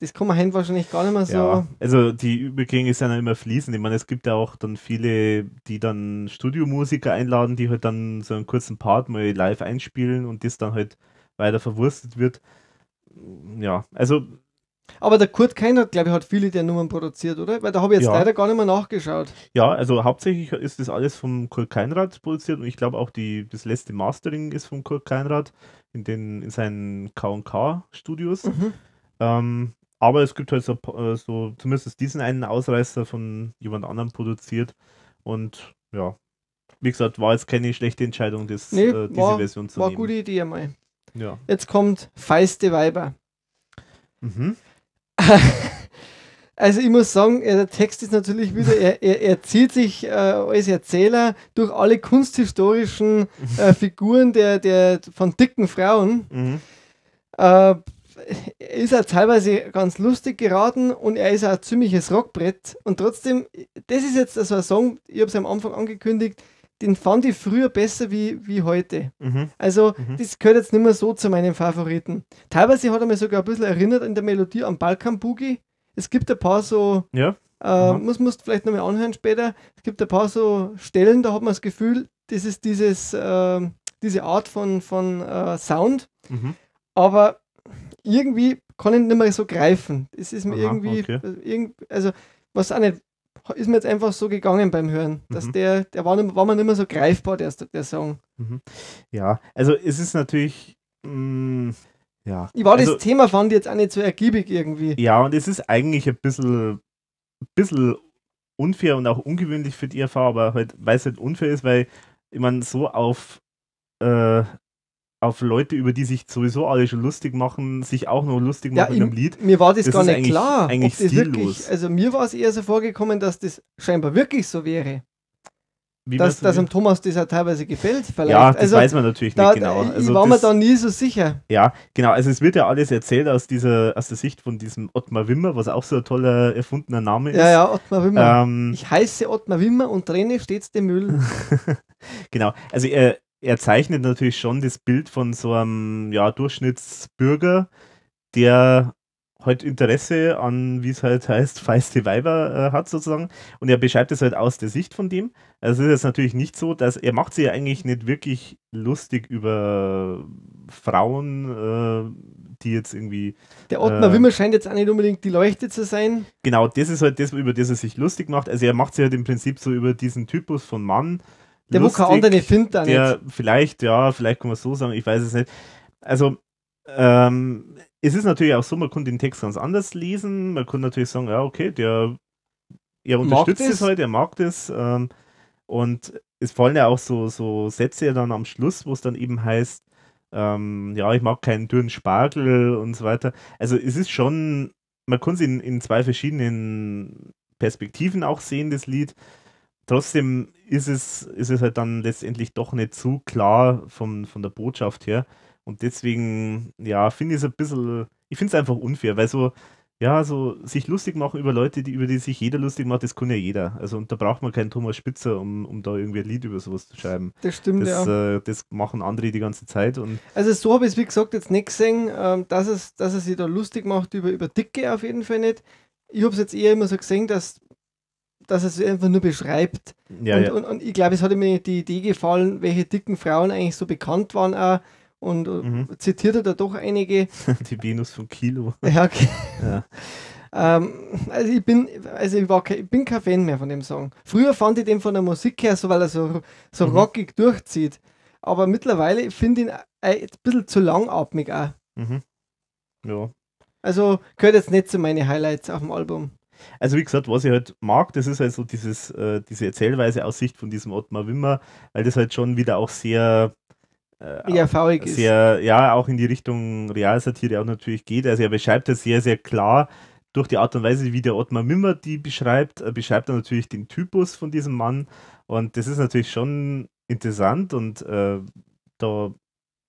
das kann man heute wahrscheinlich gar nicht mehr so. ja, also die Übergänge sind ja immer fließend. Ich meine, es gibt ja auch dann viele, die dann Studiomusiker einladen, die halt dann so einen kurzen Part mal live einspielen und das dann halt weiter verwurstet wird. Ja, also Aber der Kurt Keiner, glaube ich, hat viele der Nummern produziert, oder? Weil da habe ich jetzt Ja. leider gar nicht mehr nachgeschaut. Ja, also hauptsächlich ist das alles vom Kurt Keinrad produziert und ich glaube auch die, das letzte Mastering ist von Kurt Keinrad in, den, in seinen K&K-Studios. Mhm. Ähm, aber es gibt halt so, äh, so zumindest diesen einen Ausreißer von jemand anderem produziert und ja, wie gesagt, war jetzt keine schlechte Entscheidung, das, Nee, äh, diese war- Version zu War eine nehmen. gute Idee einmal. Ja. Jetzt kommt Feiste Weiber. Mhm. Also ich muss sagen, äh, der Text ist natürlich wieder, er, er, er zieht sich äh, als Erzähler durch alle kunsthistorischen äh, Figuren der, der, von dicken Frauen. Mhm. Er ist auch teilweise ganz lustig geraten und er ist auch ein ziemliches Rockbrett. Und trotzdem, das ist jetzt so ein Song, ich habe es am Anfang angekündigt, den fand ich früher besser wie, wie heute. Mhm. Also, Mhm. das gehört jetzt nicht mehr so zu meinen Favoriten. Teilweise hat er mich sogar ein bisschen erinnert in der Melodie an Balkan Boogie. Es gibt ein paar so, Ja. äh, Aha. muss musst vielleicht nochmal anhören später. Es gibt ein paar so Stellen, da hat man das Gefühl, das ist dieses, äh, diese Art von, von äh, Sound, Mhm. aber irgendwie kann ich nicht mehr so greifen. Es ist mir Aha, irgendwie, okay. also, irgend, also was auch nicht, ist mir jetzt einfach so gegangen beim Hören, dass Mhm. der, der war, nicht, war mir nicht mehr so greifbar, der, der Song. Ja, also es ist natürlich, mh, ja. Ich war also, das Thema, fand ich jetzt auch nicht so ergiebig irgendwie. Ja, und es ist eigentlich ein bisschen, bisschen unfair und auch ungewöhnlich für die ERV, aber halt, weil es halt unfair ist, weil ich meine, so auf, äh, auf Leute, über die sich sowieso alle schon lustig machen, sich auch noch lustig Ja, machen in einem ich- Lied. Mir war das, Das gar nicht eigentlich- klar. eigentlich ob das stillos. wirklich, also mir war es eher so vorgekommen, dass das scheinbar wirklich so wäre. Wie Dass, dass am Thomas das auch teilweise gefällt. Vielleicht. ja, das also, weiß man natürlich da, nicht genau. Ich Also war mir das, da nie so sicher. Ja, genau. Also es wird ja alles erzählt aus dieser, aus der Sicht von diesem Ottmar Wimmer, was auch so ein toller erfundener Name ist. Ja, ja, Ottmar Wimmer. Ähm, ich heiße Ottmar Wimmer und trenne stets den Müll. genau. Also er, er zeichnet natürlich schon das Bild von so einem ja, Durchschnittsbürger, der halt Interesse an, wie es halt heißt, feiste Weiber äh, hat sozusagen. Und er beschreibt es halt aus der Sicht von dem. Also es ist jetzt natürlich nicht so, dass er macht sich ja eigentlich nicht wirklich lustig über Frauen, äh, die jetzt irgendwie Der Ottmar Äh. Wimmer scheint jetzt auch nicht unbedingt die Leuchte zu sein. Genau, das ist halt das, über das er sich lustig macht. Also er macht sich halt im Prinzip so über diesen Typus von Mann. Der wo kein andere findet da der nicht. vielleicht, ja, vielleicht kann man so sagen, ich weiß es nicht. Also, ähm, es ist natürlich auch so, man kann den Text ganz anders lesen. Man kann natürlich sagen, ja, okay, der er unterstützt es halt, er mag das. Ähm, und es fallen ja auch so, so Sätze dann am Schluss, wo es dann eben heißt, ähm, ja, ich mag keinen dürren Spargel und so weiter. Also es ist schon, man kann es in, in zwei verschiedenen Perspektiven auch sehen, das Lied. Trotzdem ist es, ist es halt dann letztendlich doch nicht zu klar vom, von der Botschaft her. Und deswegen, ja, finde ich es ein bisschen, ich finde es einfach unfair, weil so, ja, so sich lustig machen über Leute, die, über die sich jeder lustig macht, das kann ja jeder. Also und da braucht man keinen Thomas Spitzer, um, um da irgendwie ein Lied über sowas zu schreiben. Das stimmt, Das, ja. äh, das machen andere die ganze Zeit und Also so habe ich es, wie gesagt, jetzt nicht gesehen, ähm, dass, es, dass er sich da lustig macht über, über Dicke auf jeden Fall nicht. Ich habe es jetzt eher immer so gesehen, dass, dass er es einfach nur beschreibt. ja, und, ja. Und, und ich glaube, es hat mir die Idee gefallen, welche dicken Frauen eigentlich so bekannt waren auch. Und äh, Mhm. zitiert er da doch einige. die Venus von Kilo. Ja, okay. Ja. Ähm, also ich bin, also ich, war kein, ich bin kein Fan mehr von dem Song. Früher fand ich den von der Musik her so, weil er so, so Mhm. rockig durchzieht. Aber mittlerweile finde ich ihn ein ein bisschen zu langatmig auch. Mhm. Ja. Also gehört jetzt nicht zu meinen Highlights auf dem Album. Also wie gesagt, was ich halt mag, das ist halt so dieses, äh, diese Erzählweise aus Sicht von diesem Ottmar Wimmer, weil das halt schon wieder auch sehr, äh, Eher faulig ist. sehr, ja, auch in die Richtung Realsatire auch natürlich geht. Also er beschreibt das sehr, sehr klar durch die Art und Weise, wie der Ottmar Wimmer die beschreibt, beschreibt er natürlich den Typus von diesem Mann und das ist natürlich schon interessant und äh, da,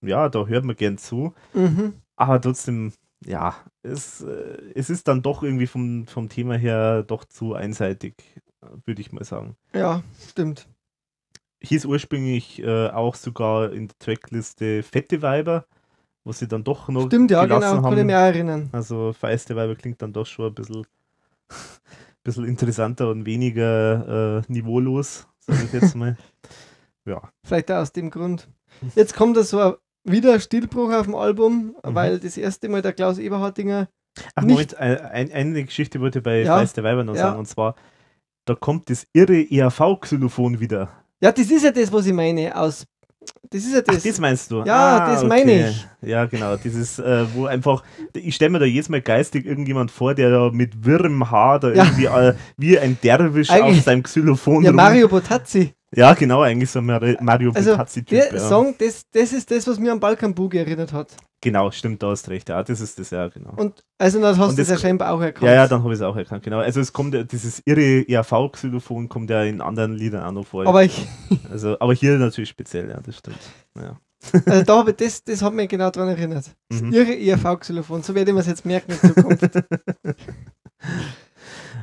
ja, da hört man gern zu. Mhm. Aber trotzdem, ja, es, äh, es ist dann doch irgendwie vom, vom Thema her doch zu einseitig, würde ich mal sagen. Ja, stimmt. Hieß ursprünglich äh, auch sogar in der Trackliste Fette Weiber, wo sie dann doch noch Stimmt, ja, gelassen genau. Kann ich haben. mich erinnern. Also feiste Weiber klingt dann doch schon ein bisschen, bisschen interessanter und weniger äh, niveaulos, sage ich jetzt mal. ja. Vielleicht auch aus dem Grund. Jetzt kommt da so ein, wieder ein Stilbruch auf dem Album, Mhm. weil das erste Mal der Klaus Eberhardinger. Ach, Nicht- Moment, ein, ein, eine Geschichte wollte ich bei Ja, Feiste Weiber noch ja. sagen, und zwar, da kommt das irre ERV-Xylophon wieder. Ja, das ist ja das, was ich meine. Aus, das ist ja Ach, das. das meinst du? Ja, das meine ich. Ja, genau. Dieses, äh, wo einfach, ich stelle mir da jedes Mal geistig irgendjemand vor, der da mit wirrem Haar da Ja. irgendwie äh, wie ein Derwisch Eigentlich- auf seinem Xylophon ja, rum- Mario Botazzi. Ja, genau, eigentlich so ein Mario Also, Butazzi-Typ. Der Ja. Song, das, das ist das, was mir an Balkan Boogie erinnert hat. Genau, stimmt, da hast recht. Ja, das ist das, ja, genau. Und also dann hast du das ja scheinbar auch erkannt. Ja, ja, dann habe ich es auch erkannt, genau. Also es kommt dieses irre ERV-Xylophon kommt ja in anderen Liedern auch noch vor. Aber ich, also, aber hier natürlich speziell, ja, das stimmt. Ja. also da habe das, das hat mich genau daran erinnert. Das Mhm. irre ERV-Xylophon, so werde ich mir es jetzt merken in Zukunft.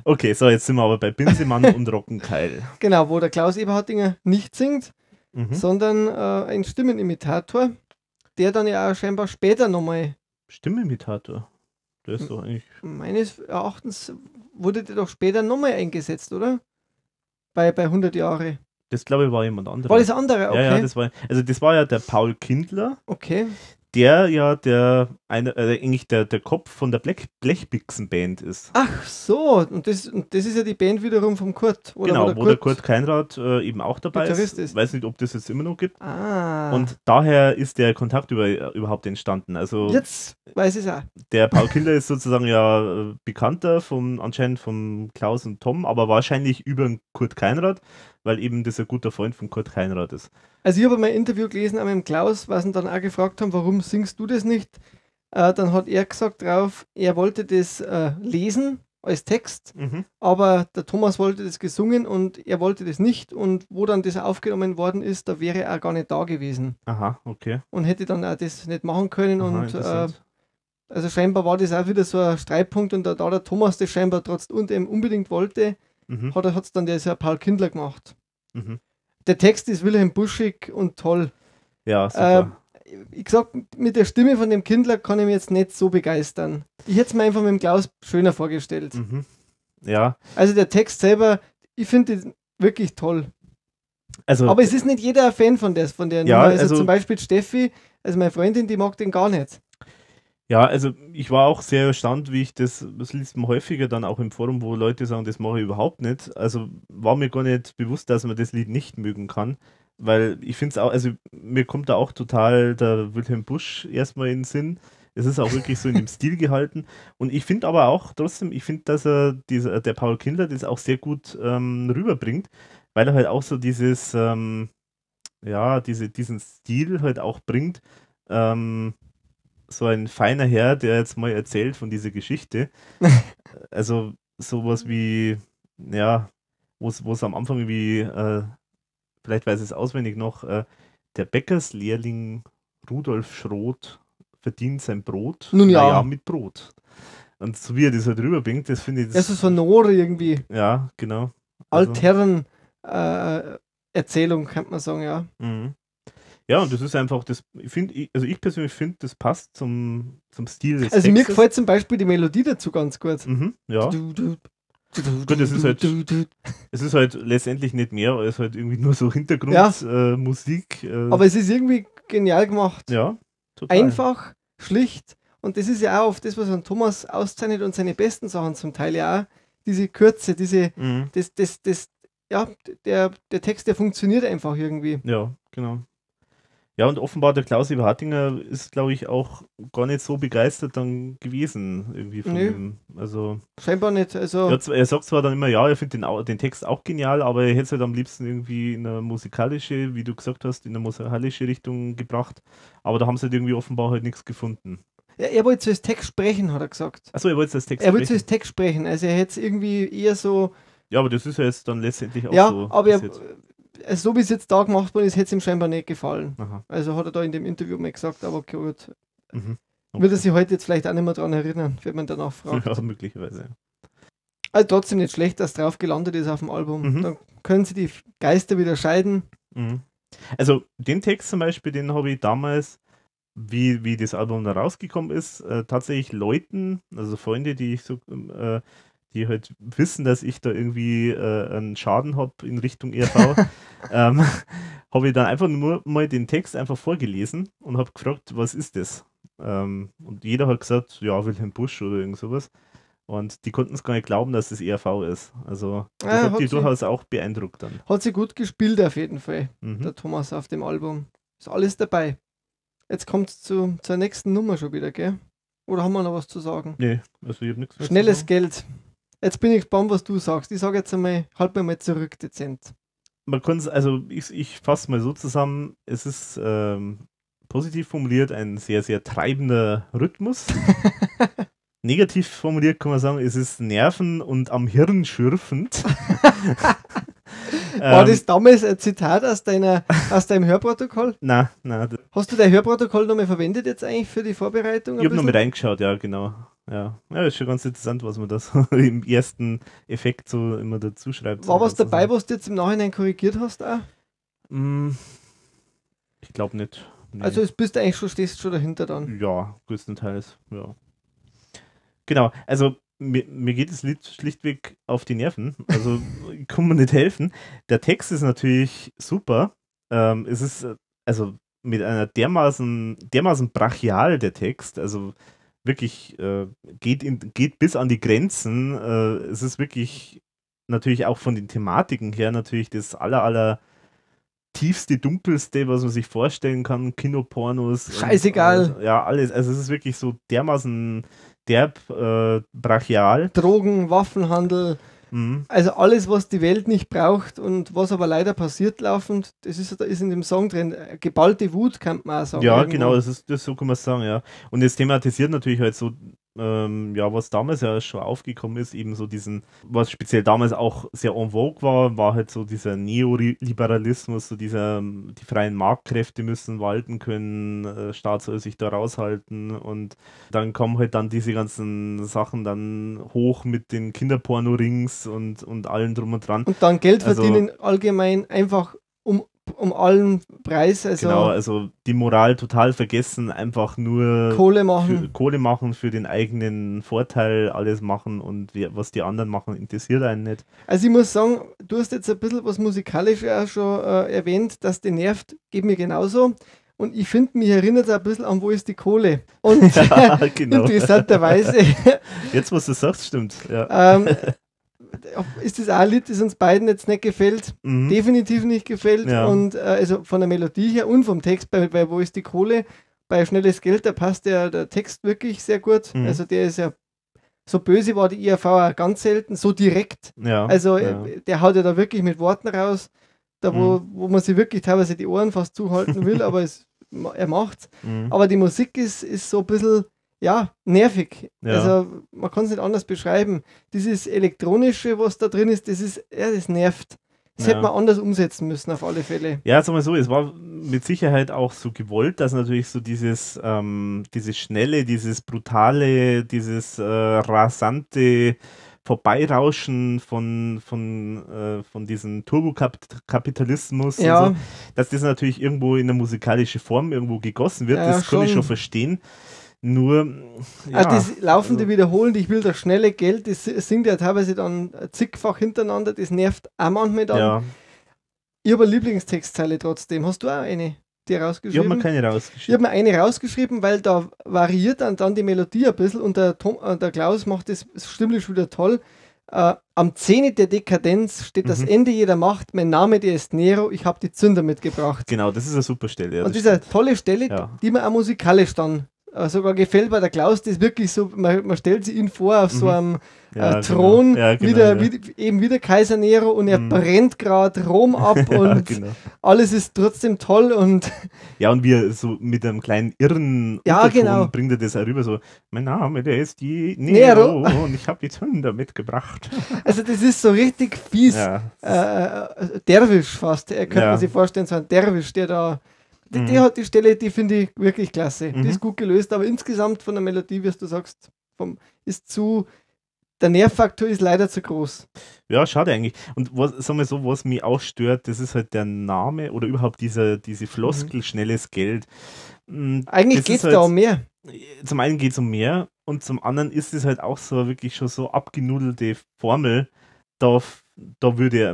Okay, so, jetzt sind wir aber bei Binsemann und Rockenkeil. genau, wo der Klaus Eberhardinger nicht singt, Mhm. sondern äh, ein Stimmenimitator, der dann ja auch scheinbar später nochmal, Stimmimitator. Der ist doch eigentlich. meines Erachtens, wurde der doch später nochmal eingesetzt, oder? Bei, bei 100 Jahre. Das glaube ich war jemand anderes. War das andere? Ja, Okay. ja, das war, also das war ja der Paul Kindler, okay. der ja der eine, äh, eigentlich der, der Kopf von der Blech, Blechbixen-Band ist. Ach so, und das, und das ist ja die Band wiederum vom Kurt. Oder genau, wo der Kurt Keinrad äh, eben auch dabei Gitarrist ist. ist. Weiß nicht, ob das jetzt immer noch gibt. Ah. Und daher ist der Kontakt über, überhaupt entstanden. Also jetzt weiß ich es auch. der Paul Kindler ist sozusagen ja äh, bekannter vom, anscheinend von Klaus und Tom, aber wahrscheinlich über den Kurt Keinrad, weil eben das ein guter Freund von Kurt Keinrad ist. Also ich habe mal ein Interview gelesen an meinem Klaus, was ihn dann auch gefragt haben, warum singst du das nicht? Äh, dann hat er gesagt drauf, er wollte das äh, lesen als Text, Mhm. aber der Thomas wollte das gesungen und er wollte das nicht und wo dann das aufgenommen worden ist, da wäre er gar nicht da gewesen Aha, okay. und hätte dann auch das nicht machen können Aha, und äh, also scheinbar war das auch wieder so ein Streitpunkt und da, da der Thomas das scheinbar trotz und eben unbedingt wollte, mhm. hat es dann der Herr Paul Kindler gemacht. Mhm. Der Text ist Wilhelm Buschig und toll. Ja, super. Ich gesagt, mit der Stimme von dem Kindler kann ich mich jetzt nicht so begeistern. Ich hätte es mir einfach mit dem Klaus schöner vorgestellt. Mhm. Ja, Also der Text selber, ich finde den wirklich toll. also Aber es ist nicht jeder Fan von der, von der Ja, Nummer. Also, also- zum Beispiel Steffi, also meine Freundin, die mag den gar nicht. Ja, also ich war auch sehr erstaunt, wie ich das, das liest man häufiger dann auch im Forum, wo Leute sagen, das mache ich überhaupt nicht. Also war mir gar nicht bewusst, dass man das Lied nicht mögen kann, weil ich finde es auch, also mir kommt da auch total der Wilhelm Busch erstmal in den Sinn. Es ist auch wirklich so in dem Stil gehalten. Und ich finde aber auch trotzdem, ich finde, dass er, dieser, der Paul Kindler das auch sehr gut ähm, rüberbringt, weil er halt auch so dieses, ähm, ja, diese, diesen Stil halt auch bringt. Ähm, so ein feiner Herr, der jetzt mal erzählt von dieser Geschichte. also sowas wie, ja, wo es am Anfang wie, äh, vielleicht weiß es auswendig noch, äh, der Bäckerslehrling Rudolf Schroth verdient sein Brot. Nun ja. Naja, mit Brot. Und so wie er das halt rüberbringt, das finde ich. Ja, Das, so sonore irgendwie. ja, genau. Also- Altern äh, Erzählung, könnte man sagen, ja. Mhm. Ja, und das ist einfach, das, ich finde, also ich persönlich finde, das passt zum, zum Stil des Also mir Textes. gefällt zum Beispiel die Melodie dazu ganz gut. Mhm, ja. Du, du, Gut, das ist halt-. Es ist halt letztendlich nicht mehr als halt irgendwie nur so Ja. Hintergrundmusik. Musik, äh, Aber es ist irgendwie genial gemacht. ja, total. Einfach, schlicht. Und das ist ja auch oft das, was an Thomas auszeichnet und seine besten Sachen zum Teil ja auch. Diese Kürze, diese, Mhm. das, das, das, ja, der, der Text, der funktioniert einfach irgendwie. Ja, genau. Ja, und offenbar der Klaus Eber Hartinger ist, glaube ich, auch gar nicht so begeistert dann gewesen, irgendwie von Nö. dem. Also, Scheinbar nicht. Also, er, er sagt zwar dann immer, ja, er findet den, den Text auch genial, aber er hätte es halt am liebsten irgendwie in eine musikalische, wie du gesagt hast, in eine musikalische Richtung gebracht. Aber da haben sie halt irgendwie offenbar halt nichts gefunden. ja, er wollte zuerst Text sprechen, hat er gesagt. Achso, er wollte jetzt das Text Er wollte sprechen. zuerst Text sprechen. Also er hätte es irgendwie eher so, Ja, aber das ist ja jetzt dann letztendlich auch ja, so. aber er. Also so wie es jetzt da gemacht worden ist, hätte es ihm scheinbar nicht gefallen. Aha. Also hat er da in dem Interview mal gesagt, aber okay, gut. Mhm. Wird er sich heute jetzt vielleicht auch nicht mehr dran erinnern, wenn man danach fragt. Ja, möglicherweise. Also trotzdem nicht schlecht, dass drauf gelandet ist auf dem Album. Mhm. Dann können sie die Geister wieder scheiden. Mhm. Also den Text zum Beispiel, den habe ich damals, wie, wie das Album da rausgekommen ist, äh, tatsächlich Leuten, also Freunde, die ich so, äh, die halt wissen, dass ich da irgendwie äh, einen Schaden habe in Richtung ERV, ähm, habe ich dann einfach nur mal den Text einfach vorgelesen und habe gefragt, was ist das? Ähm, und jeder hat gesagt, ja, Wilhelm Busch oder irgend sowas. Und die konnten es gar nicht glauben, dass das ERV ist. Also das Ah, hat hat die durchaus auch beeindruckt dann. Hat sie gut gespielt auf jeden Fall, Mhm. der Thomas auf dem Album. Ist alles dabei. Jetzt kommt es zu, zur nächsten Nummer schon wieder, gell? Oder haben wir noch was zu sagen? Nee, also ich habe nichts Schnelles. Geld. Jetzt bin ich gespannt, was du sagst. Ich sage jetzt einmal, halt mir mal zurück, dezent. Man kann es, also ich, ich fasse mal so zusammen, es ist ähm, positiv formuliert ein sehr, sehr treibender Rhythmus. Negativ formuliert kann man sagen, es ist nerven- und am Hirn schürfend. War Ähm, das damals ein Zitat aus, deiner, aus deinem Hörprotokoll? Na, d- Hast du dein Hörprotokoll nochmal verwendet jetzt eigentlich für die Vorbereitung? ich habe noch bisschen? mit reingeschaut, ja, genau. Ja. ja, ist schon ganz interessant, was man da so im ersten Effekt so immer dazu schreibt. War was dabei, was du jetzt im Nachhinein korrigiert hast? Auch? Mm, Ich glaube nicht. Nee. Also es bist du eigentlich schon, stehst schon dahinter dann. Ja, größtenteils, ja. Genau, also mir, mir geht das Lied schlichtweg auf die Nerven. Also ich kann mir nicht helfen. Der Text ist natürlich super. Ähm, es ist äh, also mit einer dermaßen, dermaßen brachial der Text, also wirklich äh, geht, in, geht bis an die Grenzen. Äh, es ist wirklich natürlich auch von den Thematiken her natürlich das aller, aller tiefste, dunkelste, was man sich vorstellen kann, Kinopornos. und, Scheißegal. äh, ja, alles. Also es ist wirklich so dermaßen derb, äh, brachial. Drogen, Waffenhandel, Mhm. also alles, was die Welt nicht braucht und was aber leider passiert laufend, das ist, ist in dem Song drin. Äh, Geballte Wut, kann man auch sagen. Ja, irgendwo. genau, das ist das so kann man sagen, ja. Und es thematisiert natürlich halt so, ähm, ja, was damals ja schon aufgekommen ist, eben so diesen, was speziell damals auch sehr en vogue war, war halt so dieser Neoliberalismus, so dieser, ähm, die freien Marktkräfte müssen walten können, äh, Staat soll sich da raushalten und dann kommen halt dann diese ganzen Sachen dann hoch mit den Kinderporno-Rings und, und allem drum und dran. Und dann Geld Also- verdienen allgemein einfach um, allen Preis, also genau, also die Moral total vergessen, einfach nur Kohle für, machen. Kohle machen, für den eigenen Vorteil alles machen und was die anderen machen, interessiert einen nicht. Also ich muss sagen, du hast jetzt ein bisschen was musikalisch auch schon äh, erwähnt, dass die nervt, geht mir genauso. Und ich finde, mich erinnert es ein bisschen an, wo ist die Kohle? Und Ja, genau. interessanterweise Jetzt, was du sagst, stimmt. Ja. ähm, ist das auch ein Lied, das uns beiden jetzt nicht gefällt. Mhm. definitiv nicht gefällt. Ja. Und äh, also von der Melodie her und vom Text, bei, bei Wo ist die Kohle? Bei Schnelles Geld, da passt der, der Text wirklich sehr gut. Mhm. Also der ist ja, so böse war die IAV auch ganz selten, so direkt. ja. Also ja. äh, der haut ja da wirklich mit Worten raus, da wo, wo man sich wirklich teilweise die Ohren fast zuhalten will, aber es, er macht's. Mhm. Aber die Musik ist, ist so ein bisschen, ja, nervig. Ja. Also man kann es nicht anders beschreiben. Dieses Elektronische, was da drin ist, das ist, ja, das nervt. Das Ja. hätte man anders umsetzen müssen, auf alle Fälle. Ja, sag mal so, es war mit Sicherheit auch so gewollt, dass natürlich so dieses, ähm, dieses schnelle, dieses brutale, dieses äh, rasante Vorbeirauschen von, von, äh, von diesem Turbokapitalismus, Ja, so, dass das natürlich irgendwo in eine musikalische Form irgendwo gegossen wird, Ja, das kann ich schon verstehen. Nur, ja, also das laufende Wiederholen, ich will das schnelle Geld, das singt ja teilweise dann zigfach hintereinander, das nervt auch manchmal dann. ja, Ich habe eine Lieblingstextzeile trotzdem. Hast du auch eine, die ich habe rausgeschrieben? mir keine Ich habe rausgeschrieben. mir eine rausgeschrieben, weil da variiert dann, dann die Melodie ein bisschen und der, Tom, äh, der Klaus macht das stimmlich wieder toll. Äh, am Zenit der Dekadenz steht das Mhm. Ende jeder Macht. Mein Name, der ist Nero. Ich habe die Zünder mitgebracht. Genau, das ist eine super Stelle. Ja, und das diese stimmt. tolle Stelle, Ja. die mir auch musikalisch dann sogar gefällt, weil der Klaus das wirklich so, man, man stellt sich ihn vor auf so Mhm. einem Ja, äh, Thron, genau. Ja, genau, wieder, ja. wie, eben wieder Kaiser Nero und er Mhm. brennt gerade Rom ab und genau. alles ist trotzdem toll und Ja, und wie er so mit einem kleinen irren Ja, genau. bringt er das auch rüber, so, mein Name, der ist die Nero. Nero, und ich habe die Zünder mitgebracht. also das ist so richtig fies. ja, äh, äh, Derwisch fast. Er könnte man sich vorstellen, so ein Derwisch, der da. Die, Mhm. die hat die Stelle, die finde ich wirklich klasse. Mhm. Die ist gut gelöst, aber insgesamt von der Melodie, wie du sagst, vom, ist zu. Der Nervfaktor ist leider zu groß. ja, schade eigentlich. Und was, sagen wir so, was mich auch stört, das ist halt der Name oder überhaupt diese, diese Floskel, schnelles Geld. Mm, Eigentlich geht es ist da halt- um mehr. Zum einen geht es um mehr und zum anderen ist es halt auch so wirklich schon so abgenudelte Formel. Da, da würde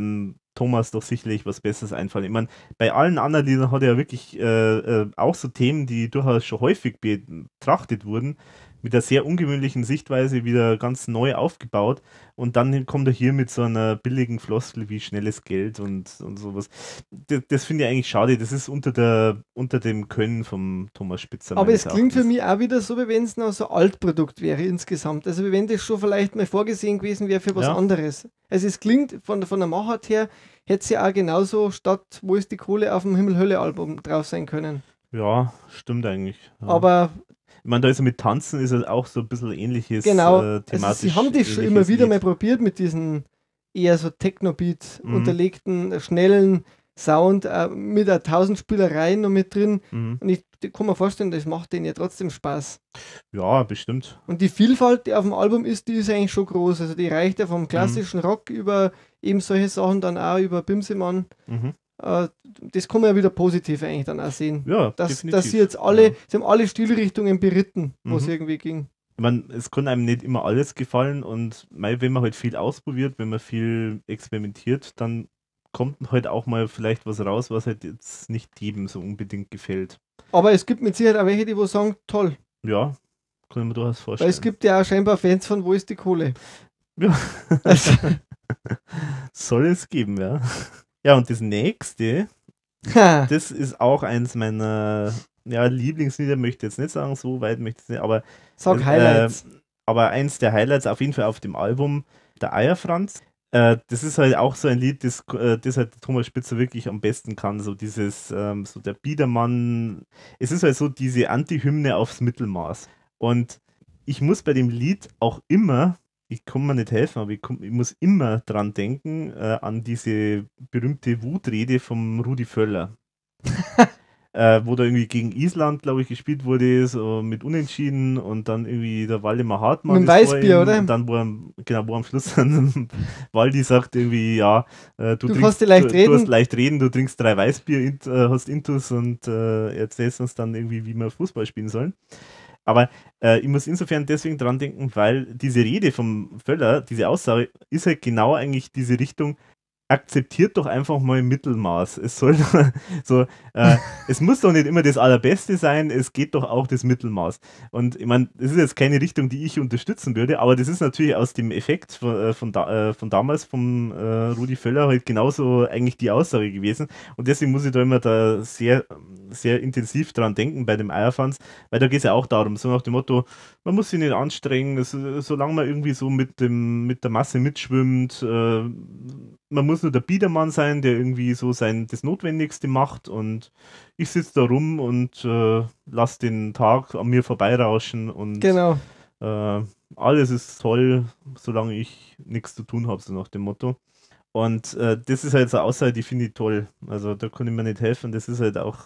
Thomas doch sicherlich was Besseres einfallen. Ich meine, bei allen anderen Liedern hat er ja wirklich äh, äh, auch so Themen, die durchaus schon häufig betrachtet wurden, mit einer sehr ungewöhnlichen Sichtweise wieder ganz neu aufgebaut. Und dann kommt er hier mit so einer billigen Floskel wie schnelles Geld und, und sowas. Das, das finde ich eigentlich schade. Das ist unter, der, unter dem Können vom Thomas Spitzer. Aber es klingt für mich auch wieder so, wie wenn es noch so ein Altprodukt wäre insgesamt. Also wie wenn das schon vielleicht mal vorgesehen gewesen wäre für was Ja. anderes. Also es klingt von, von der Machart her, hätte ja auch genauso statt Wo ist die Kohle auf dem Himmel-Hölle-Album drauf sein können. Ja, stimmt eigentlich. Ja. Aber ich meine, da ist mit Tanzen ist auch so ein bisschen ähnliches Genau, äh, also thematisch. sie haben das schon immer wieder Lied. mal probiert mit diesen eher so Techno-Beat Mhm. unterlegten, äh, schnellen Sound äh, mit einer tausend Spielereien noch mit drin. Mhm. Und ich kann mir vorstellen, das macht denen ja trotzdem Spaß. Ja, bestimmt. Und die Vielfalt, die auf dem Album ist, die ist eigentlich schon groß. Also die reicht ja Mhm. vom klassischen Rock über eben solche Sachen dann auch über Bimsemann. Mhm. Äh, das kann man ja wieder positiv eigentlich dann auch sehen. Ja, Dass, definitiv. dass sie jetzt alle, Ja. sie haben alle Stilrichtungen beritten, wo es Mhm. irgendwie ging. Ich meine, es kann einem nicht immer alles gefallen und wenn man halt viel ausprobiert, wenn man viel experimentiert, dann kommt halt auch mal vielleicht was raus, was halt jetzt nicht jedem so unbedingt gefällt. Aber es gibt mit Sicherheit auch welche, die wo sagen, toll. Ja, kann ich mir durchaus Weil vorstellen. es gibt ja auch scheinbar Fans von Wo ist die Kohle? Ja. Also, Soll es geben, ja. Ja, und das nächste, ha, das ist auch eins meiner ja, Lieblingslieder, möchte ich jetzt nicht sagen, so weit möchte ich nicht, aber sag Äh, Highlights. aber eins der Highlights auf jeden Fall auf dem Album, der Eierfranz. Äh, das ist halt auch so ein Lied, das, äh, das halt Thomas Spitzer wirklich am besten kann. So dieses, ähm, so der Biedermann. Es ist halt so diese Anti-Hymne aufs Mittelmaß. Und ich muss bei dem Lied auch immer, ich kann mir nicht helfen, aber ich, komm, ich muss immer dran denken, äh, an diese berühmte Wutrede vom Rudi Völler. äh, wo da irgendwie gegen Island, glaube ich, gespielt wurde, so mit Unentschieden und dann irgendwie der Waldemar Hartmann. Mit Weißbier, ihm oder? Und dann, wo er, genau, wo am Schluss dann Waldi sagt irgendwie, ja, äh, du, Du trinkst, dir leicht du, reden. du hast leicht reden, du trinkst drei Weißbier, int, äh, hast Intus und äh, erzählst uns dann irgendwie, wie wir Fußball spielen sollen. Aber äh, ich muss insofern deswegen dran denken, weil diese Rede vom Völler, diese Aussage, ist halt genau eigentlich diese Richtung, akzeptiert doch einfach mal Mittelmaß. Es soll so, äh, es muss doch nicht immer das Allerbeste sein, es geht doch auch das Mittelmaß. Und ich meine, das ist jetzt keine Richtung, die ich unterstützen würde, aber das ist natürlich aus dem Effekt von, äh, von, da, äh, von damals vom äh, Rudi Völler halt genauso eigentlich die Aussage gewesen. Und deswegen muss ich da immer da sehr, sehr intensiv dran denken bei dem Eierfans, weil da geht es ja auch darum, so nach dem Motto, man muss sich nicht anstrengen, das, solange man irgendwie so mit, dem, mit der Masse mitschwimmt, äh, man muss nur der Biedermann sein, der irgendwie so sein das Notwendigste macht und ich sitze da rum und äh, lass den Tag an mir vorbeirauschen und Genau. äh, alles ist toll, solange ich nichts zu tun habe, so nach dem Motto. Und äh, das ist halt so eine Aussage, die finde ich toll. Also da kann ich mir nicht helfen. Das ist halt auch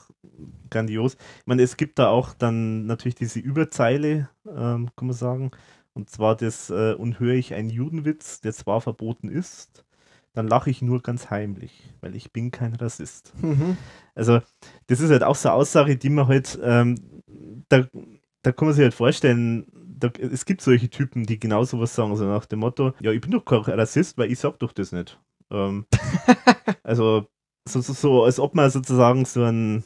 grandios. Ich meine, es gibt da auch dann natürlich diese Überzeile, ähm, kann man sagen. Und zwar das, äh, und höre ich einen Judenwitz, der zwar verboten ist, dann lache ich nur ganz heimlich, weil ich bin kein Rassist. Mhm. Also, das ist halt auch so eine Aussage, die man halt, ähm, da, da kann man sich halt vorstellen, da, es gibt solche Typen, die genau sowas sagen, so nach dem Motto, ja, ich bin doch kein Rassist, weil ich sag doch das nicht. Ähm, also, so, so, so, als ob man sozusagen so einen,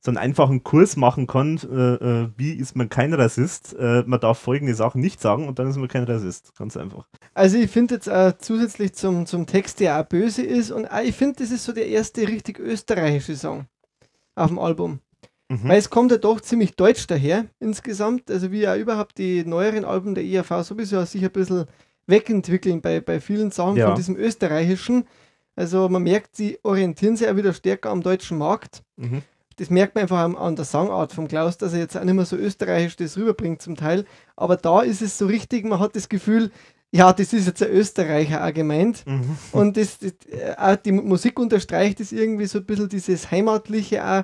so einen einfachen Kurs machen kann, äh, äh, wie ist man kein Rassist, äh, man darf folgende Sachen nicht sagen und dann ist man kein Rassist. Ganz einfach. Also ich finde jetzt äh, zusätzlich zum, zum Text, der auch böse ist, und auch ich finde, das ist so der erste richtig österreichische Song auf dem Album. Mhm. Weil es kommt ja doch ziemlich deutsch daher insgesamt. Also wie ja überhaupt die neueren Alben der ERV sowieso sich ein bisschen wegentwickeln bei, bei vielen Sachen Ja. von diesem österreichischen. Also man merkt, sie orientieren sich auch wieder stärker am deutschen Markt. Mhm. Das merkt man einfach an, an der Sangart vom Klaus, dass er jetzt auch nicht mehr so österreichisch das rüberbringt zum Teil. Aber da ist es so richtig, man hat das Gefühl, ja, das ist jetzt ein Österreicher auch gemeint. Mhm. Und das, das, äh, auch die Musik unterstreicht es irgendwie so ein bisschen dieses Heimatliche auch.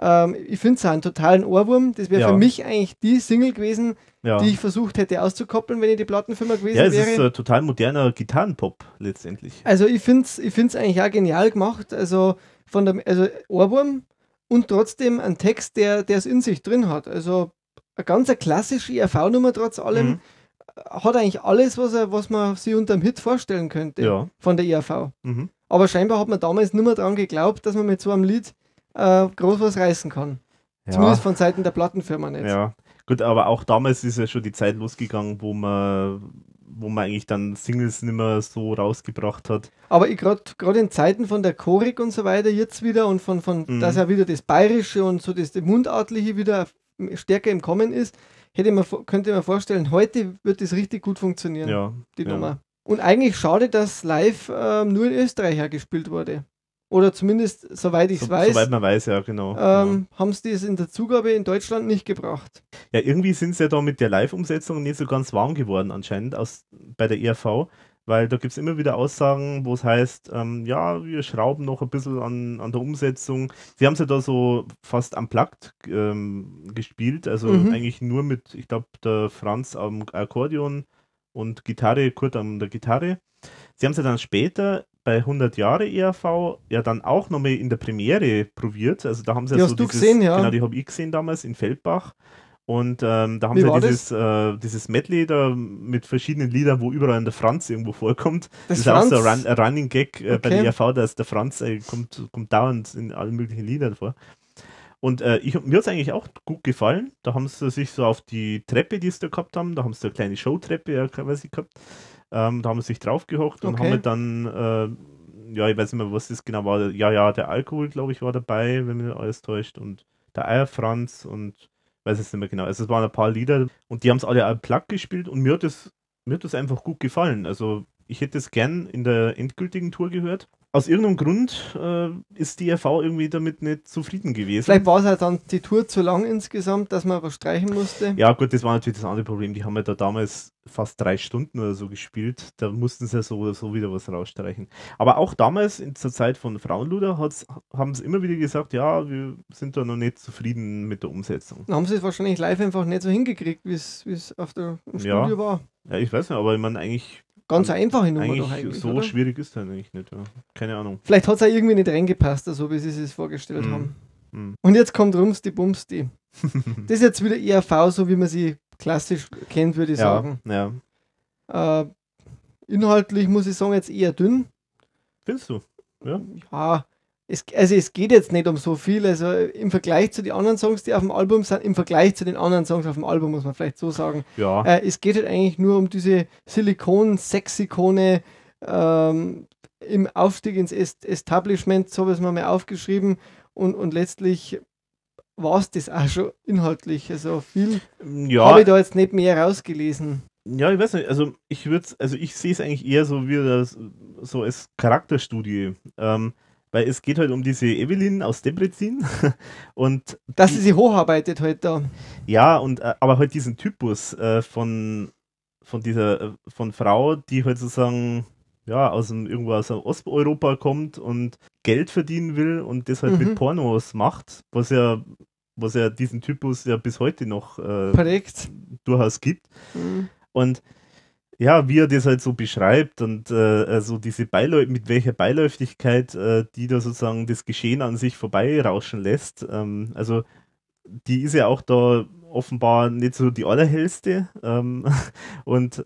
Ähm, ich finde es auch einen totalen Ohrwurm. Das wäre Ja. für mich eigentlich die Single gewesen, Ja. die ich versucht hätte auszukoppeln, wenn ich die Plattenfirma gewesen ja, es wäre. ist ein total moderner Gitarrenpop letztendlich. Also ich finde es ich find's eigentlich auch genial gemacht. Also von der also Ohrwurm und trotzdem ein Text, der es in sich drin hat. Also eine ganz eine klassische ERV-Nummer trotz allem. Mhm. Hat eigentlich alles, was, er, was man sich unter dem Hit vorstellen könnte Ja. von der ERV. Mhm. Aber scheinbar hat man damals nicht mehr daran geglaubt, dass man mit so einem Lied äh, groß was reißen kann. Zumindest von Seiten der Plattenfirma nicht. Ja, gut, aber auch damals ist ja schon die Zeit losgegangen, wo man, wo man eigentlich dann Singles nicht mehr so rausgebracht hat. Aber ich gerade in Zeiten von der Chorik und so weiter jetzt wieder und von, von Mhm. dass ja wieder das Bayerische und so das, Mundartliche wieder stärker im Kommen ist, hätte man, könnte man vorstellen, heute wird das richtig gut funktionieren, Ja, die ja. Nummer. Und eigentlich schade, dass live ähm, nur in Österreich gespielt wurde. Oder zumindest, soweit ich es So, weiß, Soweit man weiß, ja, genau. ähm, haben sie das in der Zugabe in Deutschland nicht gebracht. ja. ja, irgendwie sind sie ja da mit der Live-Umsetzung nicht so ganz warm geworden, anscheinend, aus, bei der ERV. Weil da gibt es immer wieder Aussagen, wo es heißt, ähm, ja, wir schrauben noch ein bisschen an, an der Umsetzung. Sie haben es ja da so fast unplugged ähm, gespielt, also Mhm. eigentlich nur mit, ich glaube, der Franz am Akkordeon und Gitarre, Kurt an der Gitarre. Sie haben es ja dann später bei 100 Jahre ERV ja dann auch nochmal in der Premiere probiert. Also da haben sie Die ja hast so du dieses, gesehen, ja. genau, die habe ich gesehen damals in Feldbach. Und ähm, da haben Wie sie ja dieses, äh, dieses Medley da mit verschiedenen Liedern, wo überall der Franz irgendwo vorkommt. Das, ist auch so ein, Run, ein Running Gag äh, bei Okay. der ERV, dass der Franz äh, kommt, kommt dauernd in allen möglichen Liedern vor. Und äh, ich, mir hat es eigentlich auch gut gefallen. Da haben sie sich so auf die Treppe, die sie da gehabt haben, da haben sie eine kleine Showtreppe ja, quasi gehabt. Ähm, da haben sie sich draufgehockt und Okay. haben dann, äh, ja, ich weiß nicht mehr, was das genau war. Ja, ja, der Alkohol, glaube ich, war dabei, wenn nicht alles täuscht. Und der Eierfranz und weiß es nicht mehr genau. Also es waren ein paar Lieder und die haben es alle am Plug gespielt und mir hat das, mir hat das einfach gut gefallen. Also ich hätte es gern in der endgültigen Tour gehört. Aus irgendeinem Grund äh, ist die RV irgendwie damit nicht zufrieden gewesen. Vielleicht war es halt dann die Tour zu lang insgesamt, dass man was streichen musste. Ja, gut, das war natürlich das andere Problem. Die haben ja da damals fast drei Stunden oder so gespielt. Da mussten sie ja so oder so wieder was rausstreichen. Aber auch damals, in zur Zeit von Frauenluder, haben sie immer wieder gesagt, ja, wir sind da noch nicht zufrieden mit der Umsetzung. Dann haben sie es wahrscheinlich live einfach nicht so hingekriegt, wie es auf der im Ja. War. Ja, ich weiß nicht, aber ich meine, eigentlich, Ganz eine einfache Nummer eigentlich, doch eigentlich. so oder? schwierig ist das eigentlich nicht. Ja. Keine Ahnung. Vielleicht hat es auch irgendwie nicht reingepasst, so wie sie es vorgestellt Mhm. haben. Hm. Und jetzt kommt Rumsti Bumsti. Das ist jetzt wieder ERV, so wie man sie klassisch kennt, würde ich ja, sagen. ja. Äh, inhaltlich muss ich sagen, jetzt eher dünn. Findest du? Ja. Ja, es, also es geht jetzt nicht um so viel. Also im Vergleich zu den anderen Songs, die auf dem Album sind, im Vergleich zu den anderen Songs auf dem Album, muss man vielleicht so sagen. Ja. Äh, es geht halt eigentlich nur um diese Silikon-Sexikone ähm, im Aufstieg ins Est Establishment, so es mir mal aufgeschrieben. Und, und letztlich war es das auch schon inhaltlich. Also viel ja. habe ich da jetzt nicht mehr rausgelesen. Ja, ich weiß nicht, also ich würde also ich sehe es eigentlich eher so wie das so als Charakterstudie. Ähm, weil es geht halt um diese Evelyn aus Debrecen und Dass sie sich hocharbeitet halt da. ja, und äh, aber halt diesen Typus äh, von, von dieser äh, von Frau, die halt sozusagen ja, aus dem, irgendwo aus Osteuropa kommt und Geld verdienen will und das halt Mhm. mit Pornos macht, was ja, was ja diesen Typus ja bis heute noch äh, durchaus gibt. Mhm. Und ja, wie er das halt so beschreibt und äh, also diese Beiläu mit welcher Beiläufigkeit äh, die da sozusagen das Geschehen an sich vorbeirauschen lässt. Ähm, also die ist ja auch da offenbar nicht so die allerhellste. Ähm, und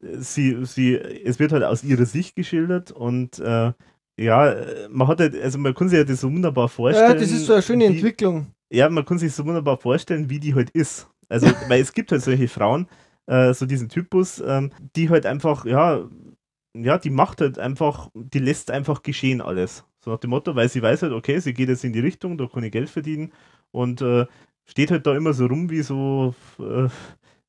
sie, sie, es wird halt aus ihrer Sicht geschildert und äh, ja, man hat halt, also man kann sich ja das so wunderbar vorstellen. Ja, das ist so eine schöne wie- Entwicklung. ja, man kann sich so wunderbar vorstellen, wie die halt ist. Also, weil es gibt halt solche Frauen, äh, so diesen Typus, ähm, die halt einfach, ja, ja, die macht halt einfach, die lässt einfach geschehen alles. So nach dem Motto, weil sie weiß halt, okay, sie geht jetzt in die Richtung, da kann ich Geld verdienen und äh, steht halt da immer so rum wie so, äh,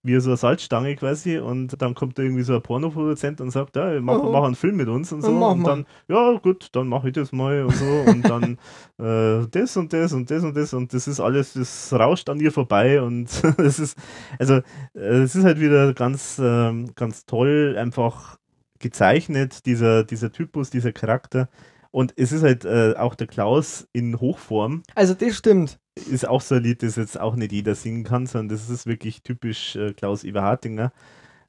wie so eine Salzstange quasi und dann kommt da irgendwie so ein Pornoproduzent und sagt, ja, mach, Oh. mach einen Film mit uns und so und mal. dann, ja gut, dann mache ich das mal und so und dann äh, das und das und das und das und das ist alles, das rauscht an ihr vorbei und es ist, also äh, es ist halt wieder ganz, ähm, ganz toll einfach gezeichnet, dieser, dieser Typus, dieser Charakter. Und es ist halt äh, auch der Klaus in Hochform, Also das stimmt. ist auch so ein Lied, das jetzt auch nicht jeder singen kann, sondern das ist wirklich typisch äh, Klaus Eberhardinger,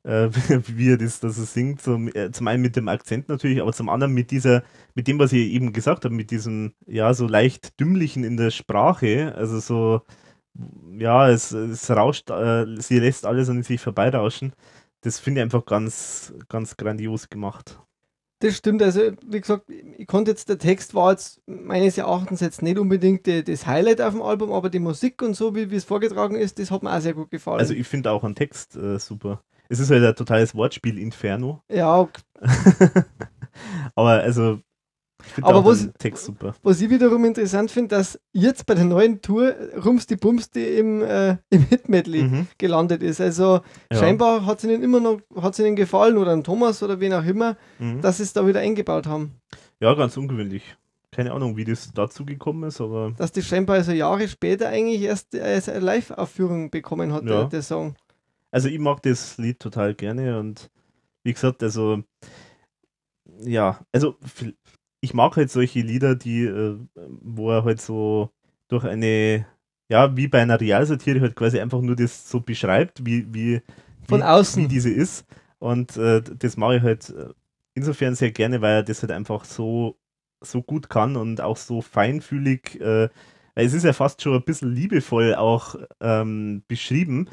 äh, wie er das, das er singt. Zum, äh, zum einen mit dem Akzent natürlich, aber zum anderen mit dieser, mit dem, was ich eben gesagt habe, mit diesem, ja, so leicht dümmlichen in der Sprache, also so, ja, es, es rauscht, äh, sie lässt alles an sich vorbeirauschen. Das finde ich einfach ganz, ganz grandios gemacht. Das stimmt. Also, wie gesagt, ich konnte jetzt, der Text war jetzt meines Erachtens jetzt nicht unbedingt die, das Highlight auf dem Album, aber die Musik und so, wie es vorgetragen ist, das hat mir auch sehr gut gefallen. Also ich finde auch einen Text äh, super. Es ist halt ein totales Wortspiel Inferno. ja, Aber also, Aber was- was ich wiederum interessant finde, dass jetzt bei der neuen Tour Rums die Bumsti im, äh, im Hit-Medley Mhm. gelandet ist. Also Ja. scheinbar hat es ihnen immer noch, hat es ihnen gefallen oder an Thomas oder wen auch immer, Mhm. dass sie es da wieder eingebaut haben. Ja, ganz ungewöhnlich. Keine Ahnung, wie das dazu gekommen ist, aber Dass das scheinbar also Jahre später eigentlich erst als eine Live-Aufführung bekommen hat, Ja. der, der Song. also ich mag das Lied total gerne und wie gesagt, also ja, also ich mag halt solche Lieder, die, äh, wo er halt so durch eine, ja, wie bei einer Realsatire halt quasi einfach nur das so beschreibt, wie, wie, Von wie, außen. wie diese ist. Und äh, das mache ich halt äh, insofern sehr gerne, weil er das halt einfach so, so gut kann und auch so feinfühlig, äh, weil es ist ja fast schon ein bisschen liebevoll auch ähm, beschrieben,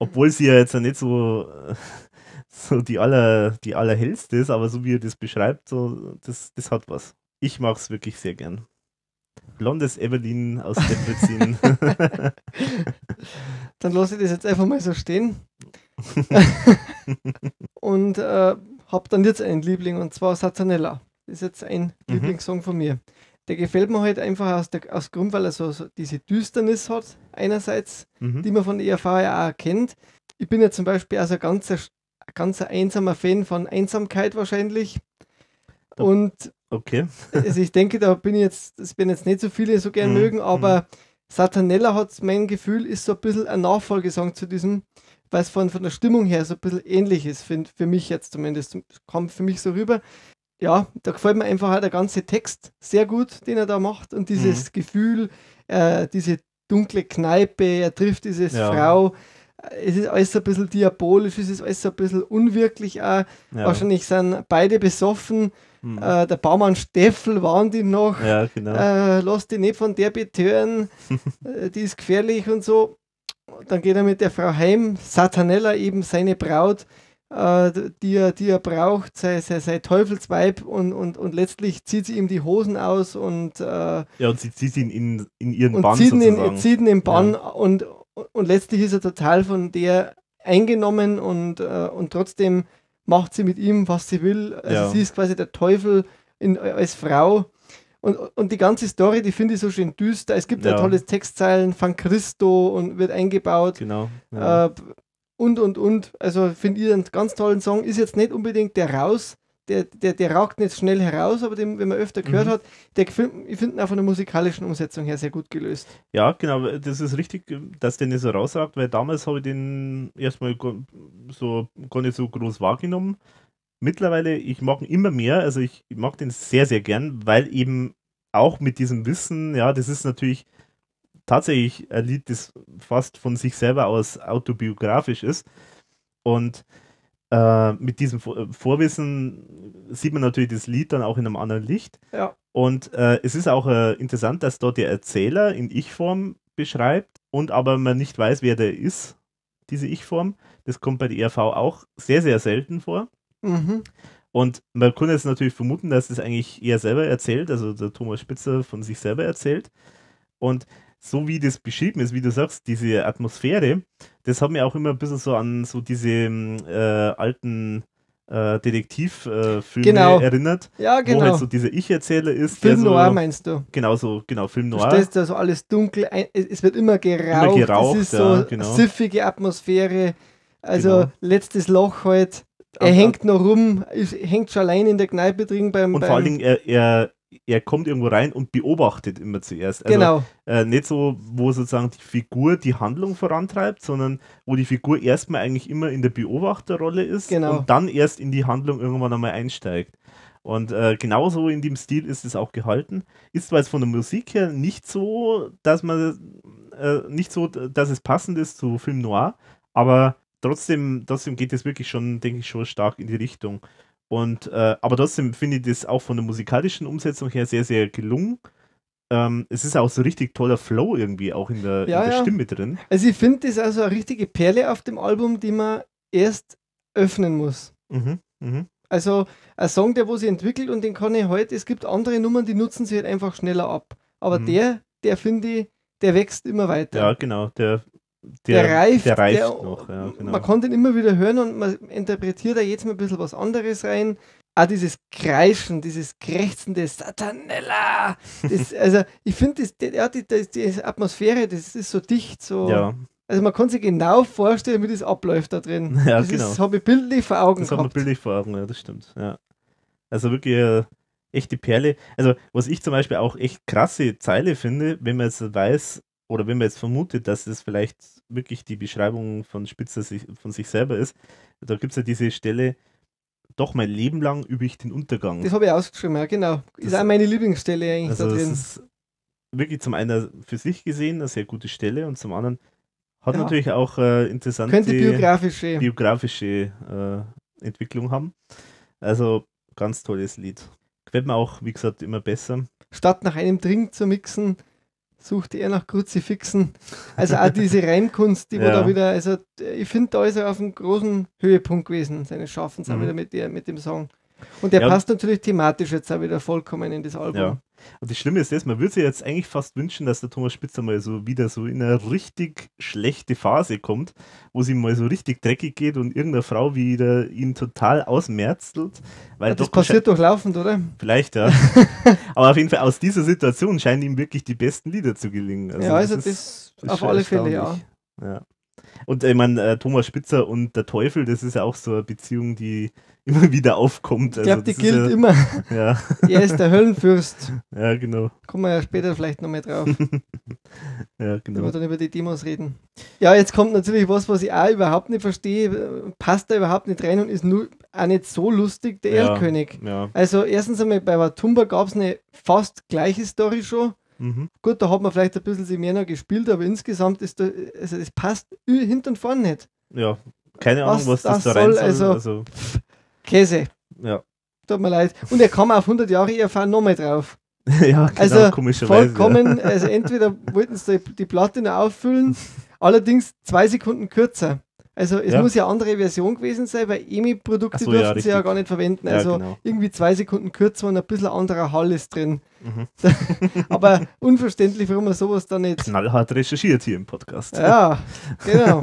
obwohl sie ja jetzt ja nicht so, äh, so die, aller, die allerhellste ist, aber so wie er das beschreibt, so, das, das hat was. Ich mag es wirklich sehr gern. Blondes Evelyn aus Debrecen. Dann lasse ich das jetzt einfach mal so stehen. und äh, habe dann jetzt einen Liebling und zwar Satanella. Das ist jetzt ein Mhm. Lieblingssong von mir. Der gefällt mir halt einfach aus, der, aus Grund, weil er so, so diese Düsternis hat, einerseits, mhm. die man von der ERV ja auch kennt. Ich bin ja zum Beispiel also ein ganzer einsamer Fan von Einsamkeit wahrscheinlich. Und Okay. also ich denke, da bin ich jetzt, das werden jetzt nicht so viele so gern Mhm, mögen, aber Satanella hat mein Gefühl, ist so ein bisschen ein Nachfolgesang zu diesem, weil es von, von der Stimmung her so ein bisschen ähnlich ist, find, für mich jetzt zumindest. Kommt für mich so rüber. Ja, da gefällt mir einfach auch der ganze Text sehr gut, den er da macht und dieses Mhm. Gefühl, äh, diese dunkle Kneipe, er trifft diese Ja. Frau. Es ist alles ein bisschen diabolisch, es ist alles ein bisschen unwirklich auch. Ja. Wahrscheinlich sind beide besoffen. Hm. Äh, der Baumann Steffel waren die noch. ja, genau. Äh, lass dich nicht von der betören, äh, die ist gefährlich und so. Dann geht er mit der Frau heim, Satanella eben seine Braut, äh, die, er, die er braucht, sein, sein, sein Teufelsweib und, und, und letztlich zieht sie ihm die Hosen aus und, äh, ja, und sie zieht ihn in, in ihren und Bann zieht, ihn, sozusagen. zieht ihn im Bann und, und letztlich ist er total von der eingenommen und, äh, und trotzdem macht sie mit ihm, was sie will. Also Ja. sie ist quasi der Teufel in, als Frau. Und, und die ganze Story, die finde ich so schön düster. Es gibt ja, Ja. tolle Textzeilen von Christo und wird eingebaut. Genau. Ja. Äh, und, und, und. Also finde ich einen ganz tollen Song. Ist jetzt nicht unbedingt der raus, der, der, der ragt nicht schnell heraus, aber den, wenn man öfter gehört Mhm. hat, der, gefällt- ich finde ihn auch von der musikalischen Umsetzung her sehr gut gelöst. Ja, genau, das ist richtig, dass der nicht so rausragt, weil damals habe ich den erstmal gar- so gar nicht so groß wahrgenommen. mittlerweile, ich mag ihn immer mehr, also ich, ich mag den sehr, sehr gern, weil eben auch mit diesem Wissen, ja, das ist natürlich tatsächlich ein Lied, das fast von sich selber aus autobiografisch ist. Und äh, mit diesem Vorwissen sieht man natürlich das Lied dann auch in einem anderen Licht. Ja. Und äh, es ist auch äh, interessant, dass dort der Erzähler in Ich-Form beschreibt und aber man nicht weiß, wer der ist, diese Ich-Form. Das kommt bei der ERV auch sehr, sehr selten vor. Mhm. Und man kann jetzt natürlich vermuten, dass es eigentlich er selber erzählt, also der Thomas Spitzer von sich selber erzählt. Und so wie das beschrieben ist, wie du sagst, diese Atmosphäre, das hat mir auch immer ein bisschen so an so diese äh, alten äh, Detektivfilme äh, Genau. erinnert, Ja, wo genau. halt so dieser Ich-Erzähler ist. Film so, Noir meinst du? Genau so, genau, Film Du Noir. stellst da so alles dunkel, ein, es wird immer geraucht, geraucht, es ist ja, so genau. siffige Atmosphäre, also Genau. letztes Loch halt. Er Und- hängt noch rum, ist, hängt schon allein in der Kneipe drin beim. Und beim vor allen Dingen, er, er, er kommt irgendwo rein und beobachtet immer zuerst. Also, genau, äh, nicht so, wo sozusagen die Figur die Handlung vorantreibt, sondern wo die Figur erstmal eigentlich immer in der Beobachterrolle ist Genau. und dann erst in die Handlung irgendwann einmal einsteigt. Und äh, genauso in dem Stil ist es auch gehalten. Ist zwar jetzt von der Musik her nicht so, dass man äh, nicht so, dass es passend ist zu Film Noir, aber trotzdem, trotzdem geht es wirklich schon, denke ich, schon stark in die Richtung. Und äh, aber trotzdem finde ich das auch von der musikalischen Umsetzung her sehr, sehr gelungen. Ähm, es ist auch so richtig toller Flow irgendwie auch in der, Ja, in der ja. Stimme drin. also ich finde das also eine richtige Perle auf dem Album, die man erst öffnen muss. Mhm, mhm. Also ein Song, der wo sich entwickelt und den kann ich heute, es gibt andere Nummern, die nutzen sich halt einfach schneller ab. Aber Mhm. der, der finde ich, der wächst immer weiter. Ja, genau. Der, der, reift, Der reift der, noch, ja, genau. Man kann den immer wieder hören und man interpretiert da jetzt mal ein bisschen was anderes rein. Auch dieses Kreischen, dieses krächzende Satanella. Das, also ich finde, das, ja, die, das, die Atmosphäre, das ist so dicht, so. ja, Also man kann sich genau vorstellen, wie das abläuft da drin. Ja, das genau. Das habe ich bildlich vor Augen das hat man gehabt. bildlich vor Augen, ja, das stimmt. Ja. Also wirklich eine echte Perle. Also, was ich zum Beispiel auch echt krasse Zeile finde, wenn man jetzt weiß oder wenn man jetzt vermutet, dass das vielleicht wirklich die Beschreibung von Spitzer sich, von sich selber ist, da gibt es ja diese Stelle, doch mein Leben lang übe ich den Untergang. Das habe ich ausgeschrieben, ja, genau. Ist Das- auch meine Lieblingsstelle eigentlich Also da das drin. ist wirklich zum einen für sich gesehen eine sehr gute Stelle und zum anderen hat Ja. natürlich auch äh, interessante Könnte biografisch eh. biografische äh, Entwicklung haben. Also ganz tolles Lied. Gefällt mir auch, wie gesagt, immer besser. Statt nach einem Drink zu mixen, suchte er nach Kruzifixen. Also auch diese Reimkunst, die Ja. da wieder, also ich finde, da ist er auf einem großen Höhepunkt gewesen, seines Schaffens auch Mhm. wieder mit, der, mit dem Song. Und der Ja, passt natürlich thematisch jetzt auch wieder vollkommen in das Album. Ja. Und das Schlimme ist das, man würde sich jetzt eigentlich fast wünschen, dass der Thomas Spitzer mal so wieder so in eine richtig schlechte Phase kommt, wo es ihm mal so richtig dreckig geht und irgendeine Frau wieder ihn total ausmerzelt. Weil Ja, das passiert durchlaufend, oder? Vielleicht, ja. Aber auf jeden Fall aus dieser Situation scheinen ihm wirklich die besten Lieder zu gelingen. ja, also das, ist- ist auf alle Fälle, ja. ja. Und ich meine, äh, Thomas Spitzer und der Teufel, das ist ja auch so eine Beziehung, die immer wieder aufkommt. Ich glaube, die das ist gilt ja, immer. Ja, Er ist der Höllenfürst. ja, genau. Kommen wir ja später vielleicht nochmal drauf. Ja, wenn genau. wir dann über die Demos reden. Ja, jetzt kommt natürlich was, was ich auch überhaupt nicht verstehe, passt da überhaupt nicht rein und ist nur auch nicht so lustig, der Ja. Erlkönig. Ja. Also erstens einmal bei Watumba gab es eine fast gleiche Story schon. Mhm. Gut, da hat man vielleicht ein bisschen mehr noch gespielt, aber insgesamt ist da, also es passt hinten und vorne nicht. ja. Keine Ahnung, Was was, das, das da rein soll, soll. also- Also, Käse. ja. Tut mir leid. Und er kam auf 100 Jahre ERV nochmal drauf. ja, genau, Also komischerweise. Vollkommen, also entweder wollten sie die, die Platte noch auffüllen, allerdings zwei Sekunden kürzer. Also es Ja. muss ja eine andere Version gewesen sein, weil EMI-Produkte so, ja, durften sie ja gar nicht verwenden. Ja, Also genau. irgendwie zwei Sekunden kürzer und ein bisschen anderer Hall ist drin. Mhm. Aber unverständlich, warum man sowas da nicht. Knallhart recherchiert hier im Podcast. Ja, genau.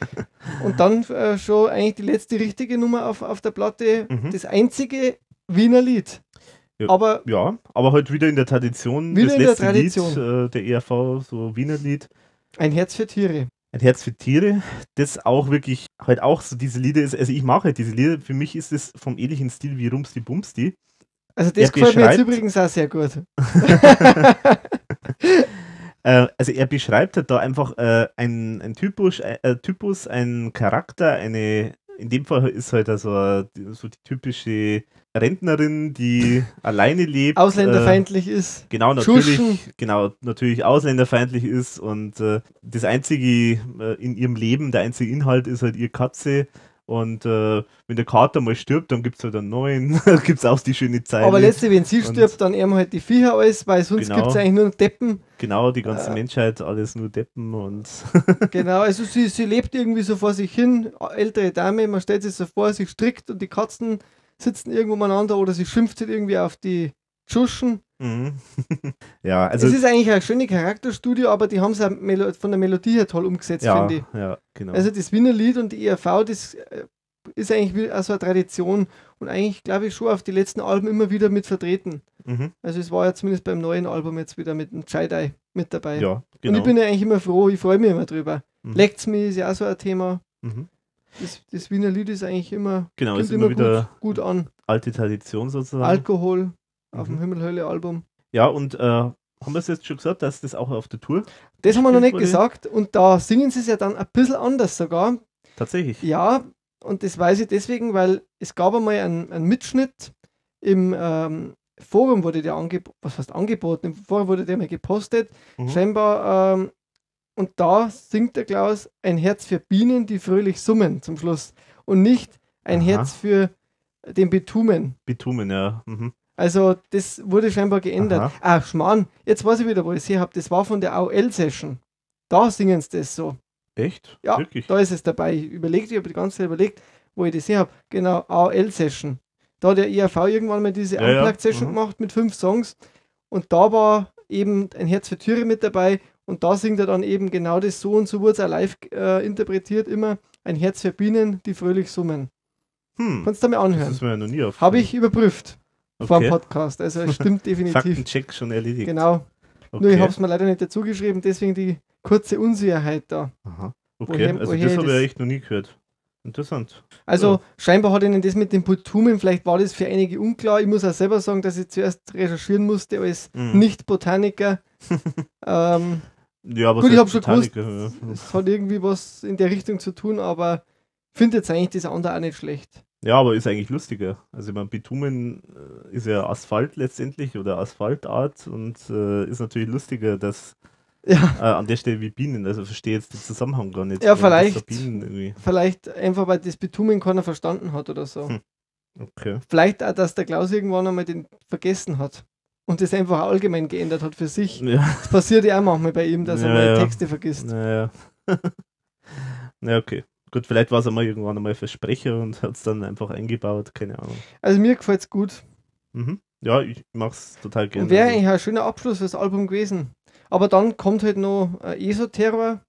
Und dann äh, schon eigentlich die letzte richtige Nummer auf, auf der Platte, Mhm. das einzige Wiener Lied. Ja. Aber Ja, aber halt wieder in der Tradition. Wieder das in der Tradition. Lied äh, der ERV, so Wiener Lied. ein Herz für Tiere. Ein Herz für Tiere, das auch wirklich halt auch so diese Lieder ist. Also ich mache halt diese Lieder. Für mich ist es vom ähnlichen Stil wie Rumsti Bumsti. Also das Er gefällt mir jetzt übrigens auch sehr gut. Äh, also er beschreibt halt da einfach äh, ein, ein Typus, äh, äh, Typus, ein Charakter, eine in dem Fall ist halt also die- so die typische Rentnerin, die alleine lebt. Ausländerfeindlich ist. Äh, genau, natürlich, Schuschen. genau, natürlich ausländerfeindlich ist und äh, das einzige äh, in ihrem Leben, der einzige Inhalt ist halt ihr Katze. Und äh, wenn der Kater mal stirbt, dann gibt es halt einen neuen. da gibt es auch die schöne Zeit. Aber letztlich, wenn sie stirbt, dann eher halt die Viecher alles, weil sonst Genau. gibt es eigentlich nur Deppen. Genau, die ganze Äh. Menschheit, alles nur Deppen und Genau, also sie, sie lebt irgendwie so vor sich hin, ältere Dame, man stellt sich so vor, sie strickt und die Katzen sitzen irgendwo umeinander oder sie schimpft halt irgendwie auf die Tschuschen. Mhm. ja, also es ist eigentlich eine schöne Charakterstudie, aber die haben es von der Melodie her toll umgesetzt, ja, finde ich. ja, genau. Also das Wiener Lied und die ERV, das äh, ist eigentlich wie- auch so eine Tradition und eigentlich, glaube ich, schon auf die letzten Alben immer wieder mit vertreten. mhm. Also es war ja zumindest beim neuen Album jetzt wieder mit dem Chai mit dabei. Ja, Und genau. ich bin ja eigentlich immer froh, ich freue mich immer drüber. Mhm. Leckt's mich ist ja auch so ein Thema. mhm. Das, das Wiener Lied ist eigentlich immer, Genau, ist immer wieder gut, gut an. alte Tradition sozusagen. Alkohol auf dem Mhm. Himmel-Hölle-Album. Ja, und äh, haben wir es jetzt schon gesagt, dass das auch auf der Tour Das haben wir noch nicht Gespielt gesagt und da singen sie es ja dann ein bisschen anders sogar. tatsächlich. Ja, und das weiß ich deswegen, weil es gab einmal einen, einen Mitschnitt im ähm, Forum wurde der angeboten, was heißt angeboten, im Forum wurde der mal gepostet, Mhm. scheinbar, ähm, und da singt der Klaus ein Herz für Bienen, die fröhlich summen zum Schluss und nicht ein Aha. Herz für den Bitumen. Bitumen, ja. Mhm. Also das wurde scheinbar geändert. Aha. Ah, Schmarrn, jetzt weiß ich wieder, wo ich es her habe. Das war von der AOL-Session. Da singen sie das so. Echt? Ja, Wirklich? Da ist es dabei. Ich überlegt, ich habe die ganze Zeit überlegt, wo ich das her habe. Genau, AOL-Session. Da hat der IAV irgendwann mal diese Ja, ja. Unplugged-Session Mhm. gemacht mit fünf Songs. Und da war eben ein Herz für Türe mit dabei. Und da singt er dann eben genau das so und so wurde es auch live äh, interpretiert. Immer ein Herz für Bienen, die fröhlich summen. Hm. Kannst du mir Das anhören. ist mir ja noch nie auf. Habe ich überprüft vor dem okay. Podcast. Also es stimmt definitiv. Faktencheck schon erledigt. Genau. Okay. Nur ich habe es mir leider nicht dazu geschrieben, deswegen die kurze Unsicherheit da. Aha. Okay, Woher- also woher das habe ich echt noch nie gehört. Interessant. Also Ja. scheinbar hat ihnen das mit dem Bitumen, vielleicht war das für einige unklar. Ich muss auch selber sagen, dass ich zuerst recherchieren musste als Mhm. Nicht-Botaniker. ähm, Ja, aber Gut, ich heißt hab schon gewusst, ja. es hat irgendwie was in der Richtung zu tun, aber finde jetzt eigentlich das andere auch nicht schlecht. Ja, aber ist eigentlich lustiger. Also ich meine, Bitumen äh, ist ja Asphalt letztendlich oder Asphaltart und äh, ist natürlich lustiger, dass Ja, äh, an der Stelle wie Bienen, also verstehe jetzt den Zusammenhang gar nicht. Ja, das vielleicht. so Bienen irgendwie. vielleicht einfach, weil das Bitumen keiner verstanden hat oder so. Hm. Okay. Vielleicht auch, dass der Klaus irgendwann einmal den vergessen hat und das einfach allgemein geändert hat für sich. Ja, Das passiert ja auch manchmal bei ihm, dass er Ja, mal ja. Texte vergisst. naja. Na okay. Gut, vielleicht war es einmal irgendwann einmal Versprecher und hat es dann einfach eingebaut, keine Ahnung. Also mir gefällt es gut. Mhm. Ja, ich mach's total gerne. Und wäre Also, eigentlich ein schöner Abschluss fürs Album gewesen. Aber dann kommt halt noch äh, ESO-Terror.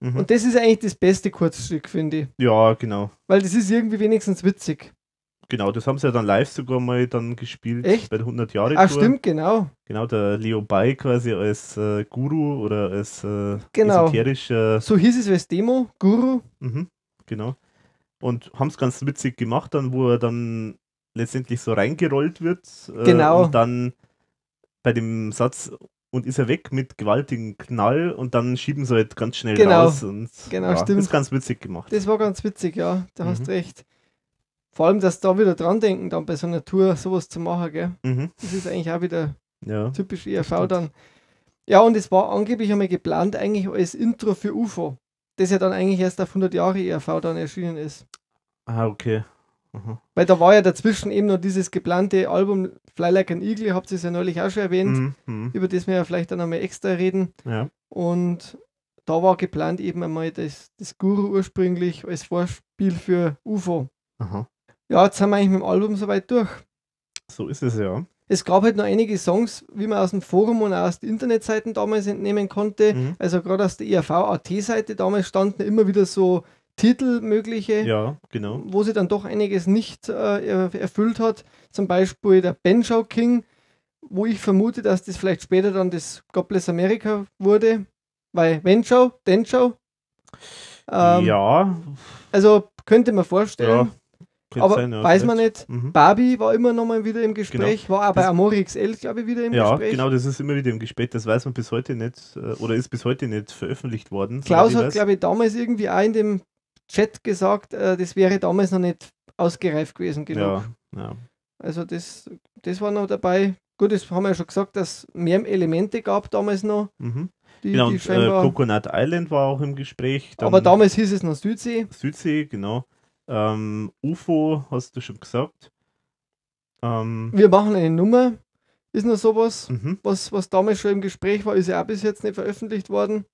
mhm. Und das ist eigentlich das beste Kurzstück, finde ich. Ja, genau. Weil das ist irgendwie wenigstens witzig. Genau, das haben sie ja dann live sogar mal dann gespielt Echt? bei der 100 Jahre Ah, Tour. stimmt, genau. Genau, der Leo Bay quasi als äh, Guru oder als äh, Genau. esoterischer, So hieß es als Demo, Guru. mhm, genau. Und haben es ganz witzig gemacht dann, wo er dann letztendlich so reingerollt wird. Äh, Genau. Und dann bei dem Satz und ist er weg mit gewaltigen Knall und dann schieben sie halt ganz schnell Genau. raus. Und, Genau, ja, stimmt. Das ist ganz witzig gemacht. Das war ganz witzig, ja. Da hast Mhm. recht. Vor allem, dass da wieder dran denken, dann bei so einer Tour sowas zu machen, gell? Mhm. Das ist eigentlich auch wieder Ja. typisch ERV dann. Ja, und es war angeblich einmal geplant, eigentlich als Intro für UFO. Das ja dann eigentlich erst auf 100 Jahre ERV dann erschienen ist. Ah, okay. Aha. Weil da war ja dazwischen eben noch dieses geplante Album Fly Like an Eagle, ihr habt es ja neulich auch schon erwähnt, Mhm. Mhm. über das wir ja vielleicht dann einmal extra reden. Ja. Und da war geplant eben einmal das, das Guru ursprünglich als Vorspiel für UFO. Aha. Ja, jetzt sind wir eigentlich mit dem Album soweit durch. So ist es ja. Es gab halt noch einige Songs, wie man aus dem Forum und aus den Internetseiten damals entnehmen konnte. Mhm. Also gerade aus der IAV-AT-Seite damals standen immer wieder so Titel mögliche, Ja, genau. wo sie dann doch einiges nicht äh, er- erfüllt hat. Zum Beispiel der Benjo King, wo ich vermute, dass das vielleicht später dann das God Bless America wurde. Weil Benjo, Denjo. Ähm, ja, Also könnte man vorstellen. Könnte aber sein, ja, weiß man nicht. Mhm. Barbie war immer noch mal wieder im Gespräch, war auch bei Das- Amori XL, glaube ich, wieder im Ja, Gespräch. genau, das ist immer wieder im Gespräch. Das weiß man bis heute nicht äh, oder ist bis heute nicht veröffentlicht worden. Klaus hat, glaube ich, damals irgendwie auch in dem Chat gesagt, äh, das wäre damals noch nicht ausgereift gewesen genug. Ja, ja. Also das, das war noch dabei. Gut, das haben wir ja schon gesagt, dass mehr Elemente gab damals noch. Mhm. Die, Genau, die und, äh, Coconut Island war auch im Gespräch. aber dann damals hieß es noch Südsee. Südsee, genau. Ähm, UFO hast du schon gesagt. Ähm, Wir machen eine Nummer. Ist noch sowas, mhm. was, was damals schon im Gespräch war, ist ja auch bis jetzt nicht veröffentlicht worden.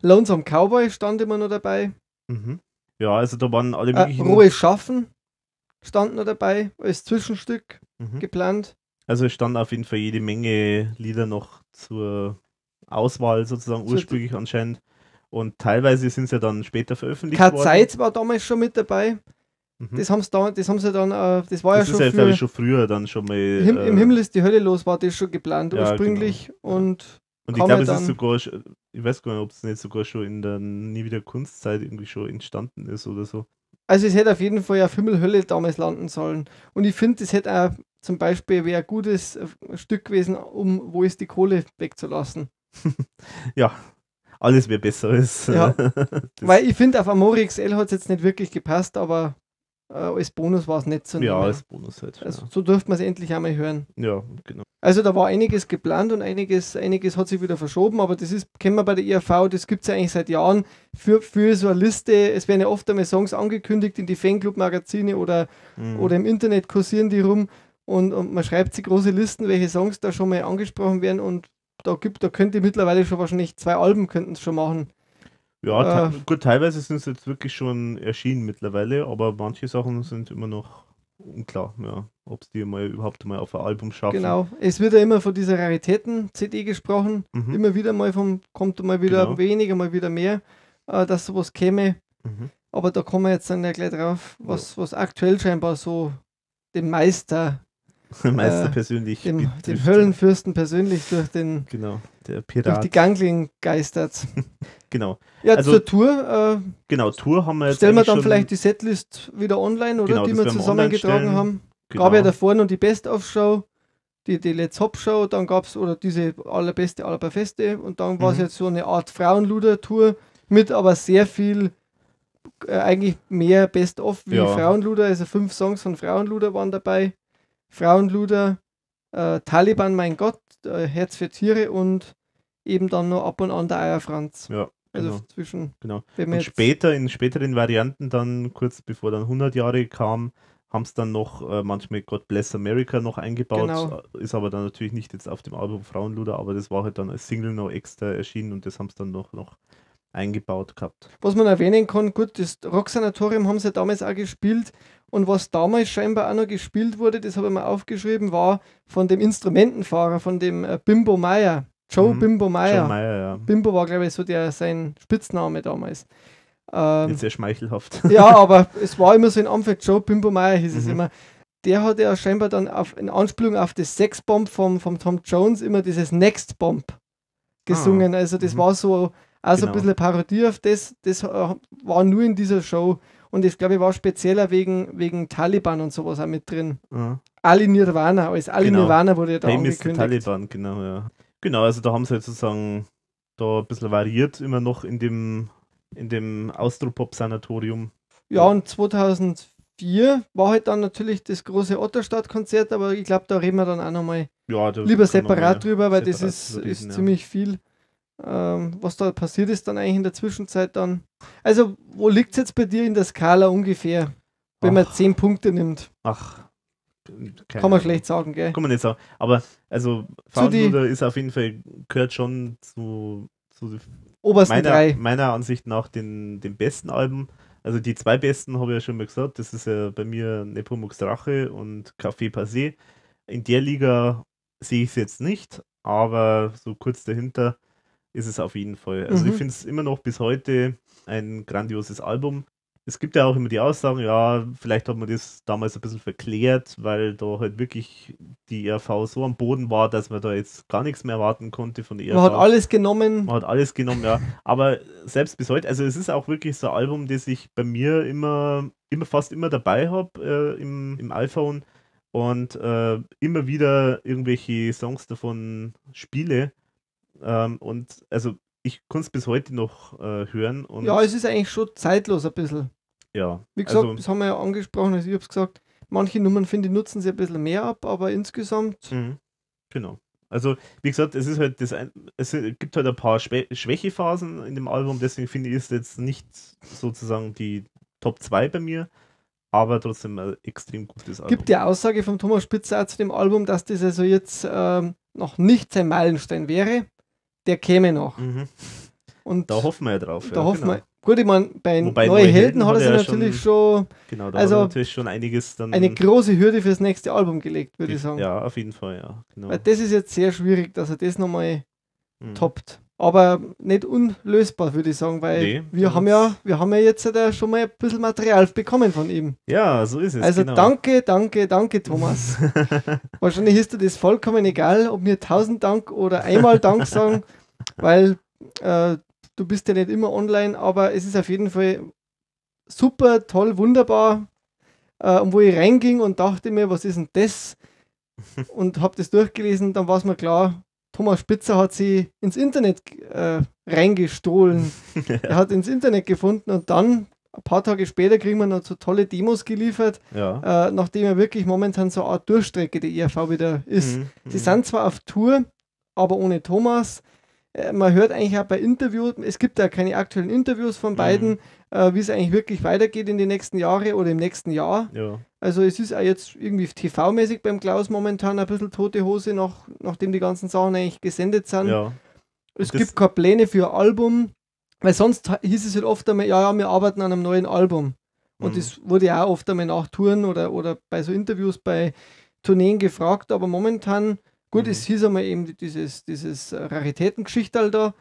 Lonesome Cowboy stand immer noch dabei. Mhm. Ja, also da waren alle Äh, möglichen. Rohes Schaffen stand noch dabei, als Zwischenstück Mhm. geplant. Also es stand auf jeden Fall jede Menge Lieder noch zur Auswahl sozusagen ursprünglich anscheinend. Und teilweise sind sie ja dann später veröffentlicht Keine worden. Zeit war damals schon mit dabei. Mhm. Das, haben's da, das haben sie dann, äh, das war das ja ist schon, ja, für, glaube ich, schon früher dann schon mal. Him, äh, Im Himmel ist die Hölle los, war das schon geplant Ja, ursprünglich. genau. Und Und ich glaube, ja es ist sogar, ich weiß gar nicht, ob es nicht sogar schon in der Nie wieder Kunstzeit irgendwie schon entstanden ist oder so. also es hätte auf jeden Fall auf Himmel Hölle damals landen sollen. Und ich finde, das hätte auch zum Beispiel wäre ein gutes äh, Stück gewesen, um Wo ist die Kohle wegzulassen. Alles wäre besser als. Ja. Weil ich finde, auf Amore XL hat es jetzt nicht wirklich gepasst, aber äh, als Bonus war es nicht so. ja, nehmen. als Bonus halt. also, so dürfte man es endlich einmal hören. ja. ja, genau. Also da war einiges geplant und einiges, einiges hat sich wieder verschoben, aber das ist, kennen wir bei der IAV, das gibt es ja eigentlich seit Jahren für, für so eine Liste. Es werden ja oft einmal Songs angekündigt in die Fanclub-Magazine oder, Mhm. oder im Internet kursieren die rum und, und man schreibt sich große Listen, welche Songs da schon mal angesprochen werden und da gibt, da könnte mittlerweile schon wahrscheinlich zwei Alben könnten es schon machen. Ja, Äh, gut, teilweise sind es jetzt wirklich schon erschienen mittlerweile, aber manche Sachen sind immer noch unklar, ja, ob es die mal überhaupt mal auf ein Album schaffen. Genau. Es wird ja immer von dieser Raritäten-CD gesprochen. Mhm. Immer wieder mal vom, kommt mal wieder Genau. weniger, mal wieder mehr, äh, dass sowas käme. Mhm. Aber da kommen wir jetzt dann ja gleich drauf, was, was aktuell scheinbar so dem Meister, Meister Äh, persönlich. dem, dem. Höllenfürsten persönlich durch, den, Genau, der durch Pirat. die Gangling geistert. genau, Ja, Also, zur Tour genau, Tour haben wir äh, jetzt. stellen wir dann vielleicht die Setlist wieder online, oder? Genau, die wir zusammengetragen haben. Genau. Gab ja davor noch die Best-of-Show, die, die Let's Hop-Show, dann gab es, oder diese allerbeste aller Feste und dann war es Mhm. jetzt so eine Art Frauenluder-Tour mit aber sehr viel, äh, eigentlich mehr Best-of wie Ja. Frauenluder, also fünf Songs von Frauenluder waren dabei. Frauenluder, äh, Taliban, mein Gott, äh, Herz für Tiere und eben dann noch ab und an der Eier Franz. Ja, Also genau. zwischen, genau. Und später, in späteren Varianten dann, kurz bevor dann 100 Jahre kam, haben es dann noch äh, manchmal God Bless America noch eingebaut. Genau. Äh, Ist aber dann natürlich nicht jetzt auf dem Album Frauenluder, aber das war halt dann als Single noch extra erschienen und das haben es dann noch, noch eingebaut gehabt. Was man erwähnen kann, gut, das Rocksanatorium haben sie damals auch gespielt. Und was damals scheinbar auch noch gespielt wurde, das habe ich mal aufgeschrieben, war von dem Instrumentenfahrer, von dem äh, Bimbo Meyer. Joe Mhm. Bimbo Meyer. Ja. Bimbo war, glaube ich, so der sein Spitzname damals. Ähm, Jetzt sehr schmeichelhaft. ja, aber es war immer so in Anfang Joe Bimbo Meyer hieß es Mhm. immer. Der hat ja scheinbar dann auf, in Anspielung auf das Sexbomb vom, vom Tom Jones immer dieses Next Bomb gesungen. also das mhm. war so auch so ein Genau. bisschen eine Parodie auf das. Das äh, war nur in dieser Show. Und ich glaube, ich war spezieller wegen, wegen Taliban und sowas auch mit drin. Ja. Ali Nirvana, als Ali Genau. Nirvana wurde ja da Hey, Mr. angekündigt. Taliban, genau, ja. Genau, also da haben sie halt sozusagen da ein bisschen variiert, immer noch in dem, in dem Austropop-Sanatorium. Ja, und 2004 war halt dann natürlich das große Otterstadt-Konzert, aber ich glaube, da reden wir dann auch nochmal Ja, lieber separat drüber, weil das separat ist, drüber ist reden, ja. ziemlich viel. Ähm, was da passiert ist dann eigentlich in der Zwischenzeit dann. Also, wo liegt es jetzt bei dir in der Skala ungefähr, wenn man Ach. 10 Punkte nimmt? Ach, Kann man schlecht sagen, gell? Kann man nicht sagen. Aber also Frauenluder ist auf jeden Fall, gehört schon zu, zu Obersten meiner, drei. meiner Ansicht nach den, den besten Alben. Also die zwei besten habe ich ja schon mal gesagt. Das ist ja bei mir Nepomuk's Rache und Café Passé. In der Liga sehe ich es jetzt nicht, aber so kurz dahinter ist es auf jeden Fall. Also Mhm. ich finde es immer noch bis heute ein grandioses Album. Es gibt ja auch immer die Aussagen, ja, vielleicht hat man das damals ein bisschen verklärt, weil da halt wirklich die ERV so am Boden war, dass man da jetzt gar nichts mehr erwarten konnte von der ERV. Man hat alles genommen. Man hat alles genommen, ja. Aber selbst bis heute, also es ist auch wirklich so ein Album, das ich bei mir immer, immer fast immer dabei habe äh, im, im iPhone und äh, immer wieder irgendwelche Songs davon spiele. Ähm, und also ich kann es bis heute noch äh, hören und Ja, es ist eigentlich schon zeitlos ein bisschen. Ja. Wie gesagt, also, das haben wir ja angesprochen, also ich habe es gesagt, manche Nummern, finde ich, nutzen sie ein bisschen mehr ab, aber insgesamt, mhm. Genau. Also, wie gesagt, es ist halt das ein, es gibt halt ein paar Schwä Schwächephasen in dem Album, deswegen finde ich es jetzt nicht sozusagen die Top 2 bei mir, aber trotzdem ein extrem gutes Album. gibt die Aussage von Thomas Spitzer zu dem Album, dass das also jetzt ähm, noch nicht sein Meilenstein wäre. Der käme noch. Mhm. Und Da hoffen wir ja drauf. da ja, hoffen genau. wir. Gut, ich meine, bei Wobei Neue Helden, Helden hat er sich ja natürlich schon Genau, da Also, natürlich schon einiges dann. eine große Hürde fürs nächste Album gelegt, würde ich sagen. Ja, auf jeden Fall, ja. Genau. Weil das ist jetzt sehr schwierig, dass er das nochmal Mhm. toppt. Aber nicht unlösbar, würde ich sagen, weil Nee, wir haben ja, wir haben ja jetzt da schon mal ein bisschen Material bekommen von ihm. Ja, so ist es. Also genau. danke, danke, danke, Thomas. Wahrscheinlich ist dir das vollkommen egal, ob wir tausend Dank oder einmal Dank sagen, weil äh, du bist ja nicht immer online, aber es ist auf jeden Fall super, toll, wunderbar. Äh, und wo ich reinging und dachte mir, was ist denn das? Und habe das durchgelesen, dann war es mir klar, Thomas Spitzer hat sie ins Internet äh, reingestohlen. Er hat ins Internet gefunden und dann, ein paar Tage später, kriegen wir noch so tolle Demos geliefert ja. äh, nachdem er wirklich momentan so eine Art Durchstrecke der IRV wieder ist. Mhm, Sie mhm. sind zwar auf Tour, aber ohne Thomas. Äh, man hört eigentlich auch bei Interviews, es gibt da keine aktuellen Interviews von beiden, Mhm. wie es eigentlich wirklich weitergeht in den nächsten Jahren oder im nächsten Jahr. Ja. Also es ist auch jetzt irgendwie TV-mäßig beim Klaus momentan ein bisschen tote Hose, nach, nachdem die ganzen Sachen eigentlich gesendet sind. ja. Es Das- gibt keine Pläne für ein Album, weil sonst hieß es halt oft einmal, ja, ja, wir arbeiten an einem neuen Album. Und Mhm. das wurde ja auch oft einmal nach Touren oder, oder bei so Interviews bei Tourneen gefragt, aber momentan, gut, Mhm. es hieß einmal eben dieses, dieses Raritätengeschichtel da,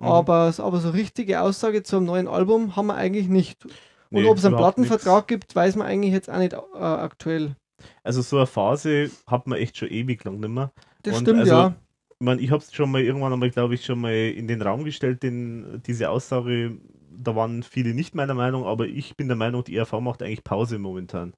Mhm. aber, aber so richtige Aussage zum neuen Album haben wir eigentlich nicht. Und Nee, ob es einen Plattenvertrag gibt, weiß man eigentlich jetzt auch nicht äh, aktuell. Also so eine Phase hat man echt schon ewig lang nicht mehr. Das Und stimmt, also, ja. Ich meine, ich habe es schon mal irgendwann einmal, glaube ich, schon mal in den Raum gestellt, den, diese Aussage. Da waren viele nicht meiner Meinung, aber ich bin der Meinung, die ERV macht eigentlich Pause momentan.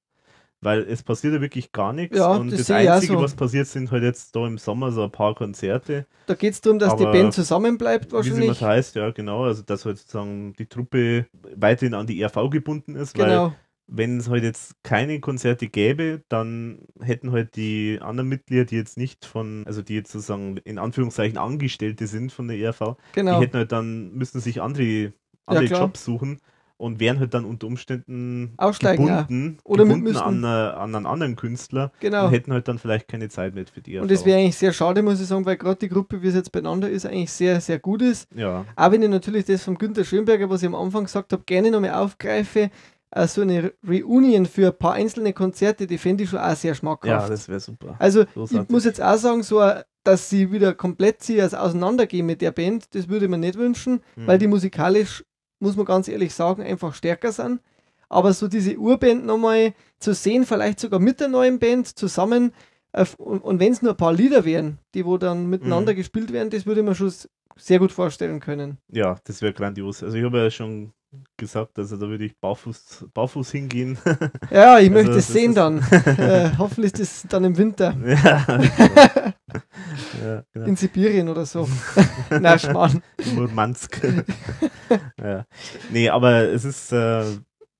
Weil es passiert ja wirklich gar nichts. Ja, und das das, Einzige, so. was passiert, sind halt jetzt da im Sommer so ein paar Konzerte. Da geht es darum, dass die aber Band zusammenbleibt Wie es wahrscheinlich. heißt, ja, genau. Also, dass halt sozusagen die Truppe weiterhin an die ERV gebunden ist, weil Genau, wenn es halt jetzt keine Konzerte gäbe, dann hätten halt die anderen Mitglieder, die jetzt nicht von, also die jetzt sozusagen in Anführungszeichen Angestellte sind von der ERV, genau. die hätten halt dann, müssten sich andere, andere klar. Jobs suchen und wären halt dann unter Umständen Aussteigen, ja. gebunden, Oder mit gebunden an, eine- an einen anderen Künstler Genau. und hätten halt dann vielleicht keine Zeit mehr für die. Und das wäre eigentlich sehr schade, muss ich sagen, weil gerade die Gruppe, wie es jetzt beieinander ist, eigentlich sehr, sehr gut ist. ja, Auch wenn ich natürlich das von Günter Schönberger, was ich am Anfang gesagt habe, gerne nochmal aufgreife, äh, so eine Reunion für ein paar einzelne Konzerte, die fände ich schon auch sehr ja, schmackhaft. das wäre super. also ich großartig. muss jetzt auch sagen, so, äh, dass sie wieder komplett sie als auseinandergehen mit der Band, das würde man nicht wünschen, Mhm. weil die musikalisch, muss man ganz ehrlich sagen, einfach stärker sind. Aber so diese Urband nochmal zu sehen, vielleicht sogar mit der neuen Band zusammen, äh, und, und wenn es nur ein paar Lieder wären, die wo dann miteinander Mhm. gespielt werden, das würde man schon sehr gut vorstellen können. Ja, das wäre grandios. Also ich habe ja schon gesagt, also da würde ich barfuß, barfuß hingehen. Ja, ich Also möchte es sehen dann. äh, hoffentlich ist es dann im Winter ja. ja, genau. in Sibirien oder so. Na, Schmarrn. Murmansk. ja. Nee, aber es ist, äh,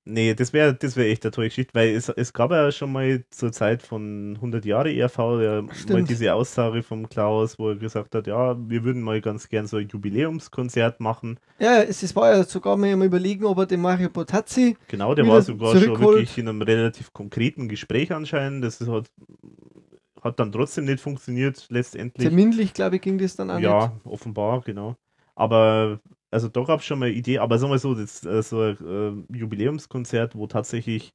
nee, das wäre das wär echt eine tolle Geschichte, weil es, es gab ja schon mal zur Zeit von 100 Jahre ERV ja mal diese Aussage vom Klaus, wo er gesagt hat, ja, wir würden mal ganz gern so ein Jubiläumskonzert machen. Ja, es, es war ja sogar mal überlegen, ob er den Mario Potazzi, Genau, der war sogar schon wirklich in einem relativ konkreten Gespräch anscheinend. Das ist halt, hat dann trotzdem nicht funktioniert letztendlich. terminlich, glaube ich, ging das dann auch Ja, nicht. offenbar, genau. Aber, also da gab es schon mal eine Idee, aber sagen wir so, das, äh, so ein äh, Jubiläumskonzert, wo tatsächlich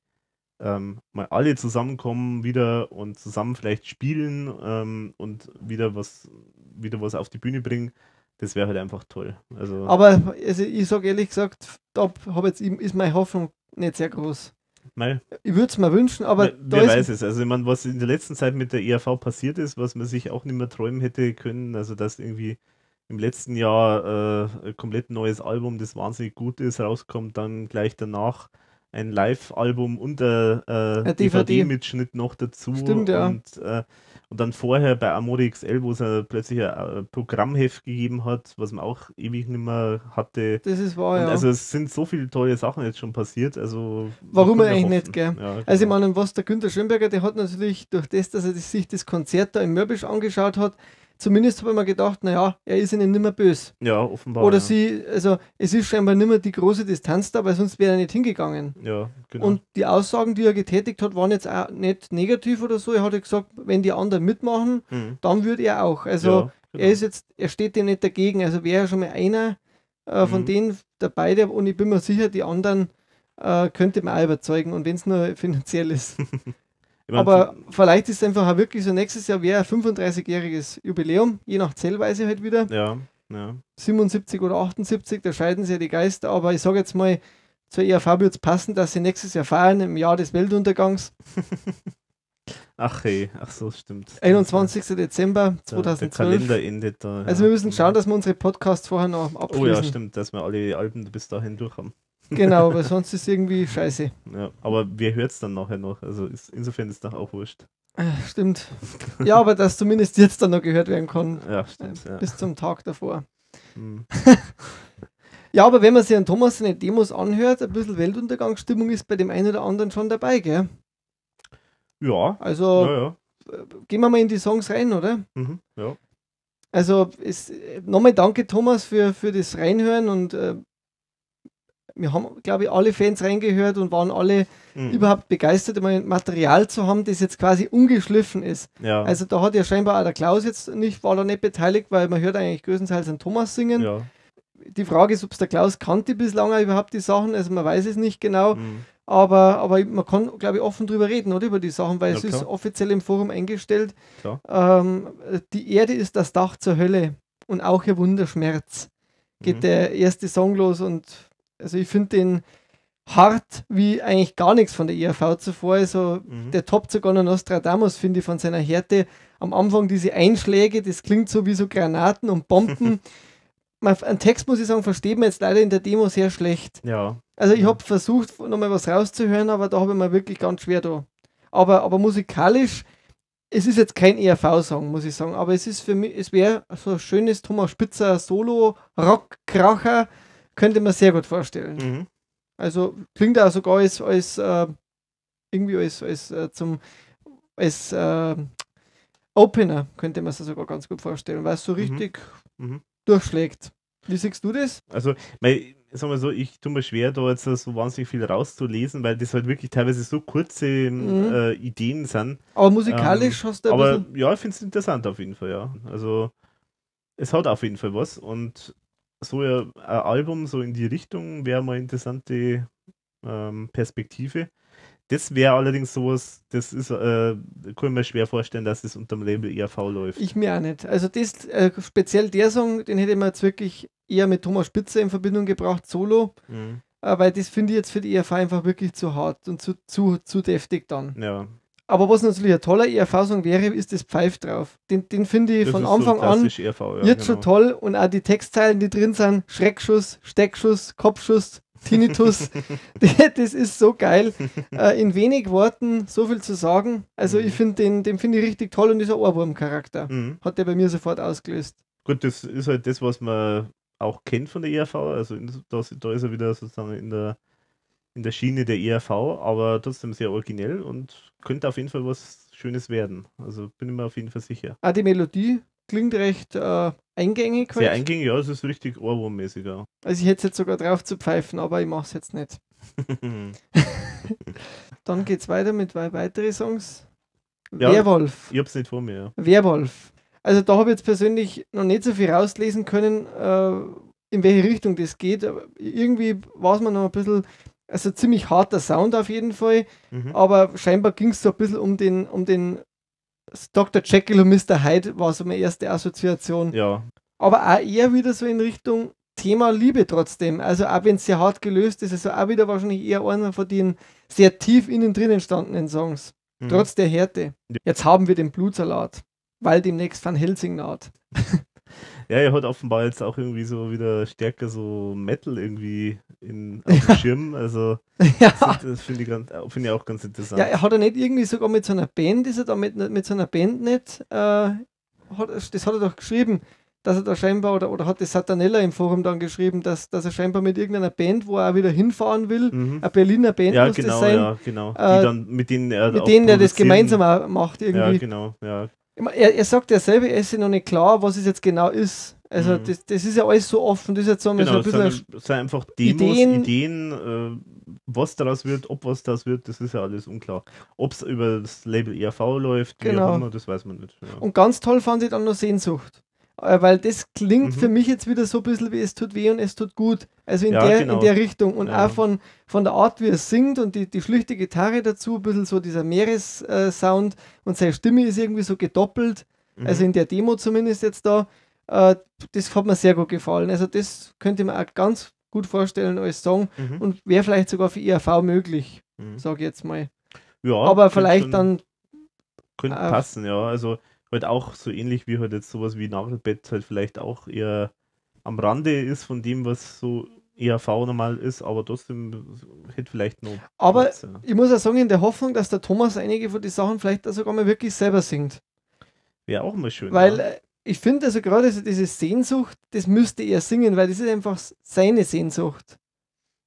ähm, mal alle zusammenkommen wieder und zusammen vielleicht spielen ähm, und wieder was, wieder was auf die Bühne bringen, das wäre halt einfach toll. Also, Aber also ich sage ehrlich gesagt, da hab jetzt, ist meine Hoffnung nicht sehr groß. Mei, Ich würde es mir wünschen, aber wer, da wer weiß es. Also, ich meine, was in der letzten Zeit mit der ERV passiert ist, was man sich auch nicht mehr träumen hätte können, also dass irgendwie im letzten Jahr äh, ein komplett neues Album, das wahnsinnig gut ist, rauskommt, dann gleich danach ein Live-Album und äh, Ein DVD-Mitschnitt noch dazu. Stimmt, ja. Und, äh, und dann vorher bei Amore XL, wo es plötzlich ein, Programmheft gegeben hat, was man auch ewig nicht mehr hatte. Das ist wahr, Und ja. Also es sind so viele tolle Sachen jetzt schon passiert. Also Warum eigentlich ja nicht, hoffen. gell? Ja, Also ich genau. meine, was der Günther Schönberger, der hat natürlich durch das, dass er sich das Konzert da in Mörbisch angeschaut hat, zumindest habe ich mir gedacht, naja, er ist ihnen nicht mehr böse. ja, offenbar. Oder ja. sie, also es ist scheinbar nicht mehr die große Distanz da, weil sonst wäre er nicht hingegangen. Ja, genau. Und die Aussagen, die er getätigt hat, waren jetzt auch nicht negativ oder so. Er hat ja gesagt, wenn die anderen mitmachen, Mhm. dann würde er auch. Also ja, genau. er ist jetzt, er steht dem nicht dagegen. Also wäre ja schon mal einer äh, von Mhm. denen dabei, der, und ich bin mir sicher, die anderen äh, könnte man auch überzeugen. Und wenn es nur finanziell ist. Ich mein, Aber vielleicht ist es einfach auch wirklich so, nächstes Jahr wäre ein 35-jähriges Jubiläum, je nach Zählweise halt wieder. Ja, ja. 77 oder 78, da scheiden sich ja die Geister, aber ich sage jetzt mal, zur ERV wird es passen, dass sie nächstes Jahr feiern, im Jahr des Weltuntergangs, Ach hey, ach so, stimmt. 21. Dezember Der, der 2012. Kalender endet da. Also ja. wir müssen schauen, dass wir unsere Podcasts vorher noch abschließen. Oh ja, stimmt, dass wir alle Alben bis dahin durch haben. Genau, weil sonst ist irgendwie scheiße. Ja, aber wer hört es dann nachher noch? Also ist, insofern ist doch auch wurscht. Äh, Stimmt. Ja, aber dass zumindest jetzt dann noch gehört werden kann, Ja, äh, stimmt. Ja. bis zum Tag davor. Hm. Ja, aber wenn man sich an Thomas seine Demos anhört, ein bisschen Weltuntergangsstimmung ist bei dem einen oder anderen schon dabei, gell? ja, Also ja, äh, gehen wir mal in die Songs rein, oder? Mhm, ja. Also es, nochmal danke Thomas für, für das Reinhören und äh, wir haben, glaube ich, alle Fans reingehört und waren alle Mhm. überhaupt begeistert, mal Material zu haben, das jetzt quasi ungeschliffen ist. ja. Also da hat ja scheinbar auch der Klaus jetzt nicht, war da nicht beteiligt, weil man hört eigentlich größtenteils an Thomas singen. ja. Die Frage ist, ob es der Klaus kannte bislang überhaupt die Sachen, also man weiß es nicht genau, Mhm. aber, aber man kann, glaube ich, offen drüber reden, oder, über die Sachen, weil Ja, es ist klar. offiziell im Forum eingestellt. Ähm, die Erde ist das Dach zur Hölle und auch ihr Wunderschmerz. Geht Mhm. der erste Song los und also ich finde den hart wie eigentlich gar nichts von der ERV zuvor. Also Mhm. der toppt sogar noch Nostradamus, finde ich, von seiner Härte. Am Anfang diese Einschläge, das klingt so wie so Granaten und Bomben. Man, einen Text, muss ich sagen, versteht man jetzt leider in der Demo sehr schlecht. Ja, Also ich habe versucht, nochmal was rauszuhören, aber da habe ich mir wirklich ganz schwer da. Aber, aber musikalisch, es ist jetzt kein ERV-Song, muss ich sagen, aber es ist für mich, es wäre so ein schönes Thomas Spitzer Solo-Rock-Kracher, könnte man sehr gut vorstellen. mhm. Also klingt auch sogar als, als äh, irgendwie als, als äh, zum als äh, Opener könnte man es sogar ganz gut vorstellen, weil es so Mhm. richtig Mhm. durchschlägt. Wie siehst du das? Also, weil, sagen wir so, ich tue mir schwer, da jetzt so wahnsinnig viel rauszulesen, weil das halt wirklich teilweise so kurze Mhm. äh, Ideen sind. Aber musikalisch hast du Aber ja, ich finde es interessant auf jeden Fall, ja. Also, es hat auf jeden Fall was und so ein Album so in die Richtung wäre mal eine interessante ähm, Perspektive. Das wäre allerdings sowas, das ist, äh, kann ich mir schwer vorstellen, dass es unter dem Label ERV läuft. Ich mir auch nicht. Also das, äh, speziell der Song, den hätte man jetzt wirklich eher mit Thomas Spitzer in Verbindung gebracht, solo, Mhm. äh, weil das finde ich jetzt für die ERV einfach wirklich zu hart und zu, zu, zu deftig dann. Ja, Aber was natürlich ein toller ERV-Song wäre, ist das Pfeif drauf. Den, den finde ich das von Anfang so an ERV, ja, jetzt genau. schon toll und auch die Textzeilen, die drin sind, Schreckschuss, Steckschuss, Kopfschuss, Tinnitus, das ist so geil. Äh, in wenig Worten so viel zu sagen. Also Mhm. ich finde den, den finde ich richtig toll und dieser Ohrwurm-Charakter Mhm. hat der bei mir sofort ausgelöst. Gut, das ist halt das, was man auch kennt von der ERV. Also in, da, da ist er wieder sozusagen in der, in der Schiene der ERV, aber trotzdem sehr originell und könnte auf jeden Fall was Schönes werden. Also bin ich mir auf jeden Fall sicher. Auch die Melodie klingt recht äh, eingängig. Sehr halt. eingängig, ja, es ist richtig Ohrwurmmäßiger. Also ich hätte es jetzt sogar drauf zu pfeifen, aber ich mache es jetzt nicht. Dann geht es weiter mit zwei weiteren Songs. Ja. Werwolf. ich hab's nicht vor mir. Ja. Werwolf. Also da habe ich jetzt persönlich noch nicht so viel rauslesen können, äh, in welche Richtung das geht. Aber irgendwie war es mir noch ein bisschen, also ziemlich harter Sound auf jeden Fall, Mhm. aber scheinbar ging es so ein bisschen um den, um den Dr. Jekyll und Mr. Hyde, war so meine erste Assoziation. Ja, Aber auch eher wieder so in Richtung Thema Liebe trotzdem. Also auch wenn es sehr hart gelöst ist, also auch wieder wahrscheinlich eher einer von den sehr tief innen drin entstandenen Songs. mhm. Trotz der Härte. Ja. Jetzt haben wir den Blutsalat, weil demnächst Van Helsing naht. Ja, er hat offenbar jetzt auch irgendwie so wieder stärker so Metal irgendwie in, auf dem Schirm. Also ja. das, das finde ich, ganz- finde ich auch ganz interessant. ja, er hat er nicht irgendwie sogar mit so einer Band, ist er da mit, mit so einer Band nicht, äh, hat, das hat er doch geschrieben, dass er da scheinbar, oder, oder hat das Satanella im Forum dann geschrieben, dass, dass er scheinbar mit irgendeiner Band, wo er auch wieder hinfahren will, Mhm. eine Berliner Band Ja, muss genau, das sein, ja, genau. Äh, die dann, mit denen er mit denen er das gemeinsam macht irgendwie. Ja, genau, ja. Er, er sagt ja selber, er ist sich noch nicht klar, was es jetzt genau ist. Also Mhm. das, das ist ja alles so offen, das ist jetzt so, mal so Genau, ein bisschen... sind, es sind einfach Demos, Ideen. Ideen, äh, was daraus wird, ob was daraus wird, das ist ja alles unklar. Ob es über das Label ERV läuft, wie Genau. auch immer, das weiß man nicht. Ja. Und ganz toll fand ich dann noch Sehnsucht. Äh, Weil das klingt Mhm. für mich jetzt wieder so ein bisschen wie es tut weh und es tut gut. Also in, Ja, der, genau. in der Richtung. Und Ja. auch von, von der Art, wie er singt und die, die schlichte Gitarre dazu, ein bisschen so dieser Meeressound und seine Stimme ist irgendwie so gedoppelt. Mhm. Also in der Demo zumindest jetzt da. Äh, das hat mir sehr gut gefallen. Also das könnte mir auch ganz gut vorstellen als Song Mhm. und wäre vielleicht sogar für IRV möglich, Mhm. sage ich jetzt mal. ja, Aber vielleicht schon- dann, Könnte äh, passen, ja. Also halt auch so ähnlich wie halt jetzt sowas wie Nagelbett halt vielleicht auch eher am Rande ist von dem, was so ERV normal ist, aber trotzdem hätte vielleicht noch. aber Platz, ja. ich muss auch sagen, in der Hoffnung, dass der Thomas einige von den Sachen vielleicht sogar mal wirklich selber singt. Wäre auch mal schön. Weil ja. äh, ich finde also gerade so diese Sehnsucht, das müsste er singen, weil das ist einfach seine Sehnsucht.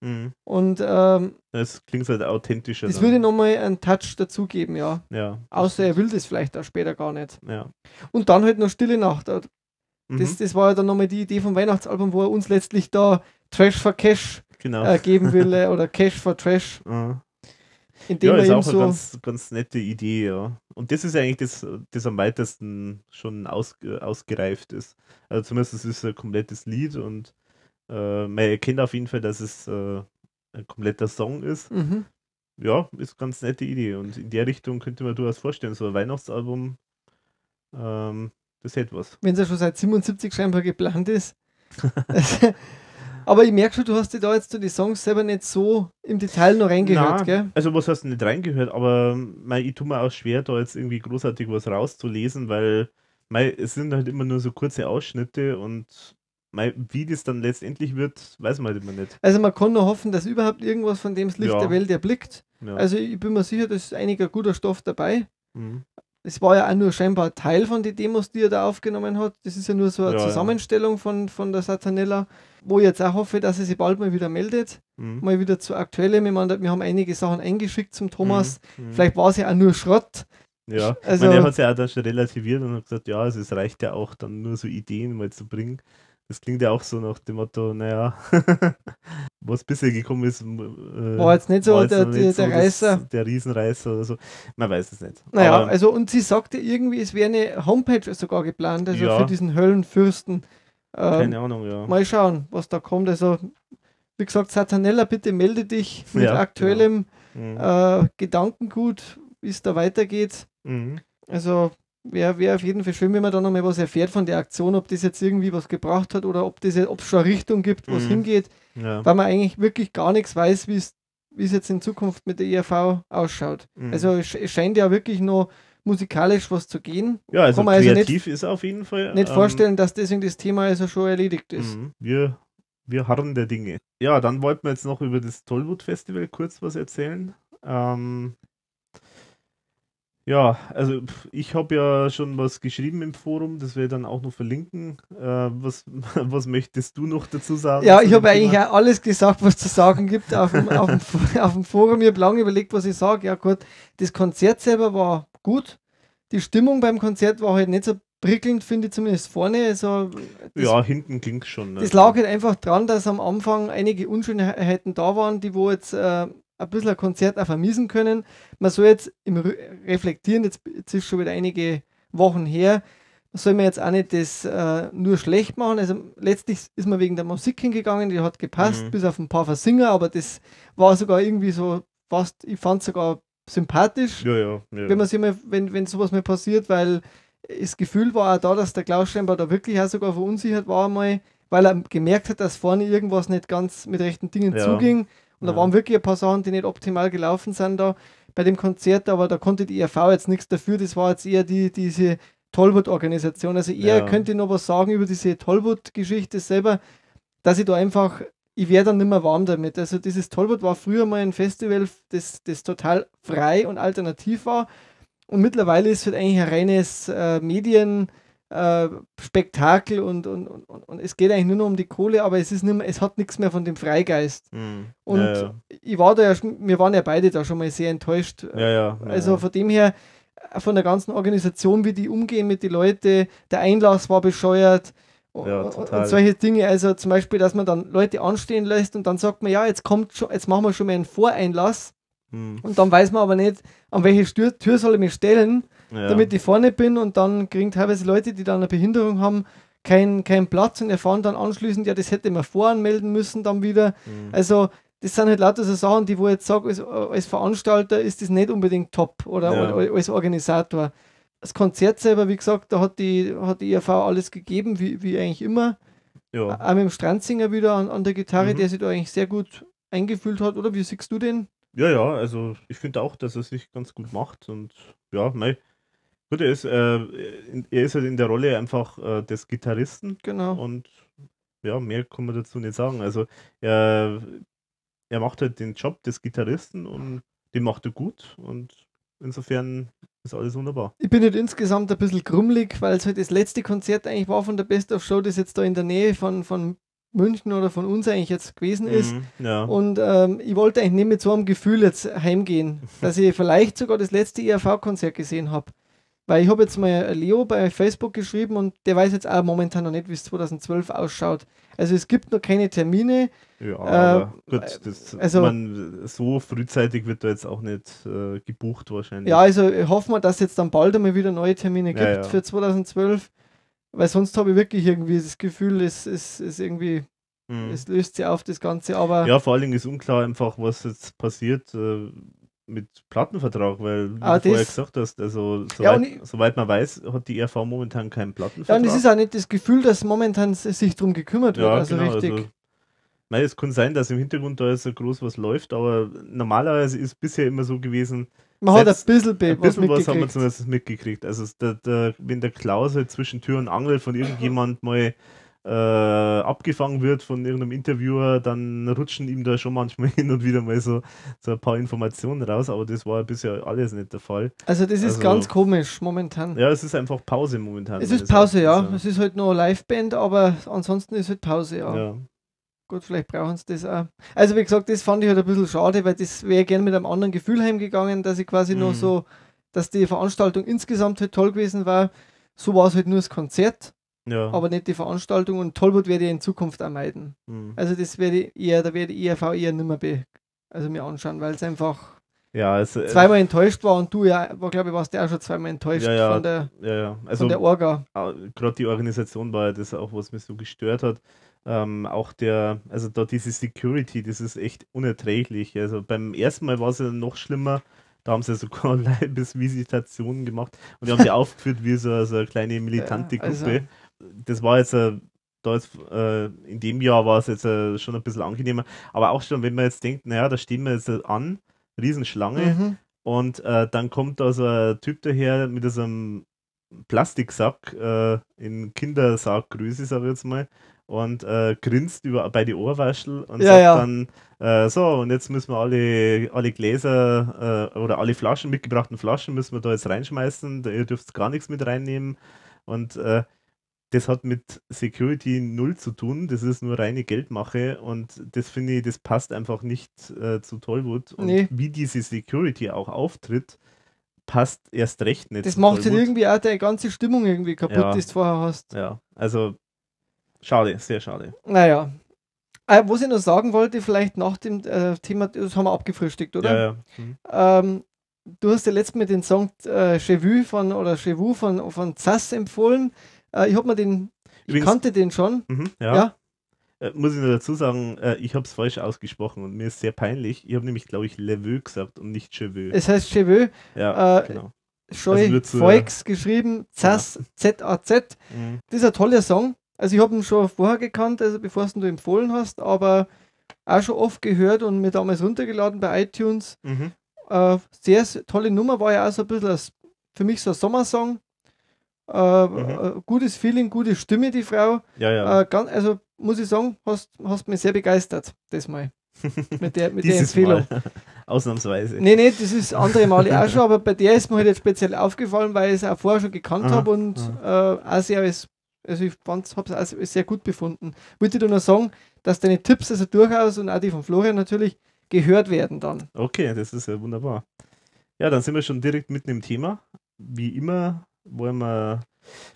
Mhm. Und ähm, Das klingt halt authentischer. das dann. würde nochmal einen Touch dazugeben, ja. Ja. Außer er will das vielleicht auch später gar nicht. Ja. Und dann halt noch Stille Nacht. Das, Mhm. das war ja dann nochmal die Idee vom Weihnachtsalbum, wo er uns letztlich da Trash for Cash genau. äh, geben will äh, oder Cash for Trash, Ja. indem Ja, ist auch so. eine ganz, ganz nette Idee, ja. Und das ist eigentlich das, das am weitesten schon aus, ausgereift ist. Also zumindest es ist ein komplettes Lied und äh, man erkennt auf jeden Fall, dass es äh, ein kompletter Song ist. Mhm. Ja, ist eine ganz nette Idee. Und in der Richtung könnte man durchaus vorstellen, so ein Weihnachtsalbum, ähm, das hätte was. wenn es ja schon seit 77 scheinbar geplant ist. Aber ich merke schon, du hast dir da jetzt die Songs selber nicht so im Detail noch reingehört, Na, gell? Also was hast du nicht reingehört, aber mei, ich tue mir auch schwer, da jetzt irgendwie großartig was rauszulesen, weil mei, es sind halt immer nur so kurze Ausschnitte und wie das dann letztendlich wird, weiß man halt immer nicht. Also man kann nur hoffen, dass überhaupt irgendwas von dem das Licht Ja. der Welt erblickt. Ja. Also ich bin mir sicher, da ist einiger guter Stoff dabei. Mhm. Es war ja auch nur scheinbar Teil von den Demos, die er da aufgenommen hat. Das ist ja nur so eine Ja. Zusammenstellung von, von der Satanella, wo ich jetzt auch hoffe, dass er sich bald mal wieder meldet. Mhm. Mal wieder zu aktuellem. Ich meine, wir haben einige Sachen eingeschickt zum Thomas. Mhm. Vielleicht war es ja auch nur Schrott. Ja, Also- also, meine, er hat es ja auch dann schon relativiert und hat gesagt, ja, also es reicht ja auch dann nur so Ideen mal zu bringen. Das klingt ja auch so nach dem Motto, naja, was bisher gekommen ist, äh, War jetzt nicht so jetzt der- noch der- der Reißer. der Riesenreißer oder so. Man weiß es nicht. Naja, Aber- also und sie sagte irgendwie, es wäre eine Homepage sogar geplant, also Ja. für diesen Höllenfürsten. Ähm, keine Ahnung, ja. mal schauen, was da kommt. Also, wie gesagt, Satanella, bitte melde dich mit Ja, aktuellem Mhm. äh, Gedankengut, wie es da weitergeht. Mhm. Also wäre wär auf jeden Fall schön, wenn man da nochmal was erfährt von der Aktion, ob das jetzt irgendwie was gebracht hat oder ob das jetzt- ob es schon eine Richtung gibt, wo es Mhm. hingeht, Ja. weil man eigentlich wirklich gar nichts weiß, wie es wie es jetzt in Zukunft mit der ERV ausschaut. Mhm. Also es, sch- es scheint ja wirklich noch musikalisch was zu gehen. ja, also kann man also kreativ ist auf jeden Fall. Nicht ähm, vorstellen, dass deswegen das Thema also schon erledigt ist. Mhm. Wir, wir harren der Dinge. Ja, dann wollten wir jetzt noch über das Tollwood Festival kurz was erzählen. Ähm, ja, also ich habe ja schon was geschrieben im Forum, das werde ich dann auch noch verlinken. Äh, was, was möchtest du noch dazu sagen? Ja, ich habe eigentlich auch alles gesagt, was zu sagen gibt auf dem, auf dem, auf dem Forum. Ich habe lange überlegt, was ich sage. Ja gut, das Konzert selber war gut. Die Stimmung beim Konzert war halt nicht so prickelnd, finde ich zumindest vorne. Also das, Ja, hinten klingt schon. das also. lag halt einfach dran, dass am Anfang einige Unschönheiten da waren, die wo jetzt äh, ein bisschen ein Konzert auch vermiesen können. Man soll jetzt im Reflektieren, jetzt, jetzt ist schon wieder einige Wochen her, soll man jetzt auch nicht das äh, nur schlecht machen. Also letztlich ist man wegen der Musik hingegangen, die hat gepasst, Mhm. bis auf ein paar Versinger, aber das war sogar irgendwie so fast, ich fand es sogar sympathisch, Ja, ja. ja. wenn man sich mal, wenn, wenn sowas mal passiert, weil das Gefühl war auch da, dass der Klaus scheinbar da wirklich auch sogar verunsichert war einmal, weil er gemerkt hat, dass vorne irgendwas nicht ganz mit rechten Dingen zuging. Und da Ja. waren wirklich ein paar Sachen, die nicht optimal gelaufen sind da bei dem Konzert, aber da konnte die ERV jetzt nichts dafür. Das war jetzt eher die, diese Tollwood-Organisation. Also eher Ja. könnte ich noch was sagen über diese Tollwood-Geschichte selber, dass ich da einfach, ich wäre dann nicht mehr warm damit. Also dieses Tollwood war früher mal ein Festival, das, das total frei und alternativ war. Und mittlerweile ist es halt eigentlich ein reines äh, Medien- äh, Spektakel und, und, und, und es geht eigentlich nur noch um die Kohle, aber es ist nicht mehr, es hat nichts mehr von dem Freigeist. Mhm. Und ja, ja. ich war da ja, schon- wir waren ja beide da schon mal sehr enttäuscht. Ja, Also von dem her, von der ganzen Organisation, wie die umgehen mit den Leuten, der Einlass war bescheuert. Ja, und, solche Dinge, also zum Beispiel, dass man dann Leute anstehen lässt und dann sagt man, ja, jetzt kommt schon, jetzt machen wir schon mal einen Voreinlass Mhm. und dann weiß man aber nicht, an welche Tür, Tür soll ich mich stellen, ja. damit ich vorne bin und dann kriegen teilweise Leute, die dann eine Behinderung haben, keinen keinen Platz und erfahren dann anschließend, ja, das hätte man voranmelden müssen dann wieder. Mhm. Also, das sind halt lauter so Sachen, die wo ich jetzt sage, als, als Veranstalter ist das nicht unbedingt top oder Ja. als Organisator. Das Konzert selber, wie gesagt, da hat die, hat die IRV alles gegeben, wie, wie eigentlich immer. ja. Auch mit dem Strandzinger wieder an, an der Gitarre, Mhm. der sich da eigentlich sehr gut eingefühlt hat, oder? Wie siehst du den? Ja, ja, also ich finde auch, dass er sich ganz gut macht und ja, mei. Gut, er ist, äh, in- er ist halt in der Rolle einfach äh, des Gitarristen Genau. und ja, mehr kann man dazu nicht sagen. Also er, er macht halt den Job des Gitarristen und den macht er gut und insofern ist alles wunderbar. Ich bin halt insgesamt ein bisschen grummelig, weil es halt das letzte Konzert eigentlich war von der Best of Show, das jetzt da in der Nähe von, von München oder von uns eigentlich jetzt gewesen ist. Mhm, ja. Und ähm, ich wollte eigentlich nicht mit so einem Gefühl jetzt heimgehen, dass ich vielleicht sogar das letzte IRV-Konzert gesehen habe. Weil ich habe jetzt mal Leo bei Facebook geschrieben und der weiß jetzt auch momentan noch nicht, wie es 2012 ausschaut. Also es gibt noch keine Termine. Ja, aber gut, das, also- man, so frühzeitig wird da jetzt auch nicht äh, gebucht wahrscheinlich. Ja, also hoffen wir, dass jetzt dann bald einmal wieder neue Termine gibt Ja, ja. für 2012. Weil sonst habe ich wirklich irgendwie das Gefühl, es ist, ist irgendwie, Mhm. es löst sich auf das Ganze. Aber Ja, vor allen Dingen ist unklar einfach, was jetzt passiert äh, mit Plattenvertrag, weil, wie Ah, du vorher gesagt hast, also Ja, soweit, ich- soweit man weiß, hat die RV momentan keinen ja, Plattenvertrag. und es ist auch nicht das Gefühl, dass momentan sich darum gekümmert wird. Ja, also genau, richtig. also, Mei, es kann sein, dass im Hintergrund da jetzt so groß was läuft, aber normalerweise ist bisher immer so gewesen, Man hat ein bisschen, ein bisschen was was, haben wir zumindest mitgekriegt. Also es- der, der, wenn der Klaus halt zwischen Tür und Angel von irgendjemand mal äh, abgefangen wird von irgendeinem Interviewer, dann rutschen ihm da schon manchmal hin und wieder mal so, so ein paar Informationen raus, aber das war bisher alles nicht der Fall. Also das ist Also- ganz komisch momentan. Ja, es ist einfach Pause momentan. es ist Pause, ja. Erachtens, Es ist halt nur Liveband, aber ansonsten ist halt Pause, ja. ja. Gut, vielleicht brauchen sie das auch. Also wie gesagt, das fand ich halt ein bisschen schade, weil das wäre gerne mit einem anderen Gefühl heimgegangen, dass ich quasi Mhm. nur so, dass die Veranstaltung insgesamt halt toll gewesen war. So war es halt nur das Konzert, ja. aber nicht die Veranstaltung und Tollwood werde ich in Zukunft auch meiden. Mhm. Also das werde ich eher, da werde ich IRV eher nicht mehr be also mir anschauen, weil es einfach ja, äh, zweimal enttäuscht war und du ja, war, glaube ich, warst du auch schon zweimal enttäuscht Ja, ja. von der, ja, ja. Also von der Orga. gerade die Organisation war ja das auch, was mich so gestört hat. Ähm, auch der, also da diese Security, das ist echt unerträglich. Also beim ersten Mal war es ja noch schlimmer. Da haben sie sogar Leibesvisitationen gemacht und die haben sie aufgeführt wie so, so eine kleine militante Ja, also- Gruppe. Das war jetzt, äh, da jetzt äh, in dem Jahr war es jetzt äh, schon ein bisschen angenehmer. Aber auch schon, wenn man jetzt denkt, naja, da stehen wir jetzt äh, an, Riesenschlange, Mhm. und äh, dann kommt da so ein Typ daher mit so einem Plastiksack in Kindersackgröße, sag ich jetzt mal, und grinst über bei die Ohrwaschel und Ja, sagt ja. dann, so, und jetzt müssen wir alle, alle Gläser äh, oder alle Flaschen, mitgebrachten Flaschen müssen wir da jetzt reinschmeißen, da, ihr dürft gar nichts mit reinnehmen. Und äh, das hat mit Security null zu tun, das ist nur reine Geldmache und das finde ich, das passt einfach nicht äh, zu Tollwood. Und Nee. wie diese Security auch auftritt, passt erst recht nicht Das macht halt Tollwood. irgendwie auch deine ganze Stimmung irgendwie kaputt, Ja. die du vorher hast. Ja, also schade, sehr schade. Naja. Äh, was ich noch sagen wollte, vielleicht nach dem äh, Thema, das haben wir abgefrühstückt, oder? Ja, ja. Mhm. Ähm, du hast ja letztes Mal den Song äh, Chevue von oder Chevue von, von Zass empfohlen. Äh, ich habe mir den, ich Übrigens- kannte den schon. Mhm, ja. Ja. Äh, muss ich nur dazu sagen, äh, ich habe es falsch ausgesprochen und mir ist sehr peinlich. Ich habe nämlich, glaube ich, Leveux gesagt und nicht Cheveux. Es heißt Cheveux, ja, äh, genau. Scheu Also Foix geschrieben, Zass, Z-A-Z. Mhm. Das ist ein toller Song. Also ich habe ihn schon vorher gekannt, also bevor du ihn empfohlen hast, aber auch schon oft gehört und mir damals runtergeladen bei iTunes. Mhm. Äh, sehr s- tolle Nummer, war ja auch so ein bisschen als, für mich so ein Sommersong. Äh, mhm. gutes Feeling, gute Stimme, die Frau. Ja, ja. Äh, ganz, also muss ich sagen, hast, hast mich sehr begeistert, das mal. Mit der, mit der Empfehlung. Mal. Ausnahmsweise. Nee, nee, das ist andere Male auch schon, aber bei der ist mir halt jetzt speziell aufgefallen, weil ich es auch vorher schon gekannt habe und äh, auch sehr, also ich habe es auch sehr gut befunden. Wollte ich dir nur sagen, dass deine Tipps also durchaus und auch die von Florian natürlich gehört werden dann. Okay, das ist ja wunderbar. Ja, dann sind wir schon direkt mitten im Thema. Wie immer wollen wir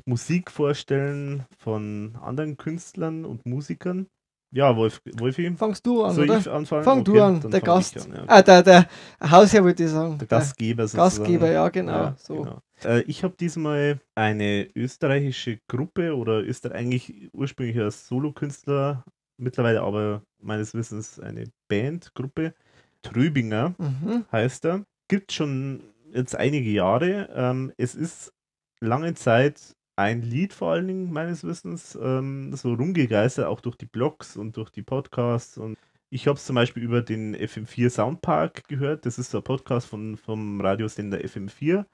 Musik vorstellen von anderen Künstlern und Musikern. Ja, Wolf, Wolfi. Fangst du an, Soll oder? ich anfangen? Fang okay, du an, der Gast. An, ja. Ah, der, der Hausherr würde ich sagen. Der Gastgeber sozusagen. Gastgeber, ja, genau. Ja, so. genau. Äh, ich habe diesmal eine österreichische Gruppe oder ist eigentlich ursprünglich als Solokünstler, mittlerweile aber meines Wissens eine Bandgruppe. Tröbinger mhm. heißt er. Gibt schon jetzt einige Jahre. Ähm, es ist lange Zeit ein Lied vor allen Dingen meines Wissens ähm, so rumgegeistert, auch durch die Blogs und durch die Podcasts. Und ich habe es zum Beispiel über den FM4 Soundpark gehört. Das ist so ein Podcast von, vom Radiosender FM4.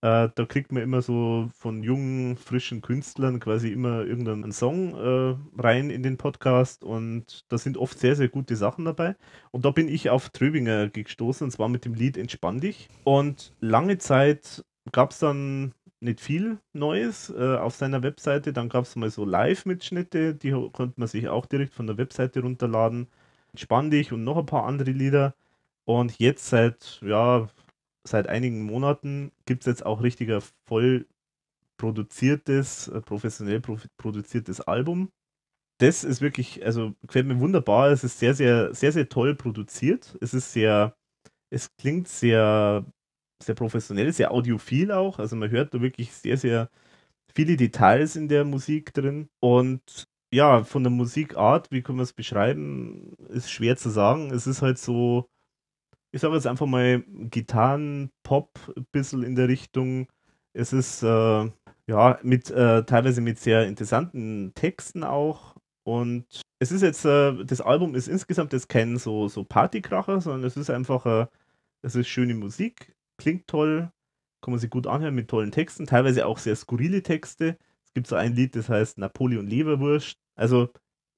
Äh, da kriegt man immer so von jungen, frischen Künstlern quasi immer irgendeinen Song äh, rein in den Podcast und da sind oft sehr, sehr gute Sachen dabei. Und da bin ich auf Tröbinger gestoßen und zwar mit dem Lied Entspann dich. Und lange Zeit gab es dann nicht viel Neues äh, auf seiner Webseite. Dann gab es mal so Live-Mitschnitte, die konnte man sich auch direkt von der Webseite runterladen. Entspann dich und noch ein paar andere Lieder. Und jetzt seit, ja, seit einigen Monaten gibt es jetzt auch richtiger voll produziertes, äh, professionell produziertes Album. Das ist wirklich, also gefällt mir wunderbar. Es ist sehr, sehr, sehr, sehr toll produziert. Es ist sehr, es klingt sehr, sehr professionell, sehr audiophil auch. Also man hört da wirklich sehr, sehr viele Details in der Musik drin. Und ja, von der Musikart, wie kann man es beschreiben, ist schwer zu sagen. Es ist halt so, ich sage jetzt einfach mal Gitarren-Pop ein bisschen in der Richtung. Es ist äh, ja mit äh, teilweise mit sehr interessanten Texten auch. Und es ist jetzt, äh, das Album ist insgesamt jetzt kein so, so Partykracher, sondern es ist einfach, äh, es ist schöne Musik, klingt toll, kann man sich gut anhören mit tollen Texten, teilweise auch sehr skurrile Texte. Es gibt so ein Lied, das heißt Napoleon Leberwurst. Also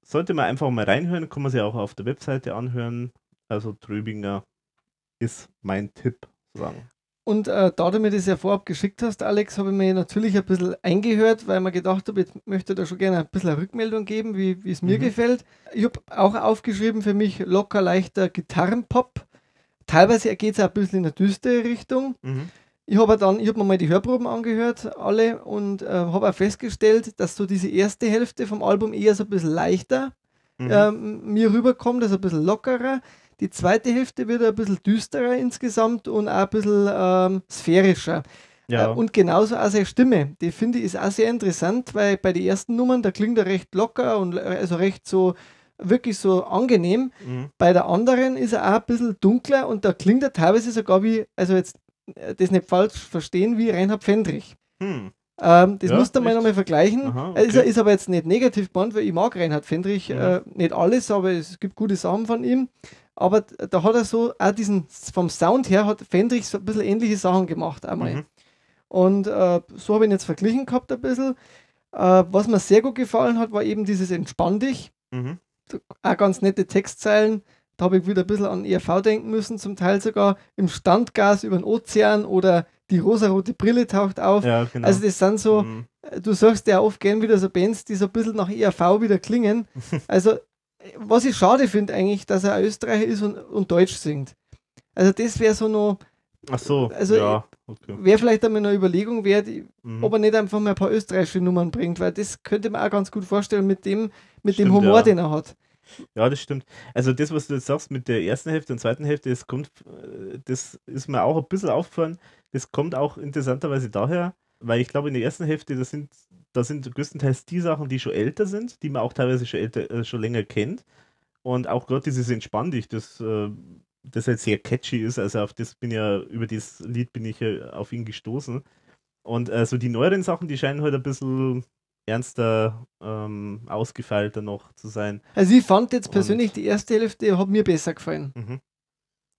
sollte man einfach mal reinhören, kann man sich auch auf der Webseite anhören. Also Tröbinger ist mein Tipp, sozusagen. Und äh, da du mir das ja vorab geschickt hast, Alex, habe ich mir natürlich ein bisschen eingehört, weil mir gedacht habe, ich möchte da schon gerne ein bisschen eine Rückmeldung geben, wie es mir mhm. gefällt. Ich habe auch aufgeschrieben für mich locker leichter Gitarrenpop. Teilweise geht es auch ein bisschen in eine düstere Richtung. Mhm. Ich habe dann, ich habe mir mal die Hörproben angehört, alle, und äh, habe auch festgestellt, dass so diese erste Hälfte vom Album eher so ein bisschen leichter mhm. äh, mir rüberkommt, also ein bisschen lockerer. Die zweite Hälfte wird ein bisschen düsterer insgesamt und auch ein bisschen ähm, sphärischer. Ja. Äh, und genauso auch seine Stimme. Die finde ich ist auch sehr interessant, weil bei den ersten Nummern, da klingt er recht locker und äh, also recht so, wirklich so angenehm. Mhm. Bei der anderen ist er auch ein bisschen dunkler und da klingt er teilweise sogar wie, also jetzt äh, das nicht falsch verstehen, wie Reinhard Fendrich. Hm. Ähm, das ja, musst du mal nochmal vergleichen. Aha, okay. ist, ist, aber jetzt nicht negativ gemeint, weil ich mag Reinhard Fendrich mhm. äh, nicht alles, aber es gibt gute Sachen von ihm aber da hat er so auch diesen, vom Sound her hat Fendrich so ein bisschen ähnliche Sachen gemacht einmal. Mhm. Und äh, so habe ich ihn jetzt verglichen gehabt ein bisschen. Äh, was mir sehr gut gefallen hat, war eben dieses Entspann dich. Mhm. Auch ganz nette Textzeilen. Da habe ich wieder ein bisschen an ERV denken müssen, zum Teil sogar im Standgas über den Ozean oder die rosarote Brille taucht auf. Ja, genau. Also das sind so, mhm. du sagst ja oft gern wieder so Bands, die so ein bisschen nach ERV wieder klingen. Also was ich schade finde eigentlich, dass er Österreicher ist und, und Deutsch singt. Also das wäre so noch. Ach so, also ja. Okay. Wäre vielleicht einmal eine Überlegung wert, mhm. ob er nicht einfach mal ein paar österreichische Nummern bringt, weil das könnte man auch ganz gut vorstellen mit dem, mit stimmt, dem Humor, ja. den er hat. Ja, das stimmt. Also das, was du jetzt sagst mit der ersten Hälfte und zweiten Hälfte, das kommt, das ist mir auch ein bisschen aufgefallen. Das kommt auch interessanterweise daher, weil ich glaube, in der ersten Hälfte, das sind da sind größtenteils die Sachen, die schon älter sind, die man auch teilweise schon, älter, äh, schon länger kennt. Und auch gerade dieses Entspann dich, das, äh, das halt sehr catchy ist. Also auf das bin ja, über das Lied bin ich ja auf ihn gestoßen. Und äh, so die neueren Sachen, die scheinen halt ein bisschen ernster, ähm, ausgefeilter noch zu sein. Also ich fand jetzt persönlich Und, die erste Hälfte hat mir besser gefallen. Mhm.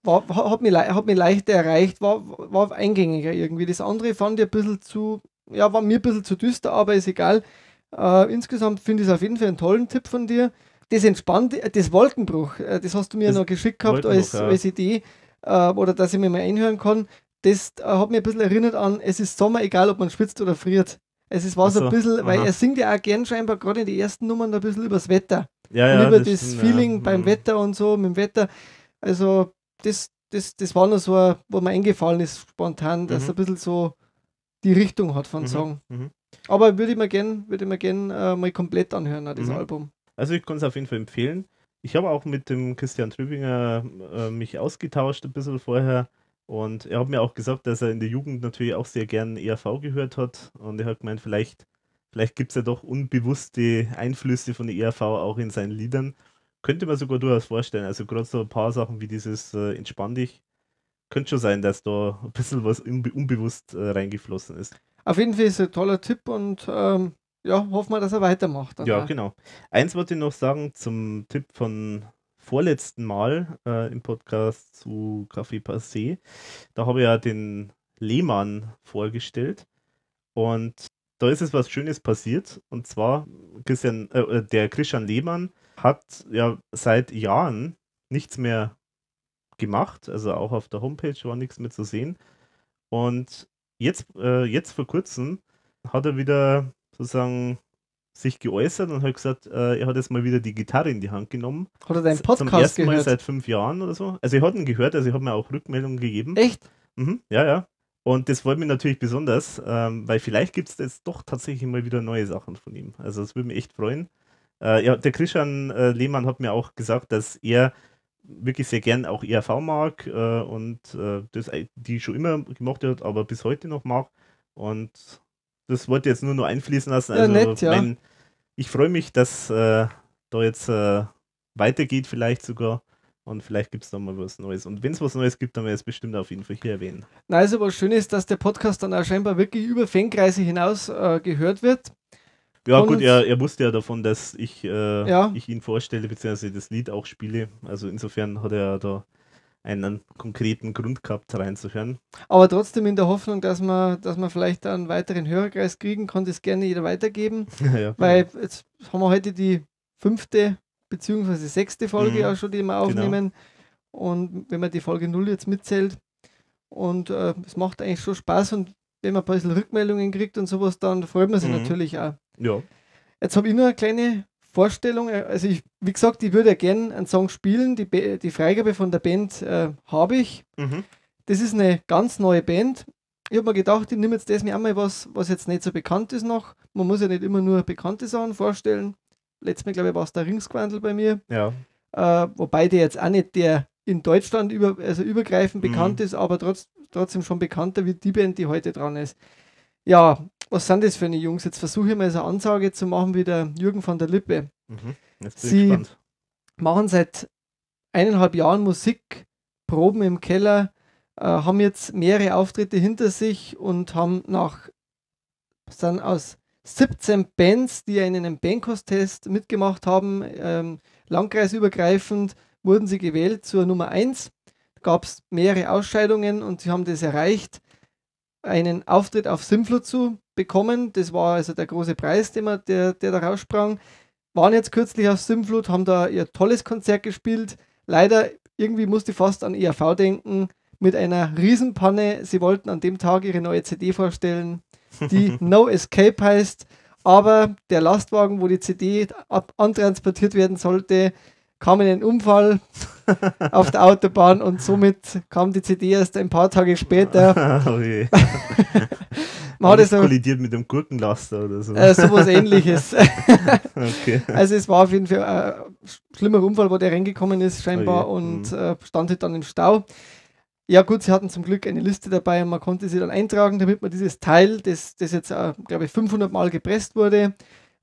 War, hat, mich, hat mich leichter erreicht, war, war eingängiger irgendwie. Das andere fand ich ein bisschen zu ja, war mir ein bisschen zu düster, aber ist egal. Äh, insgesamt finde ich es auf jeden Fall einen tollen Tipp von dir. Das entspannt, das Wolkenbruch, äh, das hast du mir Das noch geschickt gehabt als, ja. als Idee, äh, oder dass ich mir mal einhören kann. Das äh, hat mich ein bisschen erinnert an, es ist Sommer, egal ob man schwitzt oder friert. Es ist, war Ach so ein bisschen, weil aha. er singt ja auch gern scheinbar gerade in den ersten Nummern ein bisschen übers Wetter. Ja, und ja, über das, stimmt, Feeling ja. beim Mhm. Wetter und so, mit dem Wetter. Also, das, das, das war noch so, ein, wo mir eingefallen ist, spontan, dass Mhm. er ein bisschen so die Richtung hat von Mhm, Song. mhm. Aber würde ich mir gern, würde ich mir gern äh, mal komplett anhören, auch das Mhm. Album. Also ich kann es auf jeden Fall empfehlen. Ich habe auch mit dem Christian Trübinger äh, mich ausgetauscht ein bisschen vorher und er hat mir auch gesagt, dass er in der Jugend natürlich auch sehr gern ERV gehört hat und er hat gemeint, vielleicht, vielleicht gibt es ja doch unbewusste Einflüsse von der ERV auch in seinen Liedern. Könnte man sogar durchaus vorstellen. Also gerade so ein paar Sachen wie dieses äh, Entspann dich, könnte schon sein, dass da ein bisschen was unbe unbewusst äh, reingeflossen ist. Auf jeden Fall ist es ein toller Tipp und ähm, ja, hoffen wir, dass er weitermacht. dann Ja, genau. Eins wollte ich noch sagen zum Tipp von vorletzten Mal äh, im Podcast zu Café Passé. Da habe ich ja den Lehmann vorgestellt. Und da ist es was Schönes passiert. Und zwar Christian, äh, äh, der Christian Lehmann hat ja seit Jahren nichts mehr gemacht, also auch auf der Homepage war nichts mehr zu sehen. Und jetzt, äh, jetzt vor kurzem hat er wieder sozusagen sich geäußert und hat gesagt, äh, er hat jetzt mal wieder die Gitarre in die Hand genommen. Hat er deinen Zum Podcast ersten Mal gehört? seit fünf Jahren oder so. Also ich hatte ihn gehört, also ich habe mir auch Rückmeldungen gegeben. Echt? Mhm, ja, ja. Und das freut mich natürlich besonders, ähm, weil vielleicht gibt es jetzt doch tatsächlich mal wieder neue Sachen von ihm. Also das würde mich echt freuen. Äh, ja, der Christian äh, Lehmann hat mir auch gesagt, dass er wirklich sehr gern auch ERV mag äh, und äh, das die schon immer gemacht hat, aber bis heute noch mag. Und das wollte ich jetzt nur noch einfließen lassen. Ja, Also nett, ja. mein, ich freue mich, dass äh, da jetzt äh, weitergeht, vielleicht sogar. Und vielleicht gibt es da mal was Neues. Und wenn es was Neues gibt, dann werde ich es bestimmt auf jeden Fall hier erwähnen. Na, also was schön ist, dass der Podcast dann auch scheinbar wirklich über Fankreise hinaus äh, gehört wird. Ja, Von gut, er, er wusste ja davon, dass ich, äh, Ja. ich ihn vorstelle, beziehungsweise das Lied auch spiele. Also insofern hat er ja da einen konkreten Grund gehabt, reinzuhören. Aber trotzdem in der Hoffnung, dass wir, dass wir vielleicht einen weiteren Hörerkreis kriegen, kann das gerne jeder weitergeben. ja, Weil jetzt haben wir heute die fünfte beziehungsweise sechste Folge Mhm. ja schon, die wir aufnehmen. Und wenn man die Folge 0 jetzt mitzählt. Und äh, es macht eigentlich schon Spaß. Und wenn man ein bisschen Rückmeldungen kriegt und sowas, dann freut man sich Mhm. natürlich auch. ja. Jetzt habe ich nur eine kleine Vorstellung. äh, Also ich, wie gesagt, ich würde ja gerne einen Song spielen. Die, die Freigabe von der Band äh, habe ich. Mhm. Das ist eine ganz neue Band. Ich habe mir gedacht, ich nehme jetzt das mir einmal was, was jetzt nicht so bekannt ist noch. Man muss ja nicht immer nur bekannte Sachen vorstellen. Letztes Mal, glaube ich, war es der Ringsquandel bei mir. Ja. Äh, wobei der jetzt auch nicht der in Deutschland über, also übergreifend Mhm. bekannt ist, aber trotz, trotzdem schon bekannter wie die Band, die heute dran ist. Ja, was sind das für eine Jungs? Jetzt versuche ich mal so eine Ansage zu machen wie der Jürgen von der Lippe. Mhm. Sie- machen seit eineinhalb Jahren Musik, proben im Keller, äh, haben jetzt mehrere Auftritte hinter sich und haben nach sind aus 17 Bands, die in einem Bandkostest mitgemacht haben, ähm, landkreisübergreifend, wurden sie gewählt zur Nummer 1. Gab es mehrere Ausscheidungen und sie haben das erreicht, einen Auftritt auf Simflo zu bekommen. Das war also der große Preis, den man, der, der da raussprang waren jetzt kürzlich auf Simflut, haben da ihr tolles Konzert gespielt. Leider irgendwie musste ich fast an ERV denken, mit einer Riesenpanne. Sie wollten an dem Tag ihre neue CD vorstellen, die No Escape heißt. Aber der Lastwagen, wo die CD antransportiert werden sollte, kam in einen Unfall auf der Autobahn und somit kam die CD erst ein paar Tage später. oh je. Man hat es so, kollidiert mit dem Gurkenlaster oder so. äh, sowas ähnliches. okay. Also es war auf jeden Fall ein schlimmer Unfall, wo der reingekommen ist scheinbar Oh und äh, stand halt dann im Stau. Ja gut, sie hatten zum Glück eine Liste dabei und man konnte sie dann eintragen, damit man dieses Teil, das, das jetzt, äh, glaube ich, 500 Mal gepresst wurde,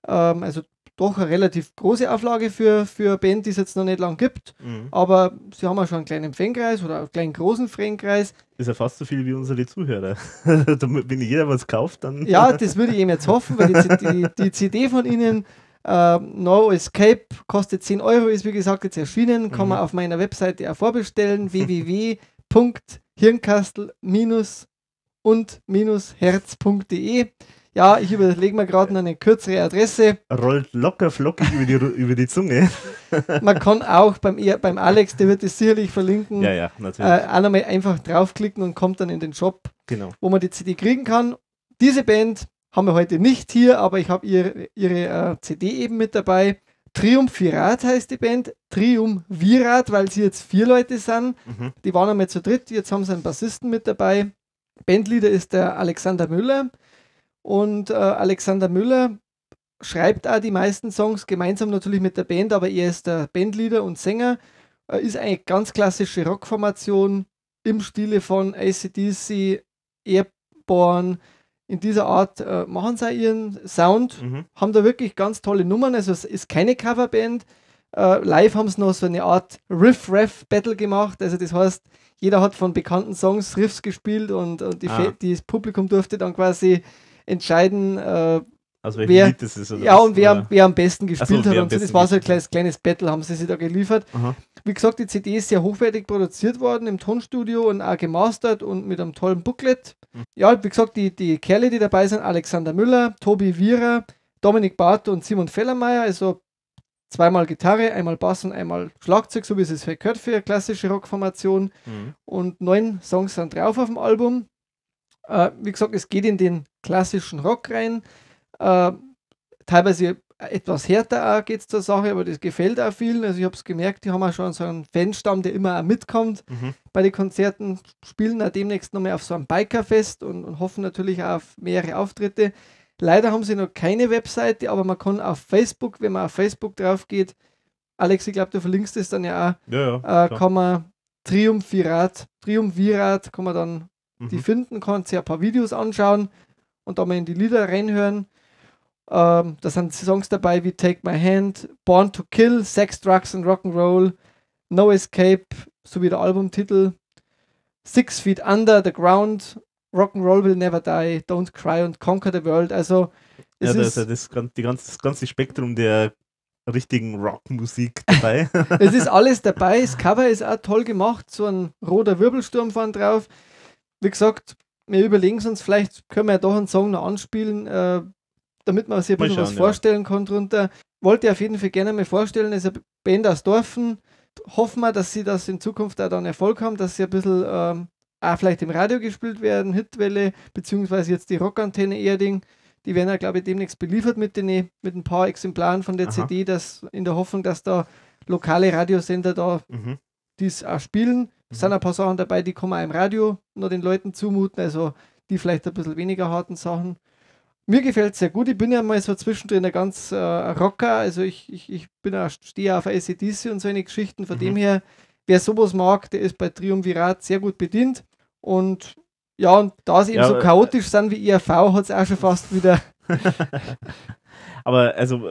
ähm, also doch eine relativ große Auflage für, für eine Band, die es jetzt noch nicht lang gibt, Mhm. aber sie haben ja schon einen kleinen Fankreis oder einen kleinen großen Fankreis. Ist ja fast so viel wie unsere Zuhörer. Wenn jeder was kauft, dann. Ja, das würde ich ihm jetzt hoffen, weil die, die, die CD von Ihnen, äh, No Escape, kostet 10 Euro, ist wie gesagt jetzt erschienen, kann man Mhm. auf meiner Webseite auch vorbestellen, und herz.de. Ja, ich überlege mir gerade noch eine kürzere Adresse. Rollt locker flockig über die, über die Zunge. Man kann auch beim, beim Alex, der wird es sicherlich verlinken, ja, ja, natürlich. Äh, auch nochmal einfach draufklicken und kommt dann in den Shop, genau. wo man die CD kriegen kann. Diese Band haben wir heute nicht hier, aber ich habe ihre, ihre äh, CD eben mit dabei. Triumphirat heißt die Band. Triumvirat, weil sie jetzt vier Leute sind. Mhm. Die waren einmal zu dritt, jetzt haben sie einen Bassisten mit dabei. Bandleader ist der Alexander Müller. Und äh, Alexander Müller schreibt auch die meisten Songs gemeinsam natürlich mit der Band, aber er ist der Bandleader und Sänger. Äh, ist eine ganz klassische Rockformation im Stile von ACDC, Airborne. In dieser Art äh, machen sie ihren Sound, mhm. haben da wirklich ganz tolle Nummern. Also es ist keine Coverband. Äh, live haben sie noch so eine Art Riff-Raff-Battle gemacht. Also das heißt, jeder hat von bekannten Songs Riffs gespielt und, und die ah. das Publikum durfte dann quasi entscheiden, äh, also wer, ist, ja, und wer, wer am besten gespielt so, hat. Und so, das war so ein kleines, kleines Battle, haben sie sich da geliefert. Aha. Wie gesagt, die CD ist sehr hochwertig produziert worden im Tonstudio und auch gemastert und mit einem tollen Booklet. Mhm. Ja, wie gesagt, die, die Kerle, die dabei sind, Alexander Müller, Tobi Wierer, Dominik Barth und Simon Fellermeier, also zweimal Gitarre, einmal Bass und einmal Schlagzeug, so wie es sich gehört für eine klassische Rockformation. Mhm. Und neun Songs sind drauf auf dem Album. Äh, wie gesagt, es geht in den klassischen Rock rein. Äh, teilweise etwas härter geht es zur Sache, aber das gefällt auch vielen. Also ich habe es gemerkt, die haben auch schon so einen Fanstamm, der immer auch mitkommt mhm. bei den Konzerten, spielen auch demnächst nochmal auf so einem Bikerfest und, und hoffen natürlich auch auf mehrere Auftritte. Leider haben sie noch keine Webseite, aber man kann auf Facebook, wenn man auf Facebook drauf geht, Alex, ich glaube, du verlinkst es dann ja auch, ja, ja, äh, kann man Triumvirat, Triumvirat, kann man dann mhm. die finden, kann sich ein paar Videos anschauen und da mal in die Lieder reinhören. Ähm, da sind Songs dabei wie Take My Hand, Born to Kill, Sex, Drugs and Rock'n'Roll, No Escape, sowie der Albumtitel, Six Feet Under the Ground, Rock'n'Roll Will Never Die, Don't Cry and Conquer the World. Also, es ja, ist, da ist das, die ganze, das ganze Spektrum der richtigen Rockmusik dabei. es ist alles dabei. Das Cover ist auch toll gemacht. So ein roter Wirbelsturm vorne drauf. Wie gesagt, wir überlegen uns, vielleicht können wir ja doch einen Song noch anspielen, äh, damit man sich ein bisschen schauen, was vorstellen ja. kann drunter. Wollte auf jeden Fall gerne mal vorstellen, es ist eine Band aus Dorfen. Hoffen wir, dass sie das in Zukunft auch dann Erfolg haben, dass sie ein bisschen ähm, auch vielleicht im Radio gespielt werden, Hitwelle, beziehungsweise jetzt die Rockantenne Erding. Die werden ja, glaube ich, demnächst beliefert mit, den, mit ein paar Exemplaren von der Aha. CD, das, in der Hoffnung, dass da lokale Radiosender da mhm. dies auch spielen. Es sind ein paar Sachen dabei, die kann man im Radio nur den Leuten zumuten, also die vielleicht ein bisschen weniger harten Sachen. Mir gefällt es sehr gut. Ich bin ja mal so zwischendrin ein ganz äh, Rocker. Also ich, ich, ich bin ja, stehe auf ACDC und so eine Geschichten. Von mhm. dem her, wer sowas mag, der ist bei Triumvirat sehr gut bedient. Und ja, und da sie eben ja, so chaotisch äh, sind wie IRV, hat es auch schon fast wieder. aber also,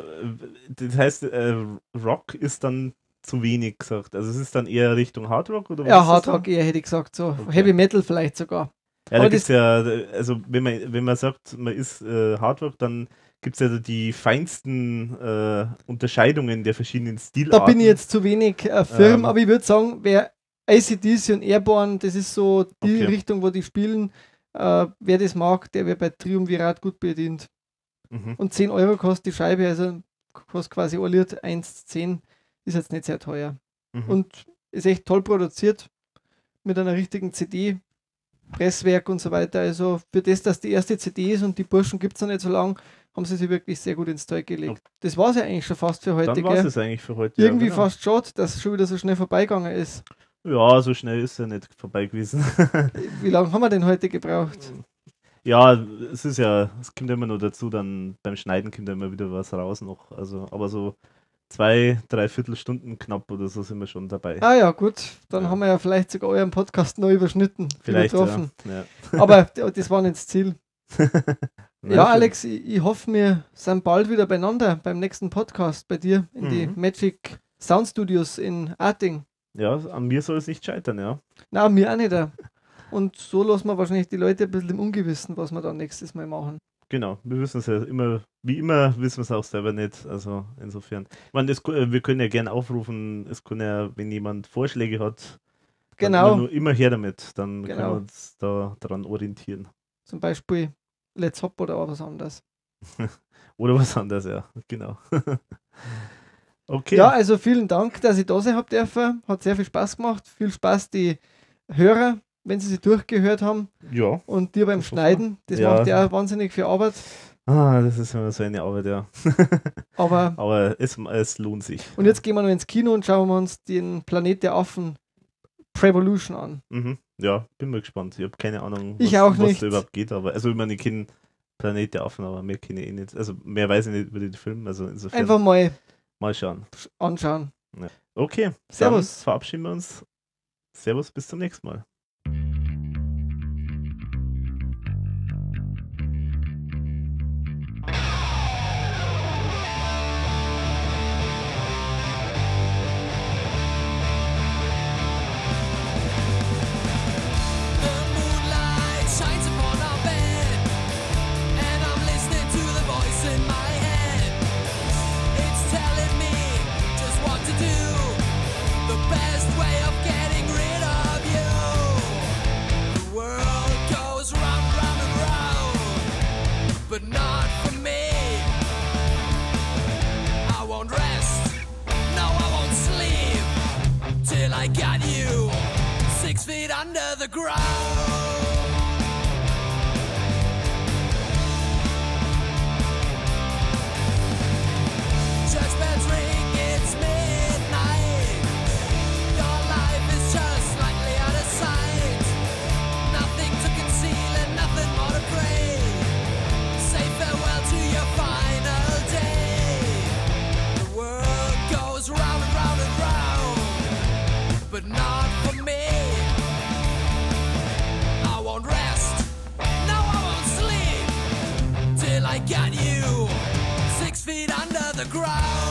das heißt, äh, Rock ist dann zu wenig gesagt. Also es ist dann eher Richtung Hardrock oder was? Ja, Hardrock eher hätte ich gesagt, so okay. Heavy Metal vielleicht sogar. Ja, da gibt ja, also wenn man, wenn man sagt, man ist äh, Hardrock, dann gibt es ja die feinsten äh, Unterscheidungen der verschiedenen Stilarten. Da bin ich jetzt zu wenig äh, firm, ähm. aber ich würde sagen, wer ACDC und Airborne, das ist so die okay. Richtung, wo die spielen. Äh, wer das mag, der wird bei Triumvirat gut bedient. Mhm. Und 10 Euro kostet die Scheibe, also kostet quasi alliert 1,10, ist jetzt nicht sehr teuer. Mhm. Und ist echt toll produziert mit einer richtigen CD. Presswerk und so weiter. Also für das, dass die erste CD ist und die Burschen gibt es noch nicht so lange, haben sie sich wirklich sehr gut ins Zeug gelegt. Das war es ja eigentlich schon fast für heute. Dann war es eigentlich für heute. Irgendwie ja, genau. fast schade, dass es schon wieder so schnell vorbeigegangen ist. Ja, so schnell ist er nicht vorbei gewesen. Wie lange haben wir denn heute gebraucht? Ja, es ist ja, es kommt immer nur dazu, dann beim Schneiden kommt immer wieder was raus noch. Also, aber so zwei, dreiviertel Stunden knapp oder so sind wir schon dabei. Ah ja, gut. Dann ja. haben wir ja vielleicht sogar euren Podcast neu überschnitten. Vielleicht. Ja. Ja. Aber das war nicht das Ziel. ja, Alex, ich, ich, hoffe, wir sind bald wieder beieinander beim nächsten Podcast bei dir in mhm. die Magic Sound Studios in Arting. Ja, an mir soll es nicht scheitern, ja. Na, an mir auch nicht. Und so lassen wir wahrscheinlich die Leute ein bisschen im Ungewissen, was wir dann nächstes Mal machen. Genau, wir wissen es ja immer, wie immer wissen wir es auch selber nicht. Also insofern. Ich meine, das, äh, wir können ja gerne aufrufen, es kann ja, wenn jemand Vorschläge hat, genau. Immer, immer, her damit, dann genau. können wir uns da dran orientieren. Zum Beispiel Let's Hop oder was anderes. Oder was anderes, ja, genau. okay. Ja, also vielen Dank, dass ich da sein habe dürfen. Hat sehr viel Spaß gemacht. Viel Spaß die Hörer, wenn sie sie durchgehört haben. ja. Und dir beim Das Schneiden. Das Ja. macht ja wahnsinnig viel Arbeit. Ah, das ist immer so eine Arbeit, ja. Aber Aber es, es lohnt sich. und jetzt gehen wir noch ins Kino und schauen wir uns den Planet der Affen Prevolution an. Mhm. Ja, bin mal gespannt. Ich habe keine Ahnung, Ich was, auch was nicht. da überhaupt geht. Aber, also, ich meine, ich kenne Planet der Affen, aber mehr kenne ich eh nicht. Also, mehr weiß ich nicht über den Film. Also, insofern Einfach mal mal schauen. anschauen. Okay, Servus. Verabschieden wir uns. Servus, bis zum nächsten Mal. But not for me. I won't rest, no, I won't sleep till I got you six feet under the ground. But not for me. I won't rest, no, I won't sleep till I got you six feet under the ground.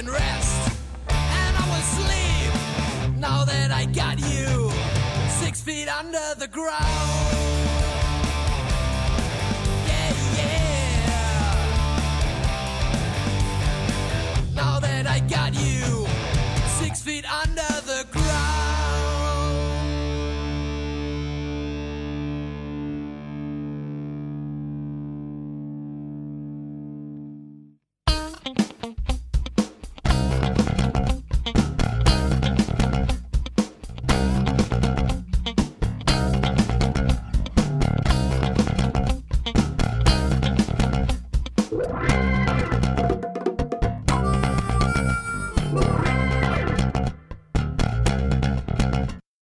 Can rest and I will sleep now that I got you six feet under the ground. Yeah, yeah. Now that I got you six feet under